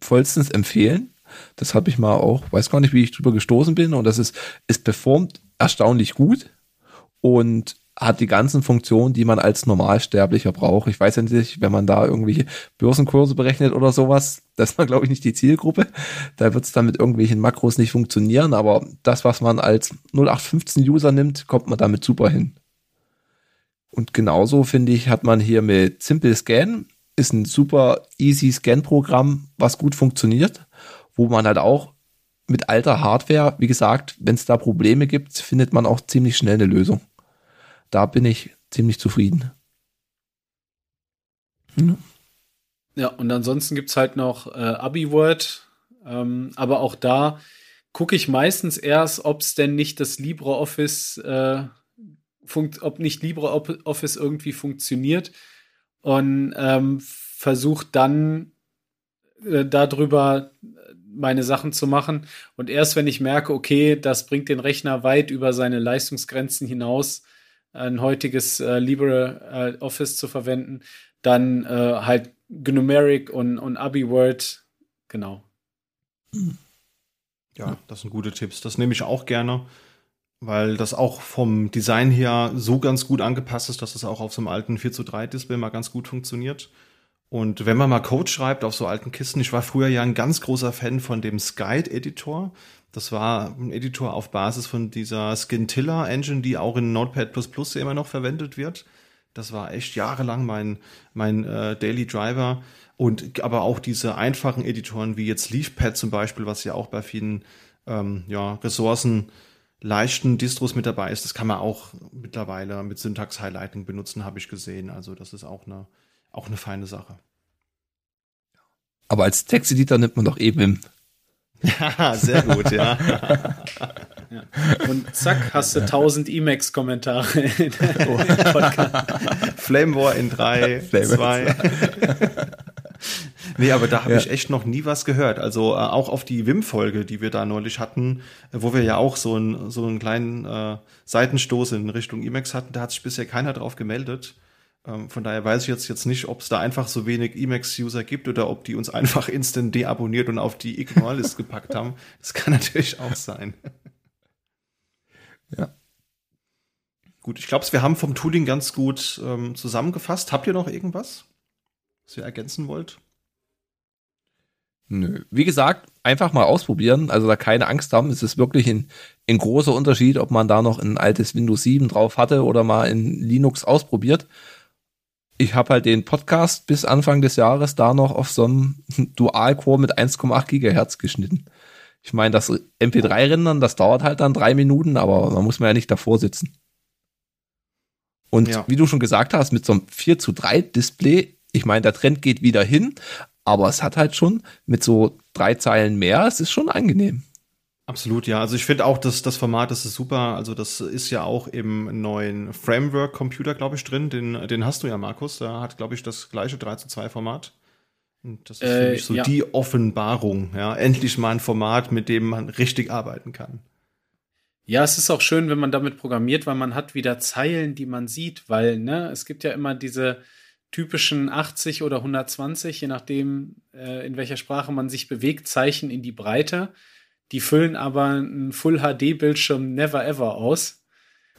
vollstens empfehlen. Das habe ich mal auch, weiß gar nicht, wie ich drüber gestoßen bin und das ist, es performt erstaunlich gut und hat die ganzen Funktionen, die man als Normalsterblicher braucht. Ich weiß ja nicht, wenn man da irgendwelche Börsenkurse berechnet oder sowas, das war, glaube ich, nicht die Zielgruppe. Da wird es dann mit irgendwelchen Makros nicht funktionieren, aber das, was man als 0815-User nimmt, kommt man damit super hin. Und genauso, finde ich, hat man hier mit Simple Scan, ist ein super easy Scan-Programm, was gut funktioniert, wo man halt auch mit alter Hardware, wie gesagt, wenn es da Probleme gibt, findet man auch ziemlich schnell eine Lösung da bin ich ziemlich zufrieden. Mhm. Ja, und ansonsten gibt es halt noch äh, AbiWord, ähm, aber auch da gucke ich meistens erst, ob es denn nicht das LibreOffice, äh, ob nicht LibreOffice irgendwie funktioniert und ähm, versuche dann äh, darüber meine Sachen zu machen. Und erst wenn ich merke, okay, das bringt den Rechner weit über seine Leistungsgrenzen hinaus, ein heutiges äh, LibreOffice äh, zu verwenden, dann äh, halt Gnumeric und, und AbiWord, genau. Ja, das sind gute Tipps. Das nehme ich auch gerne, weil das auch vom Design her so ganz gut angepasst ist, dass es auch auf so einem alten 4 zu 3 Display mal ganz gut funktioniert. Und wenn man mal Code schreibt auf so alten Kisten, ich war früher ja ein ganz großer Fan von dem Skype-Editor. Das war ein Editor auf Basis von dieser Scintilla Engine, die auch in Notepad immer noch verwendet wird. Das war echt jahrelang mein, mein äh, Daily Driver. Und aber auch diese einfachen Editoren wie jetzt LeafPad zum Beispiel, was ja auch bei vielen ähm, ja, Ressourcen leichten Distros mit dabei ist, das kann man auch mittlerweile mit Syntax Highlighting benutzen, habe ich gesehen. Also das ist auch eine, auch eine feine Sache. Aber als Texteditor nimmt man doch eben ja, sehr gut, ja. ja. Und zack, hast du 1000 Emacs-Kommentare in oh. Flame War in 3, 2. nee, aber da habe ja. ich echt noch nie was gehört. Also äh, auch auf die Wim-Folge, die wir da neulich hatten, äh, wo wir ja auch so, ein, so einen kleinen äh, Seitenstoß in Richtung Emacs hatten, da hat sich bisher keiner drauf gemeldet. Ähm, von daher weiß ich jetzt, jetzt nicht, ob es da einfach so wenig Emacs-User gibt oder ob die uns einfach instant deabonniert und auf die Ignore-List gepackt haben. Das kann natürlich auch sein. Ja. Gut, ich glaube, wir haben vom Tooling ganz gut ähm, zusammengefasst. Habt ihr noch irgendwas, was ihr ergänzen wollt? Nö. Wie gesagt, einfach mal ausprobieren. Also da keine Angst haben. Es ist wirklich ein, ein großer Unterschied, ob man da noch ein altes Windows 7 drauf hatte oder mal in Linux ausprobiert. Ich habe halt den Podcast bis Anfang des Jahres da noch auf so einem Dual-Core mit 1,8 Gigahertz geschnitten. Ich meine, das MP3-Rendern, das dauert halt dann drei Minuten, aber man muss man ja nicht davor sitzen. Und ja. wie du schon gesagt hast, mit so einem 4 zu 3 Display, ich meine, der Trend geht wieder hin, aber es hat halt schon mit so drei Zeilen mehr, es ist schon angenehm. Absolut, ja. Also ich finde auch, dass das Format, das ist super. Also das ist ja auch im neuen Framework-Computer, glaube ich, drin. Den, den hast du ja, Markus. Der hat, glaube ich, das gleiche 3 zu 2 Format. Und das ist für äh, mich so ja. die Offenbarung. Ja, endlich mal ein Format, mit dem man richtig arbeiten kann. Ja, es ist auch schön, wenn man damit programmiert, weil man hat wieder Zeilen, die man sieht, weil, ne, es gibt ja immer diese typischen 80 oder 120, je nachdem, äh, in welcher Sprache man sich bewegt, Zeichen in die Breite. Die füllen aber einen Full-HD-Bildschirm never ever aus.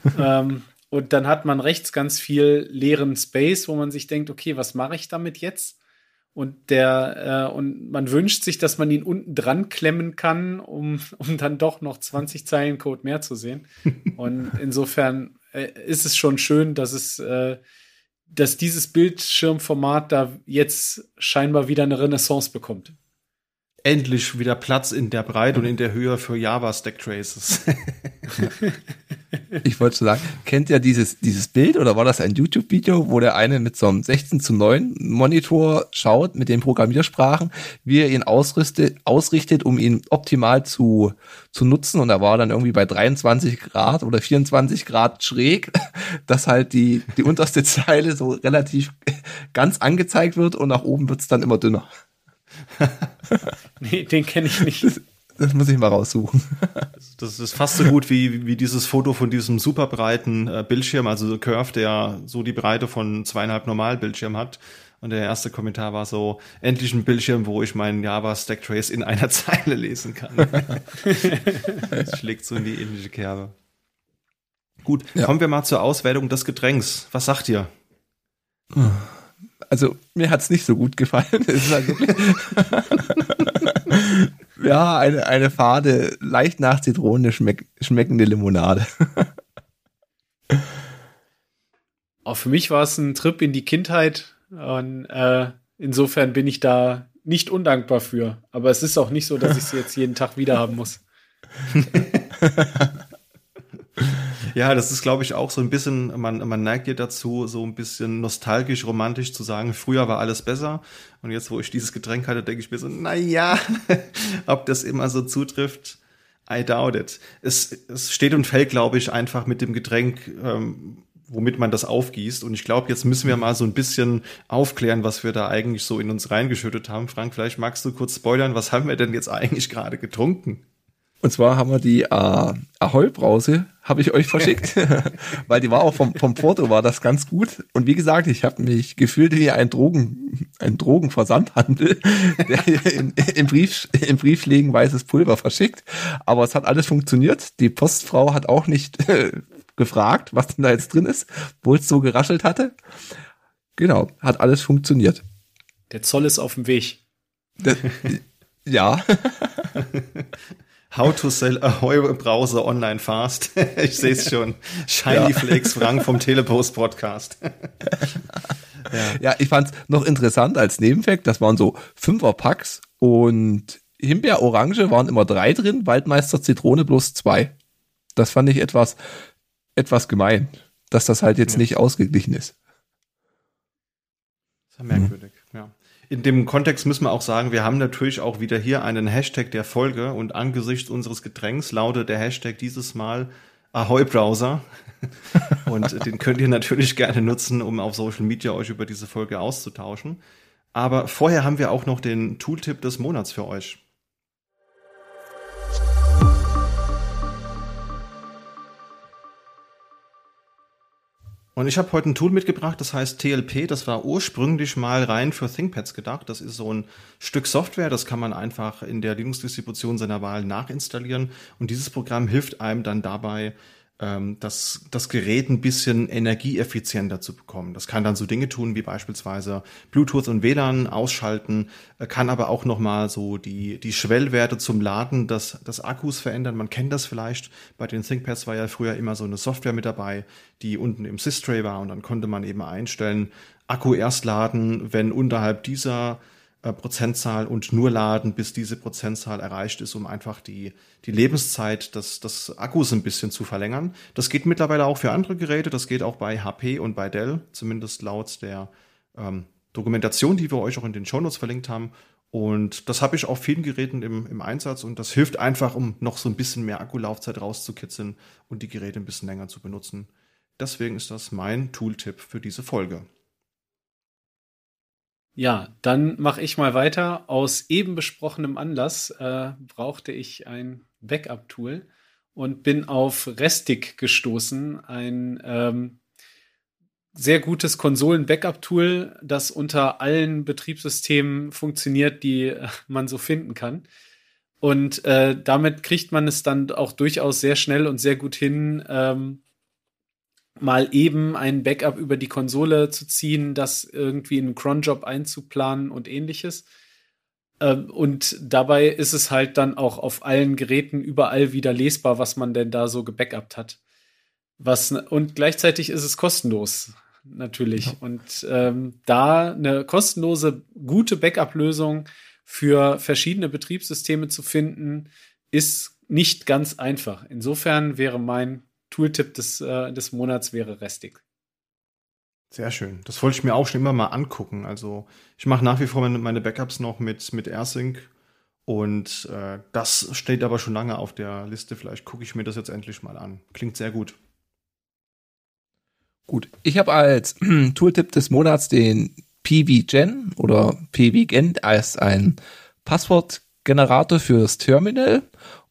ähm, und dann hat man rechts ganz viel leeren Space, wo man sich denkt, okay, was mache ich damit jetzt? Und der, äh, und man wünscht sich, dass man ihn unten dran klemmen kann, um, um dann doch noch 20 Zeilen Code mehr zu sehen. Und insofern äh, ist es schon schön, dass es, äh, dass dieses Bildschirmformat da jetzt scheinbar wieder eine Renaissance bekommt endlich wieder Platz in der Breite und in der Höhe für Java Stack Traces. ich wollte sagen, kennt ihr dieses, dieses Bild oder war das ein YouTube-Video, wo der eine mit so einem 16 zu 9 Monitor schaut mit den Programmiersprachen, wie er ihn ausrüstet, ausrichtet, um ihn optimal zu, zu nutzen und er war dann irgendwie bei 23 Grad oder 24 Grad schräg, dass halt die, die unterste Zeile so relativ ganz angezeigt wird und nach oben wird's dann immer dünner. nee, den kenne ich nicht. Das, das, muss ich mal raussuchen. das ist fast so gut wie, wie dieses Foto von diesem super breiten äh, Bildschirm, also Curve, der so die Breite von zweieinhalb Normalbildschirm hat. Und der erste Kommentar war so, endlich ein Bildschirm, wo ich meinen Java Stack Trace in einer Zeile lesen kann. das schlägt so in die ähnliche Kerbe. Gut, ja. kommen wir mal zur Auswertung des Getränks. Was sagt ihr? Also mir hat's nicht so gut gefallen. Es halt ja, eine, eine fade, leicht nach Zitrone schmeck, schmeckende Limonade. Auch für mich war es ein Trip in die Kindheit und äh, insofern bin ich da nicht undankbar für. Aber es ist auch nicht so, dass ich es jetzt jeden Tag wieder haben muss. Ja, das ist, glaube ich, auch so ein bisschen, man, man neigt dir dazu, so ein bisschen nostalgisch, romantisch zu sagen, früher war alles besser. Und jetzt, wo ich dieses Getränk hatte, denke ich mir so, na ja, ob das immer so zutrifft, I doubt it. Es, es steht und fällt, glaube ich, einfach mit dem Getränk, ähm, womit man das aufgießt. Und ich glaube, jetzt müssen wir mal so ein bisschen aufklären, was wir da eigentlich so in uns reingeschüttet haben. Frank, vielleicht magst du kurz spoilern, was haben wir denn jetzt eigentlich gerade getrunken? Und zwar haben wir die äh, Ahoi-Brause, habe ich euch verschickt, weil die war auch vom, vom Porto, war das ganz gut. Und wie gesagt, ich habe mich gefühlt wie ein Drogen, ein Drogenversandhandel, der in, im, Brief, im Brieflegen weißes Pulver verschickt. Aber es hat alles funktioniert. Die Postfrau hat auch nicht äh, gefragt, was denn da jetzt drin ist, wo es so geraschelt hatte. Genau, hat alles funktioniert. Der Zoll ist auf dem Weg. Das, ja. How to sell a Browser online fast. ich sehe es schon. Shiny ja. Flakes Frank vom Telepost Podcast. ja. ja, ich fand es noch interessant als Nebenfakt. Das waren so Fünfer-Packs und Himbeer-Orange waren immer drei drin, Waldmeister Zitrone bloß zwei. Das fand ich etwas, etwas gemein, dass das halt jetzt ja. nicht ausgeglichen ist. Das ist ja merkwürdig, mhm. In dem Kontext müssen wir auch sagen, wir haben natürlich auch wieder hier einen Hashtag der Folge und angesichts unseres Getränks lautet der Hashtag dieses Mal Ahoy Browser. und den könnt ihr natürlich gerne nutzen, um auf Social Media euch über diese Folge auszutauschen. Aber vorher haben wir auch noch den Tooltip des Monats für euch. Und ich habe heute ein Tool mitgebracht, das heißt TLP. Das war ursprünglich mal rein für ThinkPads gedacht. Das ist so ein Stück Software, das kann man einfach in der Linux-Distribution seiner Wahl nachinstallieren. Und dieses Programm hilft einem dann dabei, ähm, das, das Gerät ein bisschen energieeffizienter zu bekommen. Das kann dann so Dinge tun wie beispielsweise Bluetooth und WLAN ausschalten, äh, kann aber auch nochmal so die, die Schwellwerte zum Laden des, des Akkus verändern. Man kennt das vielleicht. Bei den ThinkPads war ja früher immer so eine Software mit dabei, die unten im Systray war und dann konnte man eben einstellen, Akku erst laden, wenn unterhalb dieser äh, Prozentzahl und nur laden, bis diese Prozentzahl erreicht ist, um einfach die, die Lebenszeit des, des Akkus ein bisschen zu verlängern. Das geht mittlerweile auch für andere Geräte, das geht auch bei HP und bei Dell, zumindest laut der ähm, Dokumentation, die wir euch auch in den Shownotes verlinkt haben. Und das habe ich auf vielen Geräten im, im Einsatz und das hilft einfach, um noch so ein bisschen mehr Akkulaufzeit rauszukitzeln und die Geräte ein bisschen länger zu benutzen. Deswegen ist das mein Tooltip für diese Folge. Ja, dann mache ich mal weiter. Aus eben besprochenem Anlass äh, brauchte ich ein Backup-Tool und bin auf Restic gestoßen, ein ähm, sehr gutes Konsolen-Backup-Tool, das unter allen Betriebssystemen funktioniert, die äh, man so finden kann. Und äh, damit kriegt man es dann auch durchaus sehr schnell und sehr gut hin, ähm, mal eben ein Backup über die Konsole zu ziehen, das irgendwie in einen Cronjob einzuplanen und ähnliches. Ähm, und dabei ist es halt dann auch auf allen Geräten überall wieder lesbar, was man denn da so gebackupt hat. Was, und gleichzeitig ist es kostenlos, natürlich. Ja. Und ähm, da eine kostenlose, gute Backup-Lösung für verschiedene Betriebssysteme zu finden, ist nicht ganz einfach. Insofern wäre mein Tooltip des, äh, des Monats wäre Restig. Sehr schön. Das wollte ich mir auch schon immer mal angucken. Also ich mache nach wie vor meine, meine Backups noch mit, mit AirSync und äh, das steht aber schon lange auf der Liste. Vielleicht gucke ich mir das jetzt endlich mal an. Klingt sehr gut. Gut, ich habe als Tooltip des Monats den PVGen oder PVGen als ein Passwortgenerator fürs Terminal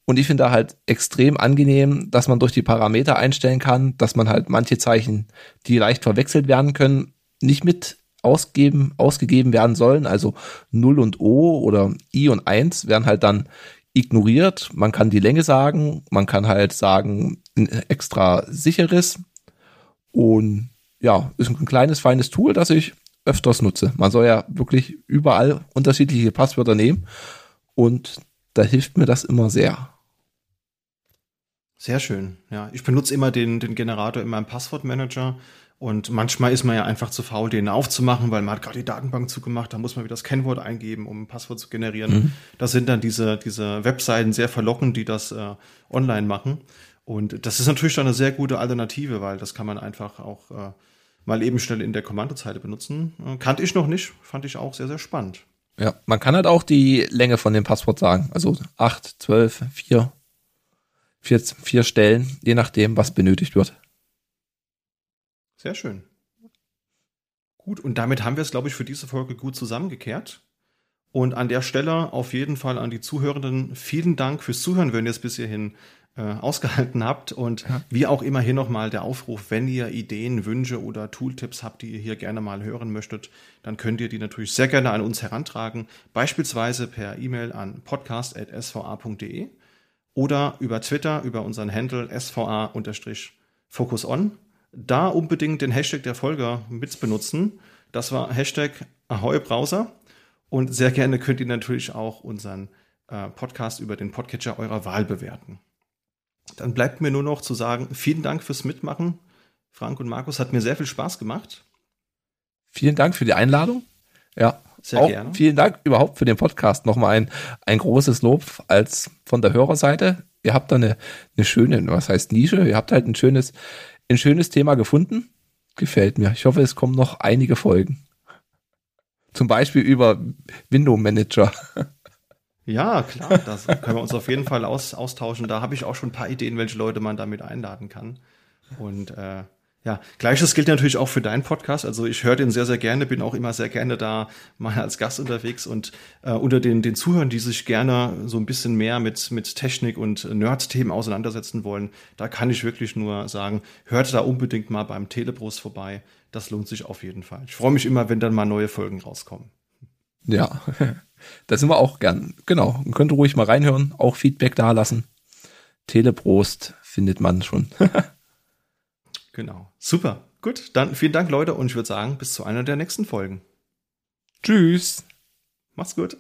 und ich finde da halt extrem angenehm, dass man durch die Parameter einstellen kann, dass man halt manche Zeichen, die leicht verwechselt werden können, nicht mit ausgeben, ausgegeben werden sollen. Also 0 und O oder I und 1 werden halt dann ignoriert. Man kann die Länge sagen, man kann halt sagen, ein extra sicheres. Und ja, ist ein kleines, feines Tool, das ich öfters nutze. Man soll ja wirklich überall unterschiedliche Passwörter nehmen. Und da hilft mir das immer sehr. Sehr schön. Ja, ich benutze immer den, den Generator in meinem Passwortmanager. Und manchmal ist man ja einfach zu faul, den aufzumachen, weil man hat gerade die Datenbank zugemacht, da muss man wieder das Kennwort eingeben, um ein Passwort zu generieren. Mhm. Das sind dann diese, diese Webseiten sehr verlockend, die das äh, online machen. Und das ist natürlich dann eine sehr gute Alternative, weil das kann man einfach auch äh, mal eben schnell in der Kommandozeile benutzen. Äh, kannte ich noch nicht, fand ich auch sehr, sehr spannend. Ja, man kann halt auch die Länge von dem Passwort sagen. Also 8, 12, 4, vier, vier Stellen, je nachdem, was benötigt wird. Sehr schön. Gut, und damit haben wir es, glaube ich, für diese Folge gut zusammengekehrt. Und an der Stelle auf jeden Fall an die Zuhörenden vielen Dank fürs Zuhören, wenn ihr es bis hierhin äh, ausgehalten habt. Und ja. wie auch immer hier nochmal der Aufruf, wenn ihr Ideen, Wünsche oder Tooltips habt, die ihr hier gerne mal hören möchtet, dann könnt ihr die natürlich sehr gerne an uns herantragen. Beispielsweise per E-Mail an podcast.sva.de oder über Twitter, über unseren Handle SVA-Focus Da unbedingt den Hashtag der Folge mit benutzen. Das war Hashtag Ahoy Browser. Und sehr gerne könnt ihr natürlich auch unseren äh, Podcast über den Podcatcher eurer Wahl bewerten. Dann bleibt mir nur noch zu sagen, vielen Dank fürs Mitmachen. Frank und Markus hat mir sehr viel Spaß gemacht. Vielen Dank für die Einladung. Ja, sehr auch gerne. Vielen Dank überhaupt für den Podcast. Nochmal ein, ein großes Lob als von der Hörerseite. Ihr habt da eine, eine schöne, was heißt Nische? Ihr habt halt ein schönes, ein schönes Thema gefunden. Gefällt mir. Ich hoffe, es kommen noch einige Folgen. Zum Beispiel über Window Manager. Ja, klar, das können wir uns auf jeden Fall aus, austauschen. Da habe ich auch schon ein paar Ideen, welche Leute man damit einladen kann. Und äh, ja, gleiches gilt natürlich auch für deinen Podcast. Also ich höre den sehr, sehr gerne, bin auch immer sehr gerne da mal als Gast unterwegs und äh, unter den, den Zuhörern, die sich gerne so ein bisschen mehr mit, mit Technik und Nerd-Themen auseinandersetzen wollen, da kann ich wirklich nur sagen, hört da unbedingt mal beim Telebrust vorbei. Das lohnt sich auf jeden Fall. Ich freue mich immer, wenn dann mal neue Folgen rauskommen. Ja, da sind wir auch gern. Genau. Man könnte ruhig mal reinhören, auch Feedback da lassen. Teleprost findet man schon. Genau. Super. Gut, dann vielen Dank, Leute, und ich würde sagen, bis zu einer der nächsten Folgen. Tschüss. Macht's gut.